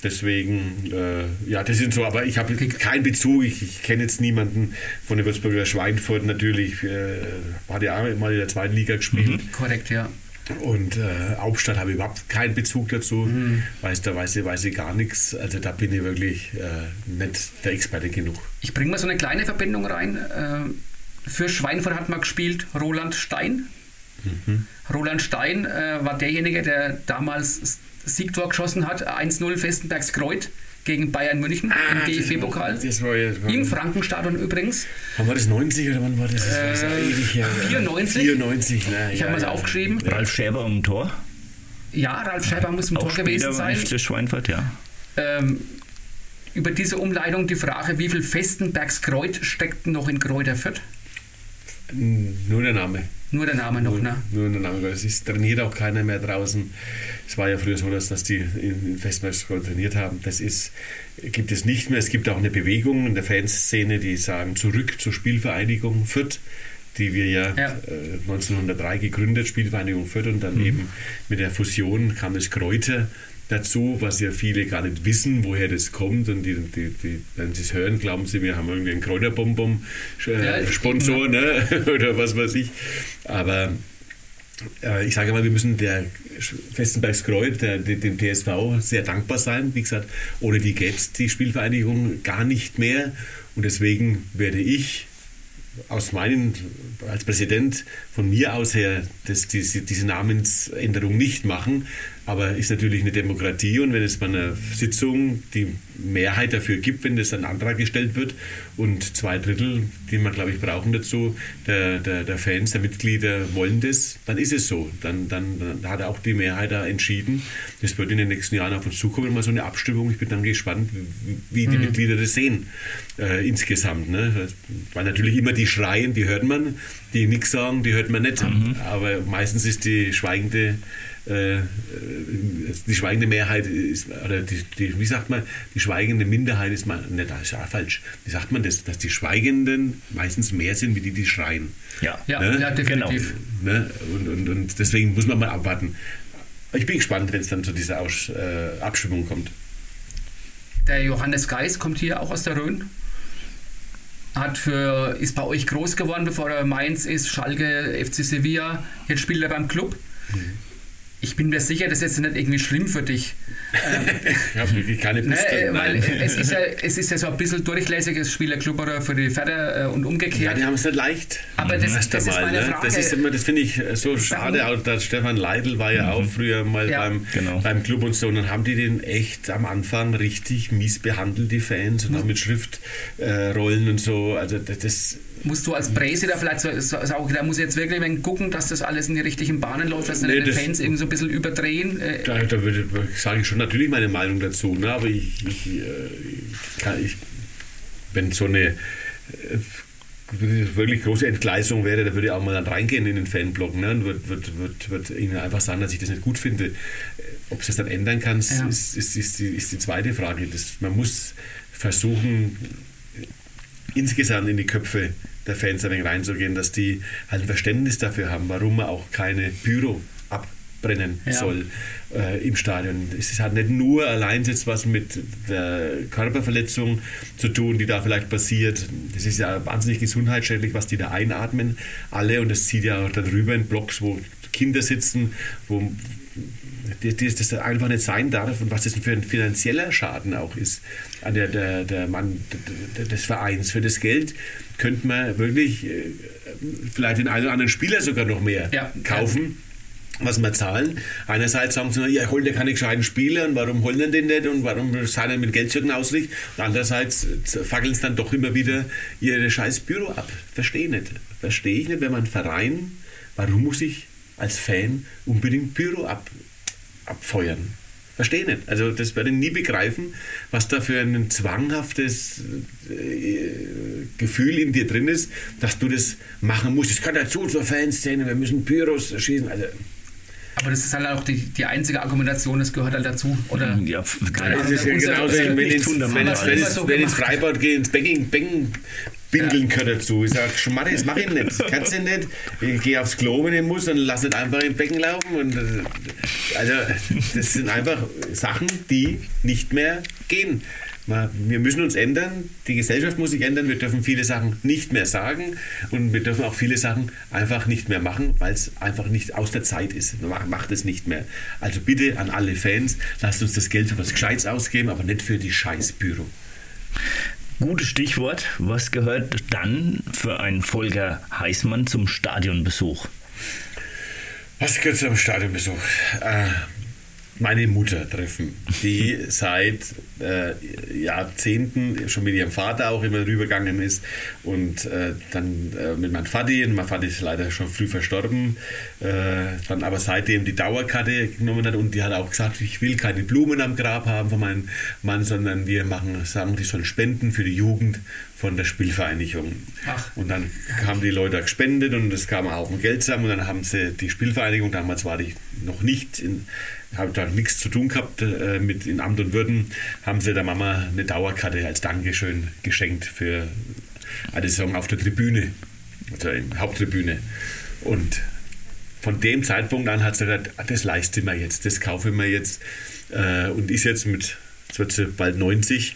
Deswegen, äh, ja, das sind so, aber ich habe keinen Bezug. Ich, ich kenne jetzt niemanden von der Würzburger Schweinfurt natürlich. Äh, hat ja auch mal in der zweiten Liga gespielt. Mhm. Korrekt, ja. Und äh, Hauptstadt habe ich überhaupt keinen Bezug dazu. Mhm. Weiß, da weiß ich, weiß ich gar nichts. Also da bin ich wirklich äh, nicht der Experte genug. Ich bringe mal so eine kleine Verbindung rein. Äh, für Schweinfurt hat man gespielt Roland Stein. Mhm. Roland Stein äh, war derjenige, der damals Siegtor geschossen hat, 1-0 Festenbergs Kreuz gegen Bayern München ah, im DFB-Pokal. Ja, Im Frankenstadion übrigens. Wann war das 90 oder wann war das? das äh, ewig her. 94. 94, na, Ich ja, habe mal ja. aufgeschrieben. Ralf Schäber im Tor. Ja, Ralf Schäber muss im Auch Tor gewesen sein. Schweinfurt, ja. Ähm, über diese Umleitung die Frage, wie viel Festenbergs Kreuz steckt noch in Kräuter Fürth? Nur der Name. Nur der Name noch, nur, ne? Nur der Name. Es ist, trainiert auch keiner mehr draußen. Es war ja früher so, dass, dass die in Festmeister trainiert haben. Das ist, gibt es nicht mehr. Es gibt auch eine Bewegung in der Fanszene, die sagen, zurück zur Spielvereinigung Fürth die wir ja, ja. Äh, 1903 gegründet, Spielvereinigung Fürth und dann mhm. eben mit der Fusion kam das Kräuter dazu, was ja viele gar nicht wissen, woher das kommt. Und die, die, die, wenn sie es hören, glauben sie, wir haben irgendwie einen Kräuterbonbon-Sponsor äh, ja, ne? oder was weiß ich. Aber äh, ich sage mal, wir müssen der Festenbergs Kreuz, der, dem TSV, sehr dankbar sein. Wie gesagt, ohne die gäbe es die Spielvereinigung gar nicht mehr. Und deswegen werde ich aus meinen, als Präsident von mir aus her das, diese, diese Namensänderung nicht machen, aber ist natürlich eine Demokratie und wenn es bei einer Sitzung die Mehrheit dafür gibt, wenn das ein Antrag gestellt wird und zwei Drittel, die man glaube ich brauchen dazu, der, der, der Fans, der Mitglieder wollen das, dann ist es so. Dann, dann, dann hat auch die Mehrheit da entschieden. Das wird in den nächsten Jahren auf uns zukommen, mal so eine Abstimmung. Ich bin dann gespannt, wie die mhm. Mitglieder das sehen äh, insgesamt. Ne? Weil natürlich immer die schreien, die hört man, die nichts sagen, die hört man nicht. Mhm. Aber meistens ist die schweigende äh, die schweigende Mehrheit ist, oder die, die, wie sagt man, die schweigende Minderheit ist man, ne, das ist ja falsch. Wie sagt man das, dass die Schweigenden meistens mehr sind, wie die, die schreien. Ja, ja, ne? ja definitiv. Genau. Ne? Und, und, und deswegen muss man mal abwarten. Ich bin gespannt, wenn es dann zu dieser Aus, äh, Abstimmung kommt. Der Johannes Geis kommt hier auch aus der Rhön hat für, ist bei euch groß geworden, bevor er Mainz ist, Schalke, FC Sevilla. Jetzt spielt er beim Club. Mhm ich bin mir sicher, das ist jetzt nicht irgendwie schlimm für dich. ich habe wirklich keine Piste. Ne, weil es ist, ja, es ist ja so ein bisschen durchlässiges Spielerclub oder für die Förder äh, und umgekehrt. Ja, die haben es nicht leicht. Aber das, das, das ist meine ne? Frage. Das ist immer, das finde ich so schade. Auch der Stefan Leidl war ja mhm. auch früher mal ja, beim, genau. beim Club und so. Und dann haben die den echt am Anfang richtig mies behandelt, die Fans, und mhm. auch mit Schriftrollen äh, und so. Also das musst du als Präse da vielleicht so, auch, da muss ich jetzt wirklich gucken, dass das alles in die richtigen Bahnen läuft, dass nee, die Fans irgendwie so ein bisschen überdrehen. Äh. Da, da sage ich schon natürlich meine Meinung dazu, ne? aber ich, ich, äh, kann, ich wenn so eine äh, wirklich große Entgleisung wäre, da würde ich auch mal dann reingehen in den Fanblock ne? und würde würd, würd, würd ihnen einfach sagen, dass ich das nicht gut finde. Ob es das dann ändern kann, ja. ist, ist, ist, die, ist die zweite Frage. Das, man muss versuchen, insgesamt in die Köpfe der Fans ein wenig reinzugehen, dass die halt ein Verständnis dafür haben, warum man auch keine Büro abbrennen ja. soll äh, im Stadion. Es hat nicht nur allein jetzt was mit der Körperverletzung zu tun, die da vielleicht passiert. Das ist ja wahnsinnig gesundheitsschädlich, was die da einatmen, alle. Und das zieht ja auch darüber in Blocks, wo Kinder sitzen, wo das, das einfach nicht sein darf und was das für ein finanzieller Schaden auch ist an der, der, der Mann des Vereins. Für das Geld könnte man wirklich äh, vielleicht den einen oder anderen Spieler sogar noch mehr ja. kaufen was wir zahlen. Einerseits sagen sie, ja, holt ja keine gescheiten Spieler und warum holen denn den nicht und warum seien er mit Geldzücken ausrichtet. Und andererseits fackeln sie dann doch immer wieder ihre scheiß Büro ab. Verstehe nicht. Verstehe ich nicht, wenn man Verein, warum muss ich als Fan unbedingt Büro ab, abfeuern. Verstehe nicht. Also das werde ich nie begreifen, was da für ein zwanghaftes äh, Gefühl in dir drin ist, dass du das machen musst. Es gehört dazu zur Fanszene, wir müssen Pyros schießen. Also, aber das ist halt auch die, die einzige Argumentation, das gehört halt dazu. Oder? Ja, das ist ja genauso, wenn ich ins Freibad gehe, ins Becken, Becken Bindeln gehört dazu. Ich sage, Schmarre, das mache ich nicht. Kannst du nicht. Ich gehe aufs Klo, wenn ich muss, und lass nicht einfach im Becken laufen. Und, äh, also, das sind einfach Sachen, die nicht mehr gehen. Wir müssen uns ändern, die Gesellschaft muss sich ändern, wir dürfen viele Sachen nicht mehr sagen und wir dürfen auch viele Sachen einfach nicht mehr machen, weil es einfach nicht aus der Zeit ist. Macht es nicht mehr. Also bitte an alle Fans, lasst uns das Geld für was Gescheites ausgeben, aber nicht für die Scheißbüro. Gutes Stichwort. Was gehört dann für einen Volker Heißmann zum Stadionbesuch? Was gehört zum Stadionbesuch? Äh, meine Mutter treffen, die seit äh, Jahrzehnten schon mit ihrem Vater auch immer rübergegangen ist und äh, dann äh, mit meinem Vati, und mein Vati ist leider schon früh verstorben, äh, dann aber seitdem die Dauerkarte genommen hat und die hat auch gesagt, ich will keine Blumen am Grab haben von meinem Mann, sondern wir machen, sagen, die sollen spenden für die Jugend von der Spielvereinigung. Ach. Und dann haben die Leute gespendet und es kam auch ein Geld zusammen und dann haben sie die Spielvereinigung, damals war ich noch nicht, habe da nichts zu tun gehabt äh, mit in Amt und Würden, haben sie der Mama eine Dauerkarte als Dankeschön geschenkt für eine Saison auf der Tribüne, also in der Haupttribüne. Und von dem Zeitpunkt an hat sie gesagt, ah, das leiste ich mir jetzt, das kaufe ich mir jetzt äh, und ist jetzt mit, jetzt wird sie bald 90,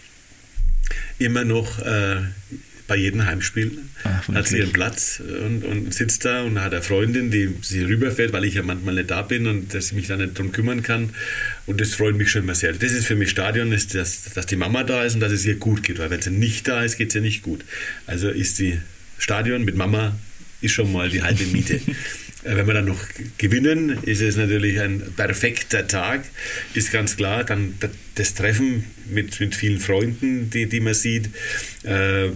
immer noch äh, bei jedem Heimspiel. Ach, hat sie ihren Platz und, und, sitzt da und hat eine Freundin, die sie rüberfährt, weil ich ja manchmal nicht da bin und dass ich mich da nicht drum kümmern kann. Und das freut mich schon immer sehr. Das ist für mich Stadion, ist, dass, dass die Mama da ist und dass es ihr gut geht, weil wenn sie nicht da ist, geht es ihr nicht gut. Also ist die Stadion mit Mama ist schon mal die halbe Miete. Äh, wenn wir dann noch gewinnen, ist es natürlich ein perfekter Tag, ist ganz klar. Dann das Treffen mit, mit vielen Freunden, die, die man sieht, äh,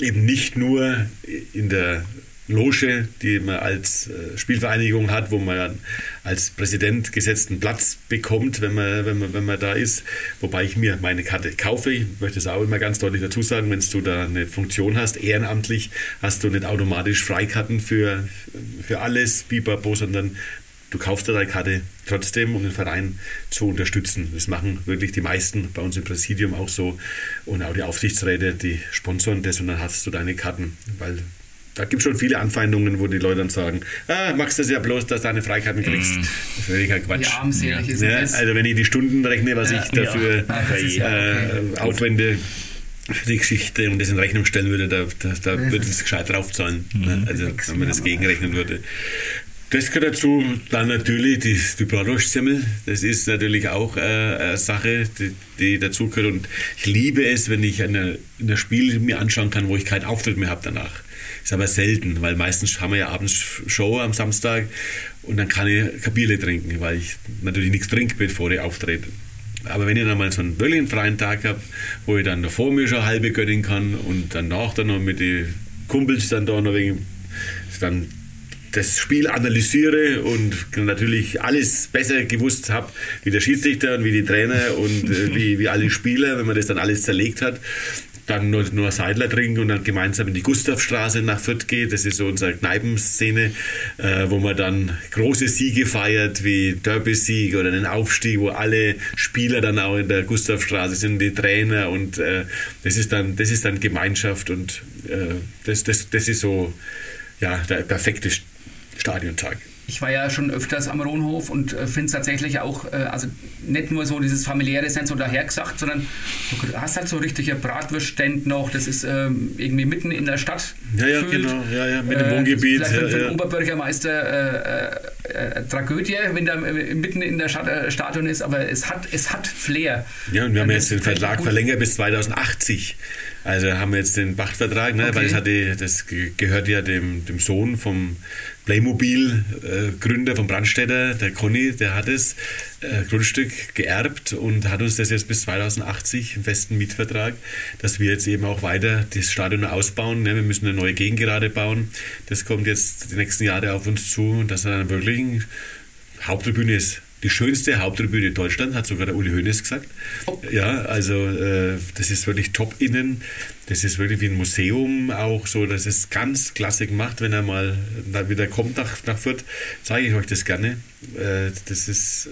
eben nicht nur in der Loge, die man als äh, Spielvereinigung hat, wo man als Präsident gesetzten Platz bekommt, wenn man, wenn man, wenn man da ist. Wobei ich mir meine Karte kaufe. Ich möchte es auch immer ganz deutlich dazu sagen, wenn du da eine Funktion hast, ehrenamtlich, hast du nicht automatisch Freikarten für, für alles, Biberbo, sondern du kaufst deine Karte trotzdem, um den Verein zu unterstützen. Das machen wirklich die meisten bei uns im Präsidium auch so und auch die Aufsichtsräte, die sponsoren das und dann hast du deine Karten, weil da gibt es schon viele Anfeindungen, wo die Leute dann sagen, ah, machst du das ja bloß, dass du eine Freikarten kriegst. Mm. Das ist völliger Quatsch. Wie armselig ja. ist ja, das? Also wenn ich die Stunden rechne, was ja. ich dafür ja. äh, aufwende, für die Geschichte und das in Rechnung stellen würde, da, da, da würde es gescheit draufzahlen. Mhm. Ne? Also wenn man das gegenrechnen würde. Das gehört dazu. Dann natürlich die, die Bratwurstsemmel. Das ist natürlich auch äh, eine Sache, die, die dazu gehört. Und ich liebe es, wenn ich eine, ein Spiel mir anschauen kann, wo ich keinen Auftritt mehr habe danach. Ist aber selten, weil meistens haben wir ja abends Show am Samstag und dann kann ich kein trinken, weil ich natürlich nichts trinke, bevor ich auftrete. Aber wenn ich dann mal so einen wirklich freien Tag habe, wo ich dann davor mir schon halbe gönnen kann und danach dann noch mit den Kumpels dann da noch wegen, dann das Spiel analysiere und natürlich alles besser gewusst habe, wie der Schiedsrichter und wie die Trainer und äh, wie, wie alle Spieler, wenn man das dann alles zerlegt hat, dann nur, nur Seidler trinken und dann gemeinsam in die Gustavstraße nach Fürth geht. Das ist so unsere Kneipenszene, äh, wo man dann große Siege feiert, wie Derby-Sieg oder einen Aufstieg, wo alle Spieler dann auch in der Gustavstraße sind, die Trainer und äh, das, ist dann, das ist dann Gemeinschaft und äh, das, das, das ist so ja, der perfekte Stadiontag ich war ja schon öfters am Rohnhof und äh, finde es tatsächlich auch, äh, also nicht nur so dieses familiäre Sense so dahergesagt, sondern du hast halt so richtige Bratwürstständ noch, das ist ähm, irgendwie mitten in der Stadt. Ja, ja, gefühlt. genau, ja, ja, mit dem äh, Wohngebiet. Vielleicht für, für den Oberbürgermeister äh, äh, Tragödie, wenn der mitten in der Stadt äh, Stadion ist, aber es hat, es hat Flair. Ja, und wir haben jetzt den Vertrag verlängert bis 2080. Also haben wir jetzt den Pachtvertrag, ne, okay. weil das, hatte, das gehört ja dem, dem Sohn vom Playmobil-Gründer von Brandstätter, der Conny, der hat das äh, Grundstück geerbt und hat uns das jetzt bis 2080 im festen Mietvertrag, dass wir jetzt eben auch weiter das Stadion ausbauen. Ne? Wir müssen eine neue Gegengerade bauen. Das kommt jetzt die nächsten Jahre auf uns zu dass dann wirklich eine Haupttribüne ist die schönste Haupttribüne in Deutschland, hat sogar der Uli Hoeneß gesagt. Ja, also äh, das ist wirklich top innen. Das ist wirklich wie ein Museum auch so. Das ist ganz klasse gemacht. Wenn er mal wieder kommt nach, nach Fürth, zeige ich euch das gerne. Äh, das ist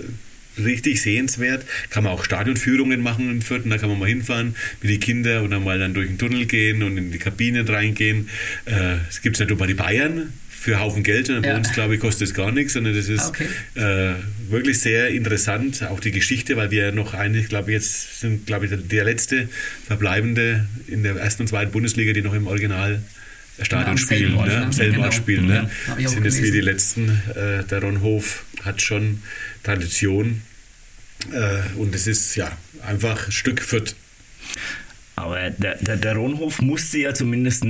äh, richtig sehenswert. Kann man auch Stadionführungen machen in Fürth. Da kann man mal hinfahren mit den Kindern und dann mal dann durch den Tunnel gehen und in die Kabinen reingehen. Äh, es gibt ja nur bei den Bayern für Haufen Geld, sondern ja. bei uns, glaube ich, kostet es gar nichts, sondern das ist okay. äh, wirklich sehr interessant, auch die Geschichte, weil wir noch eigentlich, glaube ich, jetzt sind, glaube ich, der letzte Verbleibende in der ersten und zweiten Bundesliga, die noch im Original Stadion spielen, ne? am selben Ort genau. spielen. Ne? Mhm. Sind jetzt wie die letzten. Äh, der Ronhof hat schon Tradition äh, und es ist ja einfach Stück Fürth. Aber der, der, der Ronhof musste ja zumindest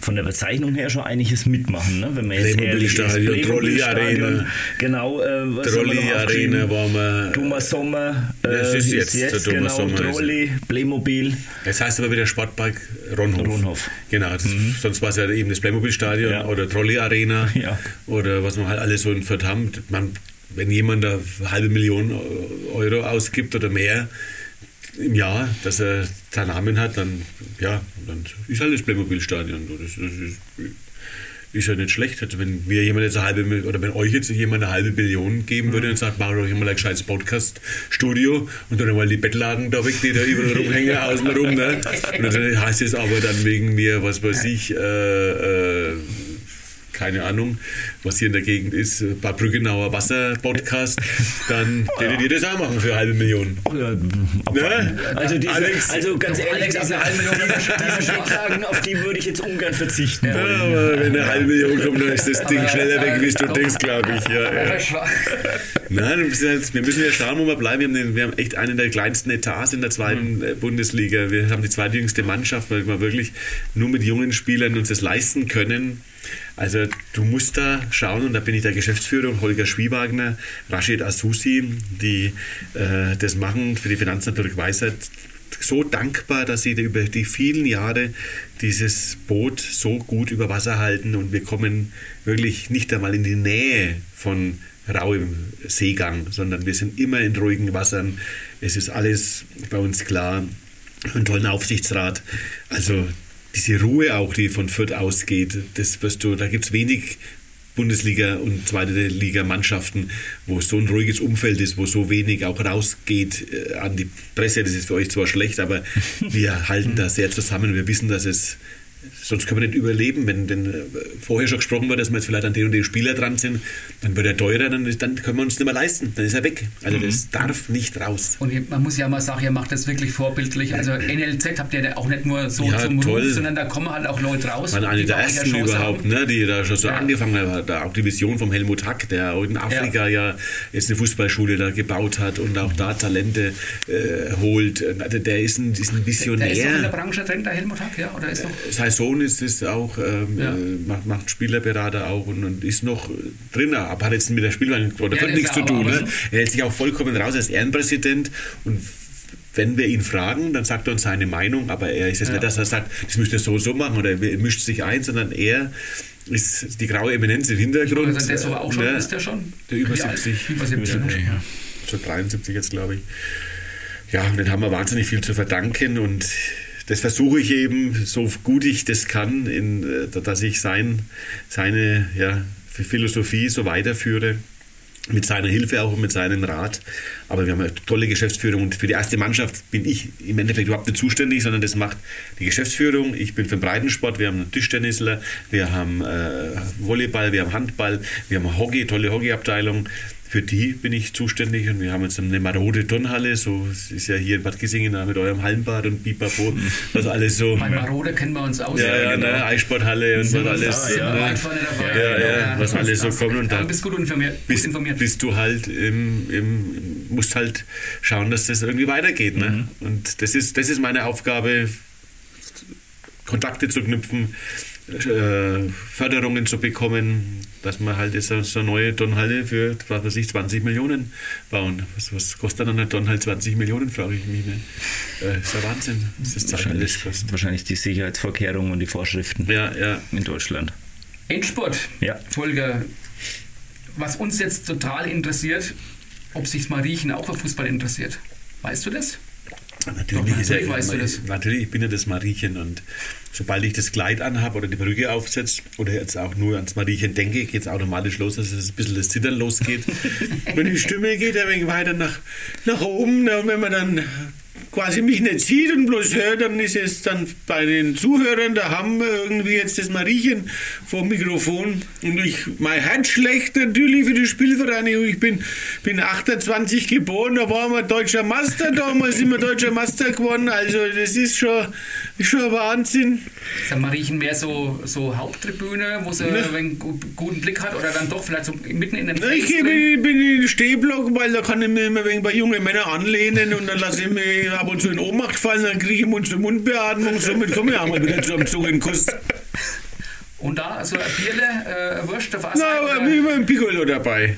von der Bezeichnung her schon einiges mitmachen. Ne? Wenn man jetzt ehrlich ist, Trolli Arena. Genau, äh, was Trolli Arena war man. Thomas Sommer. Äh, das ist jetzt, jetzt der Thomas genau, Sommer. Trolli, Playmobil. Das heißt aber wieder Sportpark Ronhof. Ronhof. Genau, das, mhm. sonst war es ja eben das Playmobil-Stadion ja. oder Trolli Arena ja. oder was man halt alles so in Fürth haben. Man, wenn jemand eine halbe Million Euro ausgibt oder mehr, im Jahr, dass er seinen Namen hat, dann, ja, dann ist halt das Playmobil-Stadion. Das, das ist, ist ja nicht schlecht. Also wenn mir jemand jetzt eine halbe oder wenn euch jetzt jemand eine halbe Million geben würde und sagt, mach doch immer ein gescheites Podcast-Studio und dann mal die Bettlagen da weg, die da überall rumhängen, außenrum. Ne? Und dann heißt es aber dann wegen mir, was weiß ich, äh, äh, keine Ahnung, was hier in der Gegend ist, Bad Brückenauer Wasser-Podcast, dann würdet ihr das auch machen für eine halbe Million. Ja, ne? also, diese, Alex, also ganz ehrlich, Alex, diese halbe Million, diese Bettlagen, auf die würde ich jetzt ungern verzichten. Ja, aber wenn eine halbe Million kommt, dann ist das Ding schneller weg, wie du denkst, glaube ich. Ja, ja. Nein, wir müssen ja schauen, wo wir bleiben. Wir haben, den, wir haben echt einen der kleinsten Etats in der zweiten mhm. Bundesliga. Wir haben die zweitjüngste Mannschaft, weil wir wirklich nur mit jungen Spielern uns das leisten können also du musst da schauen, und da bin ich der Geschäftsführer, Holger Schwiewagner, Rashid Asusi, die äh, das machen für die Finanznaturk Weisheit, so dankbar, dass sie über die vielen Jahre dieses Boot so gut über Wasser halten und wir kommen wirklich nicht einmal in die Nähe von rauem Seegang, sondern wir sind immer in ruhigen Wassern. Es ist alles bei uns klar. Einen tollen Aufsichtsrat. Also diese Ruhe auch, die von Fürth ausgeht, das wirst du, da gibt es wenig Bundesliga und zweite Liga Mannschaften, wo so ein ruhiges Umfeld ist, wo so wenig auch rausgeht äh, an die Presse. Das ist für euch zwar schlecht, aber wir halten da sehr zusammen. Wir wissen, dass es sonst können wir nicht überleben. Wenn denn äh, vorher schon gesprochen wird, dass wir jetzt vielleicht an den und den Spieler dran sind, dann wird er teurer, dann, dann können wir uns nicht mehr leisten. Dann ist er weg. Also mhm. das darf nicht raus. Und man muss ja mal sagen, ihr macht das wirklich vorbildlich. Also NLZ habt ihr auch nicht nur so ja, zum toll. Ruf, sondern da kommen halt auch Leute raus. Man eine der ersten überhaupt, ne, die da schon so ja. angefangen haben. Da auch die Vision vom Helmut Hack, der auch in Afrika ja. ja jetzt eine Fußballschule da gebaut hat und auch da Talente äh, holt. Also der ist ein, ist ein Visionär. Der ist doch in der Branche drin, der Helmut Hack, ja? Oder ist noch sein Sohn ist es auch, ähm, ja. äh, macht, macht Spielerberater auch und, und, ist noch drin, aber hat jetzt mit der Spielweise oder ja, nichts zu tun. Ne? Er hält sich auch vollkommen raus als Ehrenpräsident und wenn wir ihn fragen, dann sagt er uns seine Meinung, aber er ist jetzt ja. nicht, dass er sagt, das müsst ihr so so machen oder er mischt sich ein, sondern er ist die graue Eminenz im Hintergrund. Also der ist aber auch schon, ne? ist der schon? Der über 70. Über 70, okay, ja. So 73 jetzt, glaube ich. Ja, und den haben wir wahnsinnig viel zu verdanken und das versuche ich eben, so gut ich das kann, in, äh, dass ich sein, seine ja, Philosophie so weiterführe. Mit seiner Hilfe auch und mit seinem Rat. Aber wir haben eine tolle Geschäftsführung und für die erste Mannschaft bin ich im Endeffekt überhaupt nicht zuständig, sondern das macht die Geschäftsführung. Ich bin für den Breitensport, wir haben einen Tischtennisler, wir haben äh, Volleyball, wir haben Handball, wir haben Hockey, tolle Hockeyabteilung für die bin ich zuständig und wir haben jetzt eine marode Turnhalle, so ist ja hier in Bad Kissingen mit eurem Hallenbad und Bipapo, was alles so. Bei marode kennen wir uns aus. Ja, ja, genau. ne, Eissporthalle und was alles. Da, ja, ne, ja, ja, ja, was alles so kommt und dann bist gut informiert. Bist, informiert. bist du halt im, im, musst halt schauen, dass das irgendwie weitergeht. Ne? Mhm. Und das ist, das ist meine Aufgabe, Kontakte zu knüpfen, äh, Förderungen zu bekommen, dass wir halt jetzt so eine neue Turnhalle für, was weiß ich, 20 Millionen bauen. Was, was kostet dann eine Turnhalle 20 Millionen, frage ich mich. Ne? Äh, ist ja Wahnsinn, was das wahrscheinlich, wahrscheinlich die Sicherheitsvorkehrungen und die Vorschriften ja, ja. in Deutschland. Endspurt, ja. Folge. Was uns jetzt total interessiert, ob sich Mariechen auch für Fußball interessiert. Weißt du das? Natürlich, natürlich ja, weißt du das. Natürlich, ich bin ja das Mariechen und sobald ich das Kleid anhabe oder die Brücke aufsetze oder jetzt auch nur ans Mariechen denke, geht es automatisch los, dass es ein bisschen das Zittern losgeht. Wenn die Stimme geht ein wenig weiter nach, nach oben, und wenn man dann quasi mich nicht sieht und bloß hört, dann ist es dann bei den Zuhörern, da haben wir irgendwie jetzt das Mariechen vor dem Mikrofon und ich, mein Herz schlecht natürlich für die Spielvereinigung. Ich bin, bin 28 geboren, da waren wir deutscher Master, damals sind wir deutscher Master geworden, also das ist schon, ist schon Wahnsinn. Ist der Mariechen mehr so, so Haupttribüne, wo sie ne? einen guten Blick hat oder dann doch vielleicht so mitten in den Fans Ich bin, bin in den Stehblock, weil da kann ich mir immer bei jungen Männern anlehnen und dann lasse ich mich ab und zu in Ohnmacht fallen, dann kriege ich Mund-zu-Mund-Beatmung. Somit komme ich auch mal wieder zu einem Zungenkuss. Und da, so ein Bierle, äh, Wurst auf Wasser? Na, aber immer ein Piccolo dabei.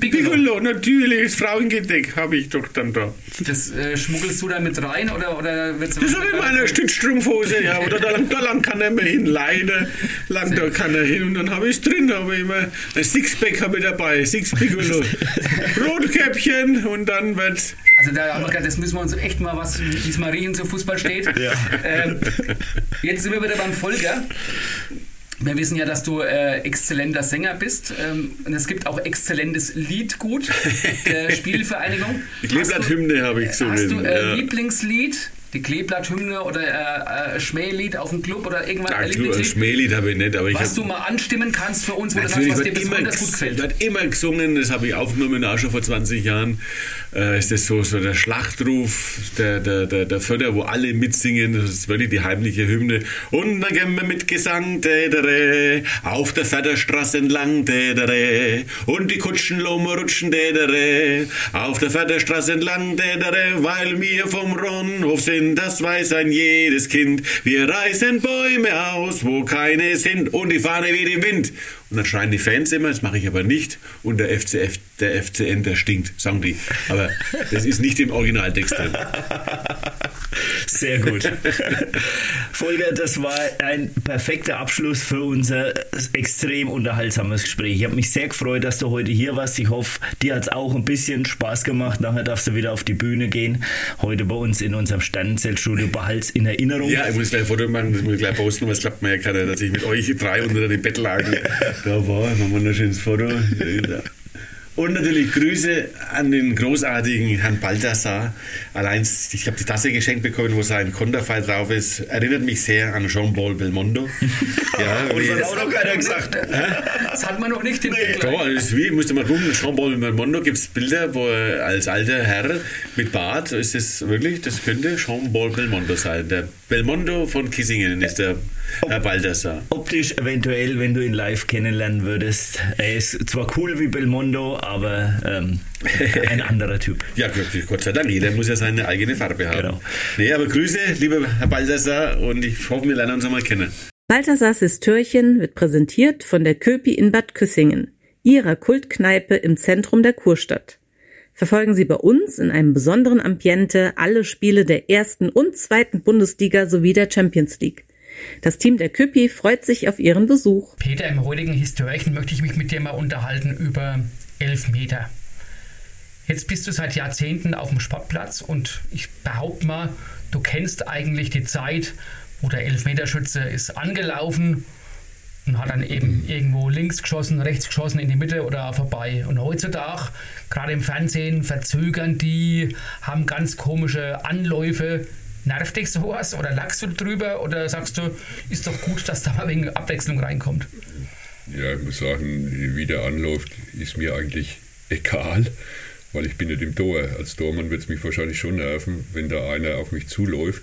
Piccolo. Natürlich, das Frauengedeck habe ich doch dann da. Das äh, schmuggelst du da mit rein oder, oder wird's Das habe ich in meiner Stützstrumpfhose, ja. Oder da lang, da lang kann er mir hin, Leine, lang da kann er hin und dann habe ich es drin, habe ich immer ein Sixpack habe ich dabei, Six Piccolo, Rotkäppchen und dann wird also da haben wir gedacht, das müssen wir uns echt mal was, wie es Marien zu Fußball steht. Ja. Ähm, jetzt sind wir wieder beim Folger. Wir wissen ja, dass du äh, exzellenter Sänger bist. Ähm, und es gibt auch exzellentes Liedgut der Spielvereinigung. Die Kleeblatt-Hymne habe ich gesungen. Hast du äh, ja. Lieblingslied? die Kleeblatthymne oder äh, äh, Schmählied auf dem Club oder irgendwas? Ja, Club, Schmählied habe ich nicht, aber ich Was du mal anstimmen kannst für uns, wo du sagst, was dir besonders gut gefällt. wird immer gesungen, das habe ich aufgenommen, auch schon vor 20 Jahren. Äh, ist das so, so der Schlachtruf der, der, der, der Förder, wo alle mitsingen, das ist wirklich die heimliche Hymne. Und dann gehen wir mit Gesang, dädere, auf der Förderstraße entlang, dädere, und die Kutschen rutschen, dädere, auf der Förderstraße entlang, dädere, weil wir vom Ronhof sind das weiß ein jedes Kind. Wir reißen Bäume aus, wo keine sind, und die Fahne wie im Wind. Und dann schreien die Fans immer, das mache ich aber nicht. Und der FCF, der FCN, der stinkt, sagen die. Aber das ist nicht im Originaltext drin. Sehr gut. Volker, das war ein perfekter Abschluss für unser extrem unterhaltsames Gespräch. Ich habe mich sehr gefreut, dass du heute hier warst. Ich hoffe, dir hat es auch ein bisschen Spaß gemacht. Nachher darfst du wieder auf die Bühne gehen. Heute bei uns in unserem Sternenzeltstudio behalts in Erinnerung. Ja, ich muss gleich ein Foto machen, das muss ich gleich posten, weil es klappt mir ja keiner, dass ich mit euch drei unter dem Bett lag. Da war, ein schönes Foto. Und natürlich Grüße an den großartigen Herrn Balthasar. Allein, ich habe die Tasse geschenkt bekommen, wo sein Konterfei drauf ist. Erinnert mich sehr an Jean-Paul Belmondo. ja, und das hat auch noch keiner gesagt. das hat man noch nicht im nee. Doch, das ist wie, musst du mal gucken, Jean-Paul Belmondo gibt es Bilder, wo er als alter Herr mit Bart, ist das wirklich, das könnte Jean-Paul Belmondo sein. Der Belmondo von Kissingen ist der Herr Balthasar. Optisch eventuell, wenn du ihn live kennenlernen würdest. Er ist zwar cool wie Belmondo, aber ähm, ein anderer Typ. ja, Gott sei Dank. Jeder muss ja seine eigene Farbe haben. Genau. Nee, aber Grüße, lieber Herr Balthasar, und ich hoffe, wir lernen uns einmal kennen. Balthasars Histörchen wird präsentiert von der Köpi in Bad Küssingen, ihrer Kultkneipe im Zentrum der Kurstadt. Verfolgen Sie bei uns in einem besonderen Ambiente alle Spiele der ersten und zweiten Bundesliga sowie der Champions League. Das Team der Küppi freut sich auf Ihren Besuch. Peter, im heutigen Historien möchte ich mich mit dir mal unterhalten über Elfmeter. Jetzt bist du seit Jahrzehnten auf dem Sportplatz und ich behaupte mal, du kennst eigentlich die Zeit, wo der Elfmeterschütze ist angelaufen und hat dann eben irgendwo links geschossen, rechts geschossen, in die Mitte oder vorbei. Und heutzutage, gerade im Fernsehen, verzögern die, haben ganz komische Anläufe. Nervt dich sowas oder lachst du drüber oder sagst du, ist doch gut, dass da mal wegen Abwechslung reinkommt? Ja, ich muss sagen, wie der anläuft, ist mir eigentlich egal, weil ich bin nicht im Tor. Als Tormann wird es mich wahrscheinlich schon nerven, wenn da einer auf mich zuläuft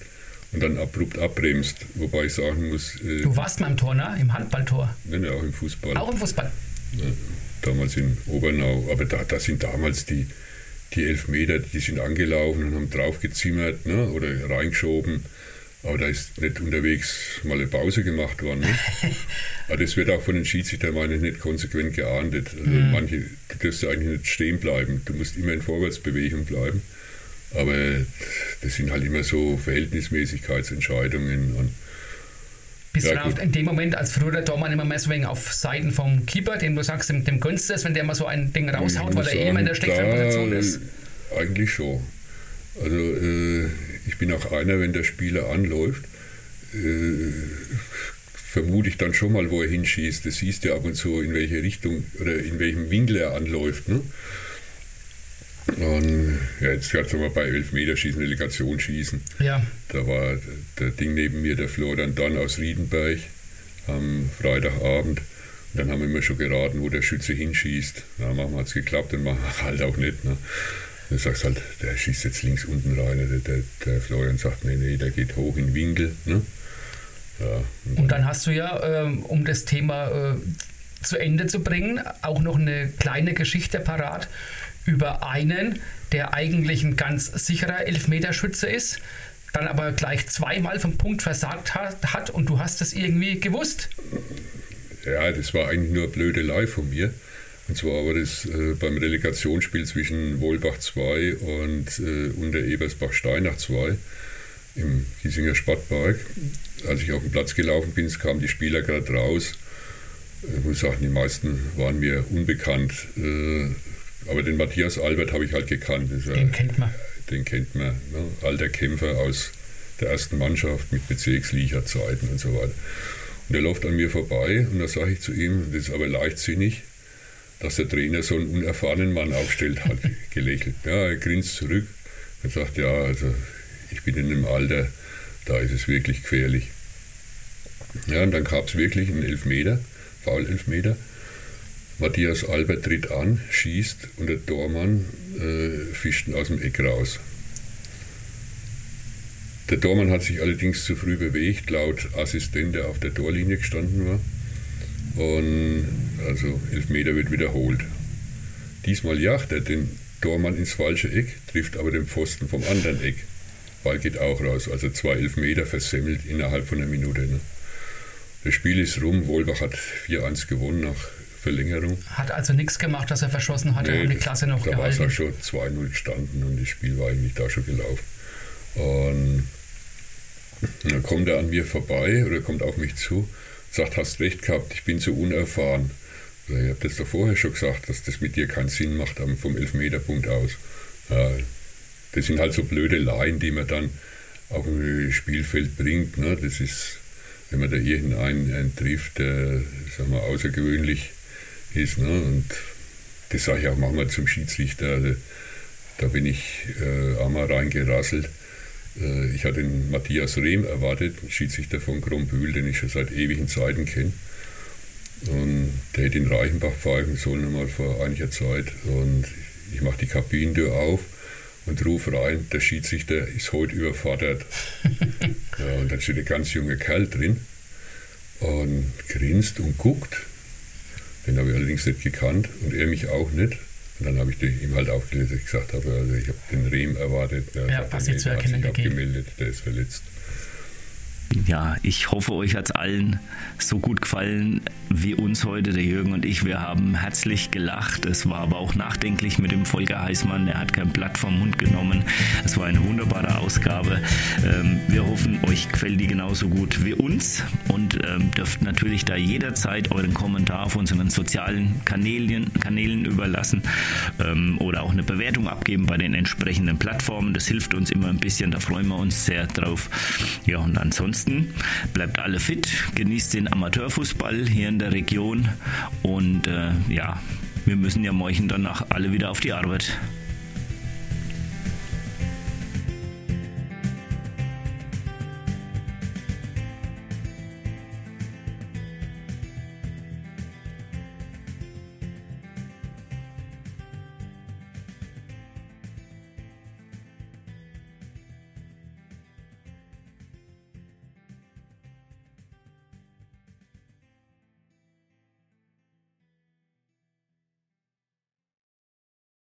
und dann abrupt abbremst. Wobei ich sagen muss. Äh, du warst mal im Tor, ne? Im Handballtor? Nein, ja, auch im Fußball. Auch im Fußball. Ja, damals in Obernau. Aber da, da sind damals die, die Elfmeter, die sind angelaufen und haben draufgezimmert ne? oder reingeschoben. Aber da ist nicht unterwegs mal eine Pause gemacht worden. Ne? Aber das wird auch von den Schiedsrichtern meine ich, nicht konsequent geahndet. Also mhm. Manche, du darfst eigentlich nicht stehen bleiben. Du musst immer in Vorwärtsbewegung bleiben. Aber das sind halt immer so Verhältnismäßigkeitsentscheidungen. Und bist ja, du in dem Moment als früherer Tormann immer mehr so wegen auf Seiten vom Keeper, dem du sagst, dem, dem gönnst du es, wenn der mal so ein Ding raushaut, weil er eh immer in der schlechteren Position ist? Eigentlich schon. Also äh, ich bin auch einer, wenn der Spieler anläuft, äh, vermute ich dann schon mal, wo er hinschießt. Das siehst du ab und zu, in welche Richtung oder in welchem Winkel er anläuft. Ne? Und ja, jetzt gerade wir bei Elfmeterschießen, Relegationsschießen. Ja. Da war der Ding neben mir, der Florian Dann aus Riedenberg am Freitagabend. Und dann haben wir immer schon geraten, wo der Schütze hinschießt. Na, manchmal hat es geklappt und manchmal halt auch nicht. Ne? Du sagst halt, der schießt jetzt links unten rein. Der, der, der Florian sagt, nee, nee, der geht hoch in Winkel. Ne? Ja, und, und, dann hast du ja, ähm, um das Thema äh, zu Ende zu bringen, auch noch eine kleine Geschichte parat über einen, der eigentlich ein ganz sicherer Elfmeterschütze ist, dann aber gleich zweimal vom Punkt versagt hat, hat und du hast es irgendwie gewusst. Ja, das war eigentlich nur blöde Blödelei von mir. Und zwar war das äh, beim Relegationsspiel zwischen Wohlbach 2 und äh, unter Ebersbach-Steinach 2 im Giesinger Sportpark. Als ich auf den Platz gelaufen bin, kamen die Spieler gerade raus. Ich muss sagen, die meisten waren mir unbekannt. Äh, aber den Matthias Albert habe ich halt gekannt. Den kennt man. Den kennt man. Ne? Alter Kämpfer aus der ersten Mannschaft mit Bezirksliga-Zeiten und so weiter. Und er läuft an mir vorbei und da sage ich zu ihm, das ist aber leichtsinnig, dass der Trainer so einen unerfahrenen Mann aufstellt, hat gelächelt. Ja, er grinst zurück und sagt, ja, also ich bin in einem Alter, da ist es wirklich gefährlich. Ja, und dann gab es wirklich einen Elfmeter, Foul-Elfmeter. Matthias Albert tritt an, schießt und der Tormann äh, fischt ihn aus dem Eck raus. Der Tormann hat sich allerdings zu früh bewegt, laut Assistent, der auf der Torlinie gestanden war. Und also Elfmeter wird wiederholt. Diesmal jagt er den Tormann ins falsche Eck, trifft aber den Pfosten vom anderen Eck. Ball geht auch raus. Also zwei Elfmeter versemmelt innerhalb von einer Minute. Ne? Das Spiel ist rum. Wolbach hat 4-1 gewonnen nach Verlängerung. Hat also nichts gemacht, dass er verschossen hat. Nee, er hat die Klasse noch da gehalten. Da war es schon 2-0 gestanden und das Spiel war eigentlich da schon gelaufen. Und dann kommt er an mir vorbei oder kommt auf mich zu, sagt, hast recht gehabt, ich bin zu unerfahren. Ich habe das doch vorher schon gesagt, dass das mit dir keinen Sinn macht vom Elfmeterpunkt aus. Das sind halt so blöde Laien, die man dann auf dem Spielfeld bringt. Ne? Das ist, wenn man da irgendeinen trifft, der sagen wir, außergewöhnlich ist. Ne? Und das sage ich auch manchmal zum Schiedsrichter. Da, da bin ich äh, einmal reingerasselt. Äh, ich hatte den Matthias Rehm erwartet, Schiedsrichter von Grombühl, den ich schon seit ewigen Zeiten kenne. Und der hätte in Reichenbach pfeifen sollen, einmal vor einiger Zeit. Und ich mache die Kabinentür auf und rufe rein, der Schiedsrichter ist heute überfordert. ja, und dann steht ein ganz junger Kerl drin und grinst und guckt. Den habe ich allerdings nicht gekannt und er mich auch nicht. Und dann habe ich ihm halt aufgelesen, dass ich gesagt habe, also ich habe den Rehm erwartet. Der ja, was sie zu erkennen hat sich abgemeldet, der ist verletzt ja, ich hoffe, euch hat es allen so gut gefallen wie uns heute, der Jürgen und ich. Wir haben herzlich gelacht. Es war aber auch nachdenklich mit dem Volker Heißmann. Er hat kein Blatt vom Mund genommen. Es war eine wunderbare Ausgabe. Ähm, wir hoffen, euch gefällt die genauso gut wie uns und ähm, dürft natürlich da jederzeit euren Kommentar auf unseren sozialen Kanälen, Kanälen überlassen ähm, oder auch eine Bewertung abgeben bei den entsprechenden Plattformen. Das hilft uns immer ein bisschen. Da freuen wir uns sehr drauf. Ja, und ansonsten ansonsten bleibt alle fit, genießt den Amateurfußball hier in der Region und äh, ja, wir müssen ja morgen danach alle wieder auf die Arbeit.